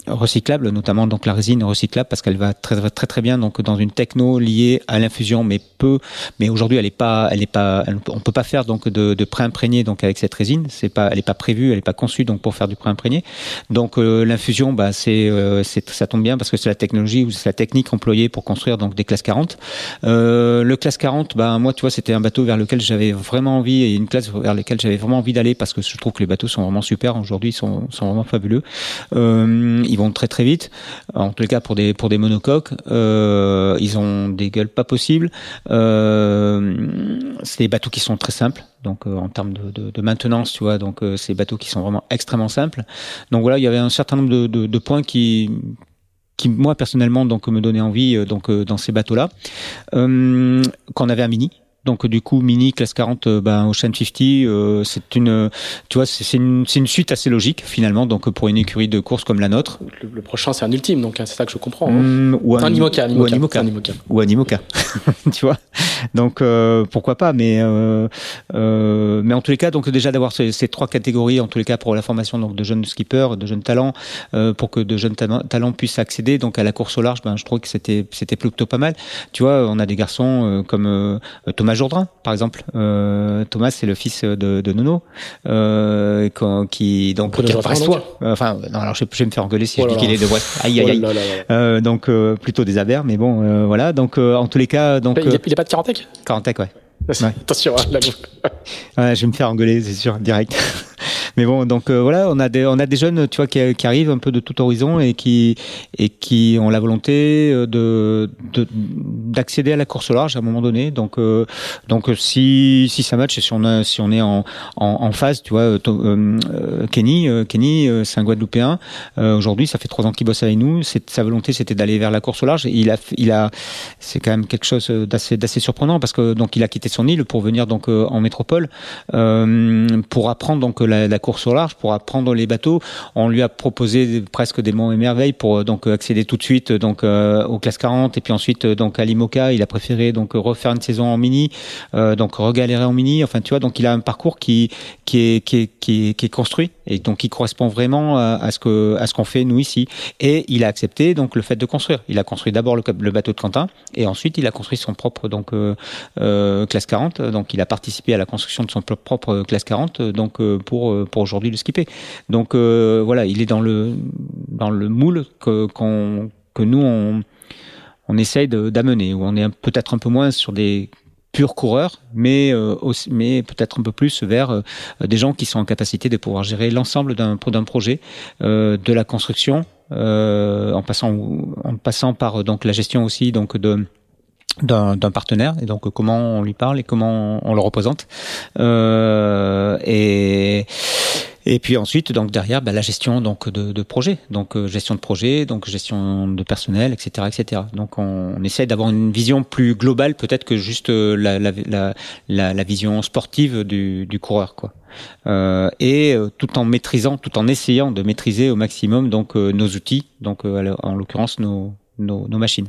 recyclables, notamment donc la résine recyclable parce qu'elle va très très très bien donc dans une techno liée à l'infusion, mais peu. Mais aujourd'hui elle est pas elle est pas, on peut pas faire donc de, pré-imprégné donc avec cette résine. C'est pas, elle est pas prévue, elle est pas conçue donc pour faire du pré-imprégné. Donc euh, l'infusion, bah c'est, euh, c'est, ça tombe bien parce que c'est la technologie ou c'est la technique employée pour construire donc des classes 40. Euh, le classe 40, bah moi tu vois, c'était un bateau vers lequel j'avais vraiment envie et une classe vers laquelle j'avais vraiment envie d'aller parce que je trouve que les bateaux sont vraiment super. Aujourd'hui, sont, sont vraiment fabuleux. Ils vont très très vite. En tout cas pour des pour des monocoques, ils ont des gueules pas possibles. Euh, c'est des bateaux qui sont très simples, donc euh, en termes de, maintenance, tu vois, donc euh, c'est des bateaux qui sont vraiment extrêmement simples. Donc voilà, il y avait un certain nombre de, points qui qui moi personnellement donc me donnaient envie euh, donc dans ces bateaux-là. Euh, qu'on avait un mini, donc du coup, Mini classe 40, euh, ben, Ocean 50, euh, c'est une, tu vois, c'est une, une, suite assez logique finalement. Donc pour une écurie de course comme la nôtre. Le, prochain, c'est un ultime, donc hein, c'est ça que je comprends. Hein. Ou un, un Imoca, ou un Imoca, ou un Imoca, tu vois. Donc euh, pourquoi pas, mais euh, euh, mais en tous les cas, donc déjà d'avoir ces, ces, trois catégories, en tous les cas pour la formation donc de jeunes skippers, de jeunes talents, pour que de jeunes talents puissent accéder donc à la course au large, ben je trouve que c'était c'était plutôt pas mal. Tu vois, on a des garçons comme Thomas Jourdain, par exemple. Euh, Thomas, c'est le fils de, de Nono, euh, qui donc qui est brestois. Enfin, non, alors je, je, vais me faire engueuler si je dis qu'il est de Brest. Aïe, aïe, aïe. Euh, donc plutôt des Abers, mais bon, voilà. Donc en tous les cas, donc il, est, il est pas de Carantec? Carantec, ouais. Attention, hein, la ouais, je vais me faire engueuler, c'est sûr, direct. Mais bon, donc euh, voilà, on a des jeunes, tu vois, qui, arrivent un peu de tout horizon et qui ont la volonté euh, de d'accéder à la course au large à un moment donné. Donc euh, donc si ça match et si on est en phase, tu vois, Kenny Kenny c'est un Guadeloupéen. Aujourd'hui, ça fait trois ans qu'il bosse avec nous. Sa volonté, c'était d'aller vers la course au large. Il a c'est quand même quelque chose d'assez d'assez surprenant parce que donc il a quitté son île pour venir donc en métropole pour apprendre donc la, la course au large pour apprendre les bateaux. On lui a proposé presque des monts et merveilles pour euh, donc accéder tout de suite donc euh, aux classes 40 et puis ensuite euh, donc à l'IMOCA. Il a préféré donc refaire une saison en mini, donc regalérer en mini. Enfin tu vois donc il a un parcours qui qui est qui est construit et donc qui correspond vraiment à, ce que à ce qu'on fait nous ici. Et il a accepté donc le fait de construire. Il a construit d'abord le, bateau de Quentin et ensuite il a construit son propre donc classe 40. Donc il a participé à la construction de son propre classe 40 donc pour aujourd'hui le skipper. Donc euh, voilà, il est dans le dans le moule que qu'on que nous on on essaye d'amener où on est peut-être un peu moins sur des purs coureurs, mais euh, mais peut-être un peu plus vers euh, des gens qui sont en capacité de pouvoir gérer l'ensemble d'un d'un projet, de la construction, en passant en passant par donc la gestion aussi donc de d'un partenaire et donc comment on lui parle et comment on le représente. Euh, et et puis ensuite donc derrière bah, la gestion donc de, de projet. Donc euh, gestion de projet donc gestion de personnel etc etc donc on, on essaie d'avoir une vision plus globale peut-être que juste euh, la, la, la, la, vision sportive du, du coureur quoi. Euh, et euh, tout en maîtrisant tout en essayant de maîtriser au maximum donc nos outils donc en l'occurrence nos, nos, nos machines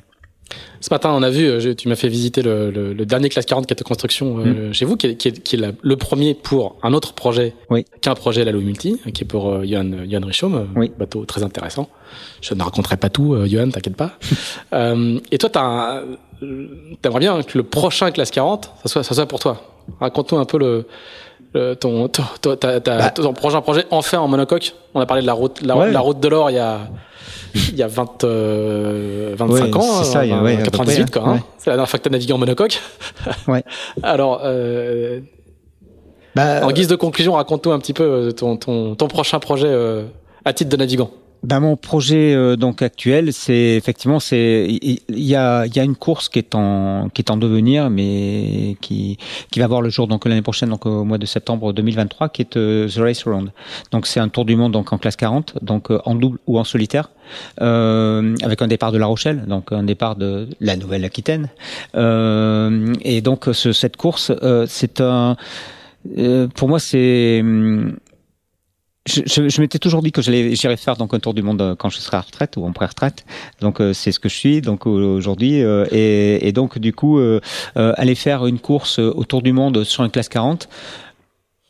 ce matin, on a vu, euh, tu m'as fait visiter le, le, le, dernier classe 40 qui est en construction euh, mm. chez vous, qui est, qui est, qui est le premier pour un autre projet oui. qu'un projet la Multi, qui est pour euh, Johan, Johan Richaume, oui. bateau très intéressant. Je ne raconterai pas tout, euh, Johan, t'inquiète pas. euh, et toi, t'as t'aimerais bien que le prochain classe 40, ça soit, ça soit pour toi. Raconte-nous un peu le, le ton, ton, ton, bah. ton, prochain projet enfin en monocoque. On a parlé de la route, la, la route de l'or il y a il y a 20, euh, 25 ans, c'est ça, euh, ouais, 98 quoi. Hein. C'est la dernière fois que tu as navigué en monocoque. ouais. Alors, euh, bah, en guise de conclusion, raconte-nous un petit peu euh, ton, ton, ton prochain projet euh, à titre de navigant. Ben mon projet euh, donc actuel, c'est effectivement c'est il y, a il y a une course qui est en qui est en devenir, mais qui qui va voir le jour donc l'année prochaine donc au mois de septembre 2023, qui est euh, The Race Around. Donc c'est un tour du monde donc en classe 40, donc euh, en double ou en solitaire, avec un départ de La Rochelle, donc un départ de la Nouvelle-Aquitaine. et donc ce, cette course, c'est un pour moi c'est hum, je, je, m'étais toujours dit que j'allais j'irais faire donc un tour du monde euh, quand je serai à retraite ou en pré-retraite. Donc euh, c'est ce que je suis donc aujourd'hui euh, et, et, donc du coup aller faire une course autour du monde sur une classe 40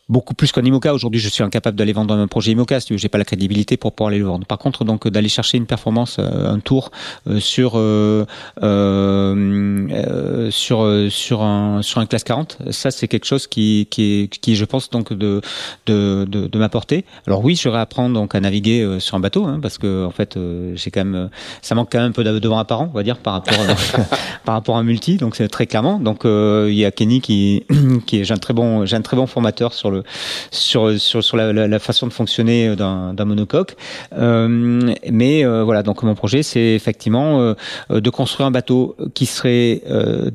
beaucoup plus qu'un IMOCA. Aujourd'hui, je suis incapable d'aller vendre un projet IMOCA, si j'ai pas la crédibilité pour pouvoir aller le vendre. Par contre, donc d'aller chercher une performance, euh, un tour euh, sur euh, euh, sur sur un sur un classe 40, ça c'est quelque chose qui qui qui je pense donc de de de, de m'apporter. Alors oui, je vais apprendre donc à naviguer sur un bateau, hein, parce que en fait, j'ai quand même ça manque quand même un peu de vent apparent, on va dire par rapport par rapport à un multi. Donc c'est très clairement. Donc il y a Kenny qui qui est j'ai un très bon j'ai un très bon formateur sur le sur sur sur la, la, façon de fonctionner d'un monocoque. Euh, mais euh, voilà, donc mon projet, c'est effectivement euh, de construire un bateau qui serait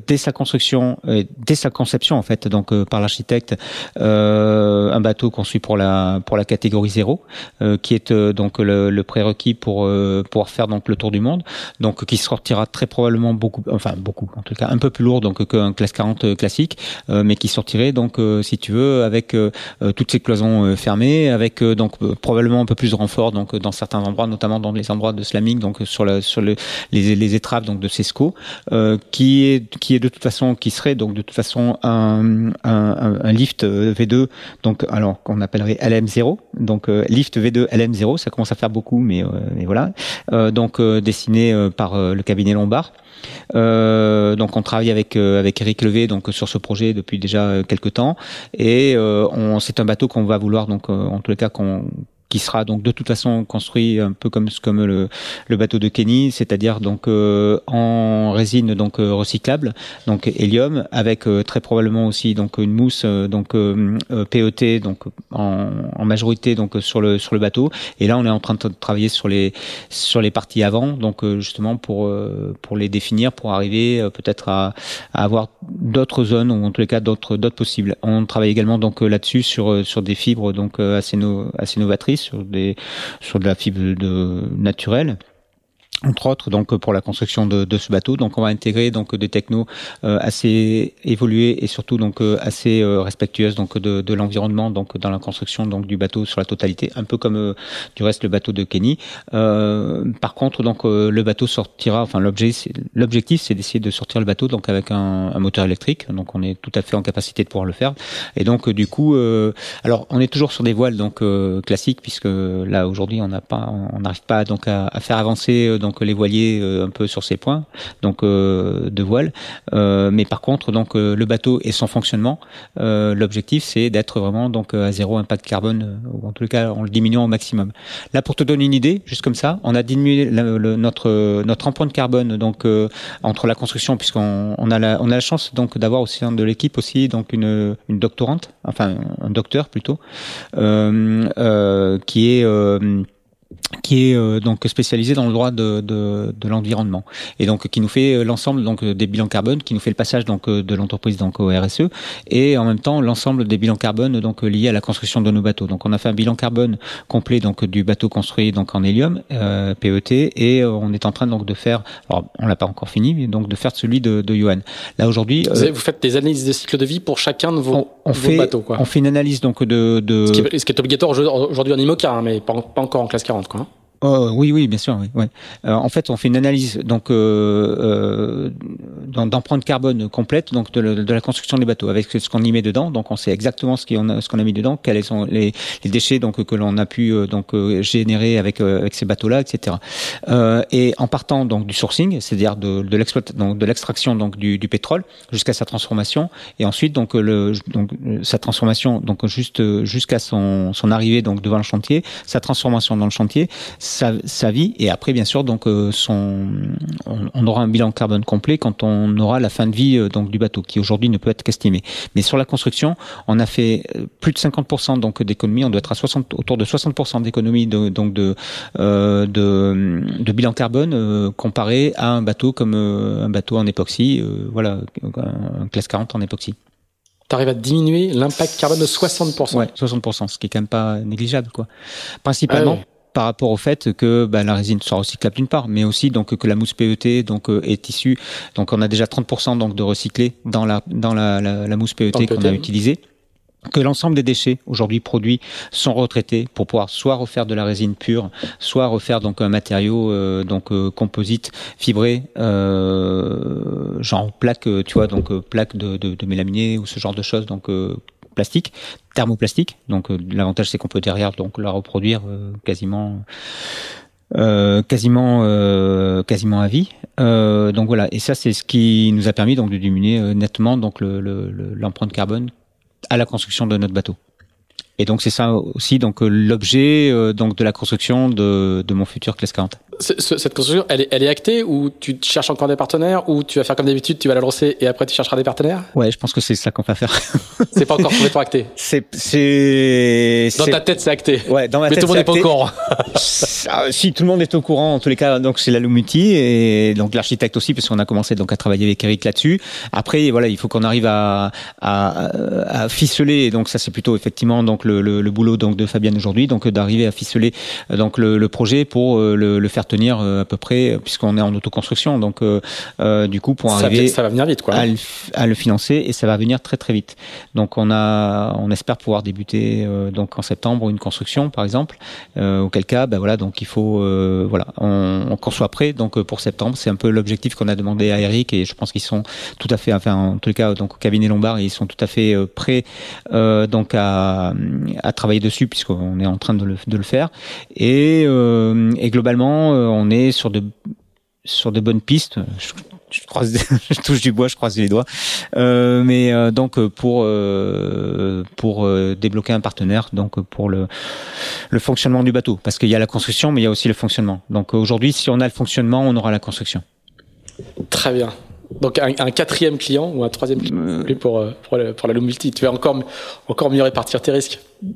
dès sa construction, dès sa conception en fait, donc par l'architecte, un bateau conçu pour la pour la catégorie 0, qui est donc le, le prérequis pour pouvoir faire donc le tour du monde, donc qui sortira très probablement beaucoup, enfin beaucoup, en tout cas un peu plus lourd donc qu'un classe 40 classique, mais qui sortirait donc si tu veux avec euh, toutes ces cloisons euh, fermées, avec euh, donc probablement un peu plus de renfort donc dans certains endroits, notamment dans les endroits de slamming, donc sur la sur le, les, les étraves donc de Cesco, qui est qui est de toute façon qui serait donc de toute façon un lift V2 donc alors qu'on appellerait LM0 Donc lift V2 LM0, ça commence à faire beaucoup, mais, mais voilà. donc dessiné par le cabinet Lombard. Donc on travaille avec avec Eric Levé donc sur ce projet depuis déjà quelques temps. Et c'est un bateau qu'on va vouloir donc en tous les cas qu'on qui sera donc de toute façon construit un peu comme comme le, le bateau de Kenny, c'est-à-dire donc euh, en résine donc euh, recyclable, donc hélium, avec euh, très probablement aussi donc une mousse donc PET donc en, en, majorité donc sur le sur le bateau. Et là on est en train de travailler sur les sur les parties avant, donc justement pour pour les définir, pour arriver peut-être à, à, avoir d'autres zones ou en tous les cas d'autres d'autres possibles. On travaille également donc là-dessus sur sur des fibres donc assez no, assez novatrices sur des sur de la fibre de naturelle entre autres donc pour la construction de, de, ce bateau. Donc on va intégrer donc des technos euh, assez évolués et surtout donc euh, assez euh, respectueuses donc de, de l'environnement donc dans la construction donc du bateau sur la totalité un peu comme du reste le bateau de Kenny. Par contre donc le bateau sortira enfin l'objet l'objectif c'est d'essayer de sortir le bateau donc avec un, un, moteur électrique. Donc on est tout à fait en capacité de pouvoir le faire. Et donc du coup alors on est toujours sur des voiles donc classiques puisque là aujourd'hui on n'a pas on n'arrive pas donc à, à faire avancer donc les voiliers euh, un peu sur ces points, donc euh, de voile. Euh, mais par contre, donc le bateau et son fonctionnement, l'objectif c'est d'être vraiment donc à zéro impact carbone, ou en tout cas en le diminuant au maximum. Là, pour te donner une idée, juste comme ça, on a diminué notre notre empreinte carbone donc entre la construction, puisqu'on on a la on a la chance donc d'avoir aussi de l'équipe aussi donc une une doctorante, enfin un docteur plutôt, qui est qui est euh, donc spécialisé dans le droit de, de, de l'environnement et donc qui nous fait euh, l'ensemble donc des bilans carbone, qui nous fait le passage donc euh, de l'entreprise donc au RSE et en même temps l'ensemble des bilans carbone donc liés à la construction de nos bateaux. Donc on a fait un bilan carbone complet donc du bateau construit donc en hélium euh, PET et on est en train donc de faire, alors on l'a pas encore fini, mais donc de faire celui de, de Yuan. Là aujourd'hui, vous, vous, faites des analyses de cycle de vie pour chacun de vos, on, vos fait, bateaux. Quoi. On fait une analyse donc de, de... Ce, qui est, ce qui est obligatoire aujourd'hui en IMOCA, hein, mais pas, pas encore en classe 40 quoi. Hein. Oh, oui, oui, bien sûr. Oui, euh, en fait, on fait une analyse donc euh, euh, d'empreinte carbone complète donc de, la construction des bateaux avec ce qu'on y met dedans. Donc, on sait exactement ce qu'on a, a mis dedans, quels sont les, déchets donc que l'on a pu euh, donc euh, générer avec euh, avec ces bateaux-là, etc. et en partant donc du sourcing, c'est-à-dire de, donc de l'extraction donc du, du pétrole jusqu'à sa transformation, et ensuite donc le donc sa transformation donc juste jusqu'à son son arrivée donc devant le chantier, sa transformation dans le chantier sa, sa, vie et après bien sûr donc euh, son on, on, aura un bilan carbone complet quand on aura la fin de vie euh, donc du bateau qui aujourd'hui ne peut être qu'estimé. Mais sur la construction, on a fait euh, plus de 50% donc d'économie, on doit être à 60 autour de 60% d'économie de, donc de, euh, de, de bilan carbone euh, comparé à un bateau comme un bateau en époxy, voilà, un classe 40 en époxy tu arrives à diminuer l'impact carbone de 60%. Ouais, 60%, ce qui est quand même pas négligeable, quoi. Principalement, ah ouais par rapport au fait que bah, la résine soit recyclable d'une part, mais aussi donc que la mousse PET donc euh, est issue. Donc on a déjà 30% donc de recyclé dans la dans la, la, la mousse PET qu'on a utilisée que l'ensemble des déchets aujourd'hui produits sont retraités pour pouvoir soit refaire de la résine pure, soit refaire donc un matériau euh, donc euh, composite fibré, euh, genre plaque, tu vois, donc plaque de, de, de mélaminé ou ce genre de choses, donc plastique, thermoplastique. Donc euh, l'avantage c'est qu'on peut derrière donc la reproduire euh, quasiment euh, quasiment quasiment à vie. Donc voilà, et ça c'est ce qui nous a permis donc de diminuer nettement donc l'empreinte le, le, carbone à la construction de notre bateau. Et donc c'est ça aussi donc l'objet donc de la construction de, de mon futur classe 40 cette construction, elle est, elle est actée ou tu cherches encore des partenaires ou tu vas faire comme d'habitude, tu vas la lancer et après tu chercheras des partenaires? Ouais, je pense que c'est ça qu'on va faire. c'est pas encore complètement acté. C'est, c'est. Dans ta tête, c'est acté. Ouais, dans ma Mais tête. tout le monde n'est pas au courant. ah, si tout le monde est au courant, en tous les cas, donc c'est la Lumuti et donc l'architecte aussi, parce qu'on a commencé donc à travailler avec Eric là-dessus. Après, voilà, il faut qu'on arrive à, à, à ficeler. Donc ça, c'est plutôt effectivement donc le, le, le, boulot donc de Fabienne aujourd'hui, donc d'arriver à ficeler donc le, le projet pour euh, le, faire tenir euh, à peu près, puisqu'on est en autoconstruction. Donc, euh, euh, du coup, pour ça arriver ça va venir vite, quoi. À, le, à, le, financer et ça va venir très très vite. Donc, on a, on espère pouvoir débuter donc en septembre une construction, par exemple. auquel cas, ben voilà, donc il faut, voilà, on, on conçoit prêt. Donc pour septembre, c'est un peu l'objectif qu'on a demandé à Eric et je pense qu'ils sont tout à fait, enfin en tout cas, donc au cabinet Lombard, ils sont tout à fait prêts donc à, à travailler dessus puisqu'on est en train de le, faire. Et, et globalement, on est sur de sur de bonnes pistes. Je, touche du bois, je croise les doigts. Euh, mais euh, donc pour euh, pour débloquer un partenaire, donc pour le fonctionnement du bateau, parce qu'il y a la construction, mais il y a aussi le fonctionnement. Donc aujourd'hui, si on a le fonctionnement, on aura la construction. Très bien. Donc un, un, quatrième client ou un troisième client euh. pour, euh, pour, pour, la Loom Multi. Tu vas encore, encore mieux répartir tes risques.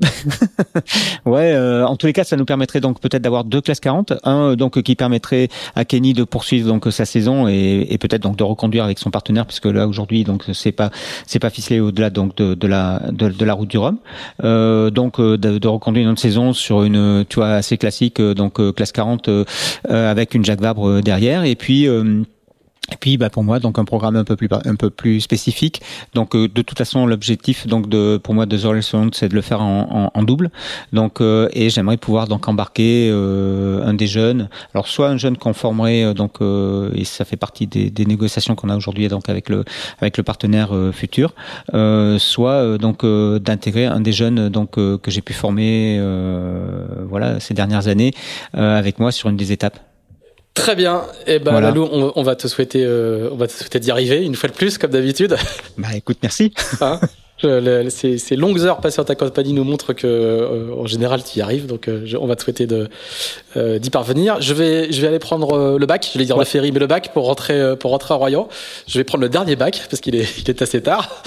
ouais, euh, en tous les cas, ça nous permettrait donc peut-être d'avoir deux classes 40. Un donc qui permettrait à Kenny de poursuivre donc sa saison et, et peut-être donc de reconduire avec son partenaire, puisque là aujourd'hui donc c'est pas c'est pas ficelé au-delà donc de, de la de, de, la route du Rhum. Euh, donc de, de, reconduire une autre saison sur une tu vois assez classique donc classe 40 avec une Jacques Vabre derrière et puis et puis, bah, pour moi, donc un programme un peu plus un peu plus spécifique. Donc, euh, de toute façon, l'objectif, donc de pour moi de The Sound, c'est de le faire en, en, en double. Donc, euh, et j'aimerais pouvoir donc embarquer euh, un des jeunes. Alors, soit un jeune qu'on formerait, donc, et ça fait partie des, des négociations qu'on a aujourd'hui, donc avec le avec le partenaire futur. soit donc d'intégrer un des jeunes donc que j'ai pu former, voilà, ces dernières années avec moi sur une des étapes. Très bien. Et eh ben, Lalou, on, va te souhaiter, euh, on va te souhaiter d'y arriver une fois de plus, comme d'habitude. Bah, écoute, merci. Hein ces, longues heures passées en ta compagnie nous montrent que, euh, en général, tu y arrives. Donc, euh, on va te souhaiter de d'y parvenir. Je vais, je vais aller prendre le bac. Je vais dire le ferry, mais le bac pour rentrer, pour rentrer à Royan. Je vais prendre le dernier bac parce qu'il est, il est assez tard.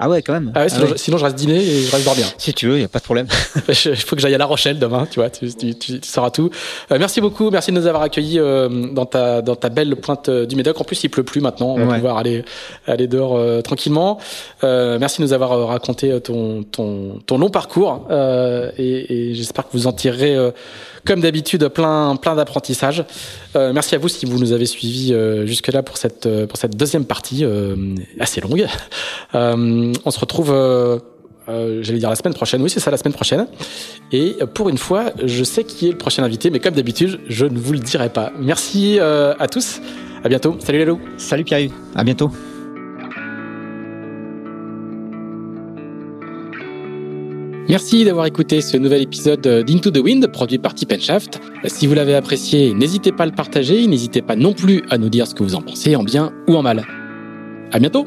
Ah ouais, quand même. Ah ouais, sinon, je reste dîner et je reste dormir. Si tu veux, il n'y a pas de problème. Il faut que j'aille à La Rochelle demain, tu vois, tu, tu, tu, sauras tout. Euh, merci beaucoup, merci de nous avoir accueillis euh, dans, ta, dans ta belle pointe euh, du Médoc. En plus, il pleut plus maintenant, on va pouvoir aller, aller dehors euh, tranquillement. Euh, merci de nous avoir raconté ton, ton, ton long parcours et, et j'espère que vous en tirerez comme d'habitude, plein, plein d'apprentissages. Euh, merci à vous si vous nous avez suivis euh, jusque-là pour cette, euh, pour cette deuxième partie euh, assez longue. Euh, on se retrouve, j'allais dire la semaine prochaine. Oui, c'est ça, la semaine prochaine. Et pour une fois, je sais qui est le prochain invité, mais comme d'habitude, je ne vous le dirai pas. Merci à tous. À bientôt. Salut Lélo. Salut Pierre. À bientôt. Merci d'avoir écouté ce nouvel épisode d'Into the Wind produit par Tip Shaft. Si vous l'avez apprécié, n'hésitez pas à le partager, n'hésitez pas non plus à nous dire ce que vous en pensez en bien ou en mal. À bientôt!